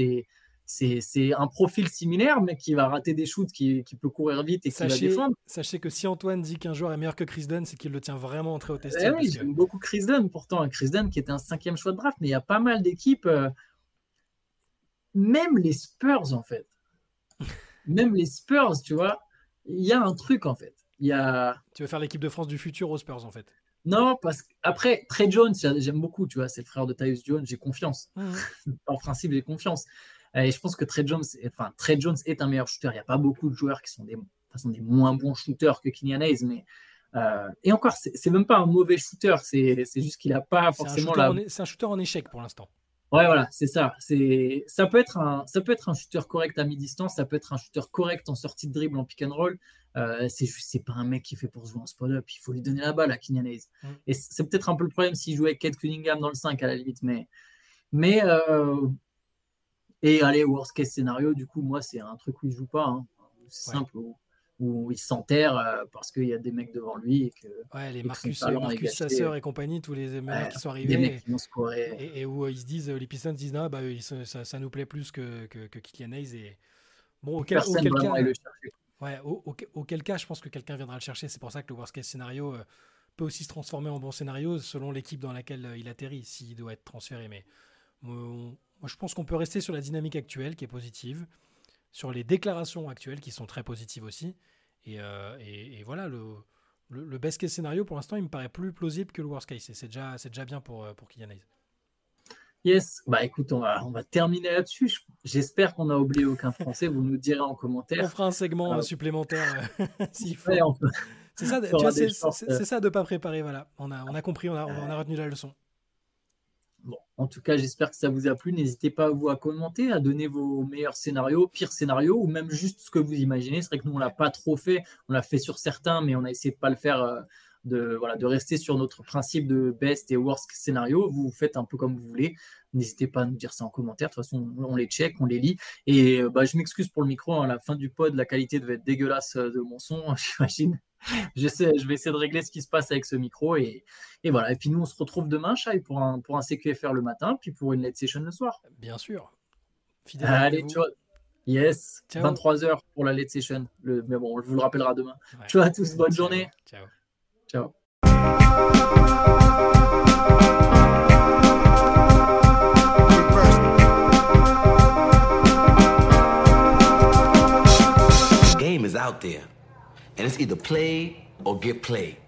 [SPEAKER 4] c'est un profil similaire, mais qui va rater des shoots, qui, qui peut courir vite et qui va
[SPEAKER 5] Sachez,
[SPEAKER 4] défendre.
[SPEAKER 5] sachez que si Antoine dit qu'un joueur est meilleur que Chris Dunn, c'est qu'il le tient vraiment en très haute
[SPEAKER 4] Eh oui,
[SPEAKER 5] que-
[SPEAKER 4] j'aime beaucoup Chris Dunn, pourtant. Chris Dunn qui était un cinquième choix de draft, mais il y a pas mal d'équipes, euh, même les Spurs, en fait. même les Spurs, tu vois, il y a un truc, en fait. Il y a.
[SPEAKER 5] tu veux faire l'équipe de France du futur aux Spurs, en fait.
[SPEAKER 4] Non, parce qu'après, Trey Jones, j'a- j'aime beaucoup, tu vois, c'est le frère de Tyus Jones, j'ai confiance. Par principe, j'ai confiance. Et je pense que Trey Jones, est- enfin, Trey Jones est un meilleur shooter. Il n'y a pas beaucoup de joueurs qui sont des, de toute façon, des moins bons shooters que Kylian Hayes, mais. euh, et encore, c'est même pas un mauvais shooter, c'est juste qu'il n'a pas forcément la.
[SPEAKER 5] c'est un shooter en échec pour l'instant.
[SPEAKER 4] Ouais, voilà, c'est ça. C'est ça peut être un ça peut être un shooter correct à mi-distance, ça peut être un shooter correct en sortie de dribble en pick and roll. Euh, c'est juste c'est pas un mec qui est fait pour jouer en spot-up. Il faut lui donner la balle à Kylian Hayes.
[SPEAKER 5] Mm.
[SPEAKER 4] Et c'est peut-être un peu le problème s'il jouait avec Kate Cunningham dans le 5 à la limite, mais mais euh, et allez worst case scénario. Du coup, moi c'est un truc où il joue pas. hein. C'est
[SPEAKER 5] Ouais.
[SPEAKER 4] simple où, où il s'enterre euh, parce qu'il y a des mecs devant lui et que
[SPEAKER 5] Ouais, les
[SPEAKER 4] son
[SPEAKER 5] Marcus, Marcus. Sasser et compagnie, tous les
[SPEAKER 4] Ouais,
[SPEAKER 5] qui sont arrivés.
[SPEAKER 4] mecs qui.
[SPEAKER 5] Et, et où ils se disent, les Pistons disent, non, bah, ça, ça nous plaît plus que, que, que Kylian Hayes. Et... Bon, auquel, cas,
[SPEAKER 4] le chercher.
[SPEAKER 5] Ouais, au- au- auquel cas, je pense que quelqu'un viendra le chercher. C'est pour ça que le worst case scénario euh, peut aussi se transformer en bon scénario selon l'équipe dans laquelle euh, il atterrit, s'il doit être transféré. Mais moi, je pense qu'on peut rester sur la dynamique actuelle qui est positive, sur les déclarations actuelles qui sont très positives aussi. Et, euh, voilà, le, best case scénario pour l'instant, il me paraît plus plausible que le worst case. Et c'est déjà, bien pour, pour Kylian Hayes.
[SPEAKER 4] Yes, bah écoute, on va, on va terminer là-dessus. Je- J'espère qu'on n'a oublié aucun Français. Vous nous direz en
[SPEAKER 5] On
[SPEAKER 4] commentaire.
[SPEAKER 5] fera un segment euh, supplémentaire euh, s'il faut.
[SPEAKER 4] Ouais, on peut-
[SPEAKER 5] C'est ça,
[SPEAKER 4] on
[SPEAKER 5] c'est
[SPEAKER 4] euh.
[SPEAKER 5] c'est ça de pas préparer. Voilà, on a, on a compris, on a, on a retenu la leçon.
[SPEAKER 4] Bon, en tout cas, j'espère que ça vous a plu. N'hésitez pas vous à commenter, à donner vos meilleurs scénarios, pires scénarios, ou même juste ce que vous imaginez. C'est vrai que nous, on l'a pas trop fait. On l'a fait sur certains, mais on a essayé de pas le faire, euh, de, voilà, de rester sur notre principe de best et worst scénario. Vous faites un peu comme vous voulez. N'hésitez pas à nous dire ça en commentaire. De toute façon, on les check, on les lit. Et euh, bah, je m'excuse pour le micro. hein. À la fin du pod, la qualité devait être dégueulasse euh, de mon son, j'imagine. Je vais essayer de régler ce qui se passe avec ce micro. Et, et voilà. Et puis nous, on se retrouve demain, Chai, pour un, pour un CQFR le matin, puis pour une late session le soir.
[SPEAKER 5] Bien sûr. Fidèle
[SPEAKER 4] Allez, ciao. Yes,
[SPEAKER 5] Ciao.
[SPEAKER 4] 23h pour la late session. Le, mais bon, on vous le rappellera demain.
[SPEAKER 5] Ouais.
[SPEAKER 4] Ciao à tous, bonne
[SPEAKER 5] Ciao.
[SPEAKER 4] journée.
[SPEAKER 5] Ciao.
[SPEAKER 4] Ciao.
[SPEAKER 6] Game is out there, and it's either play or get played.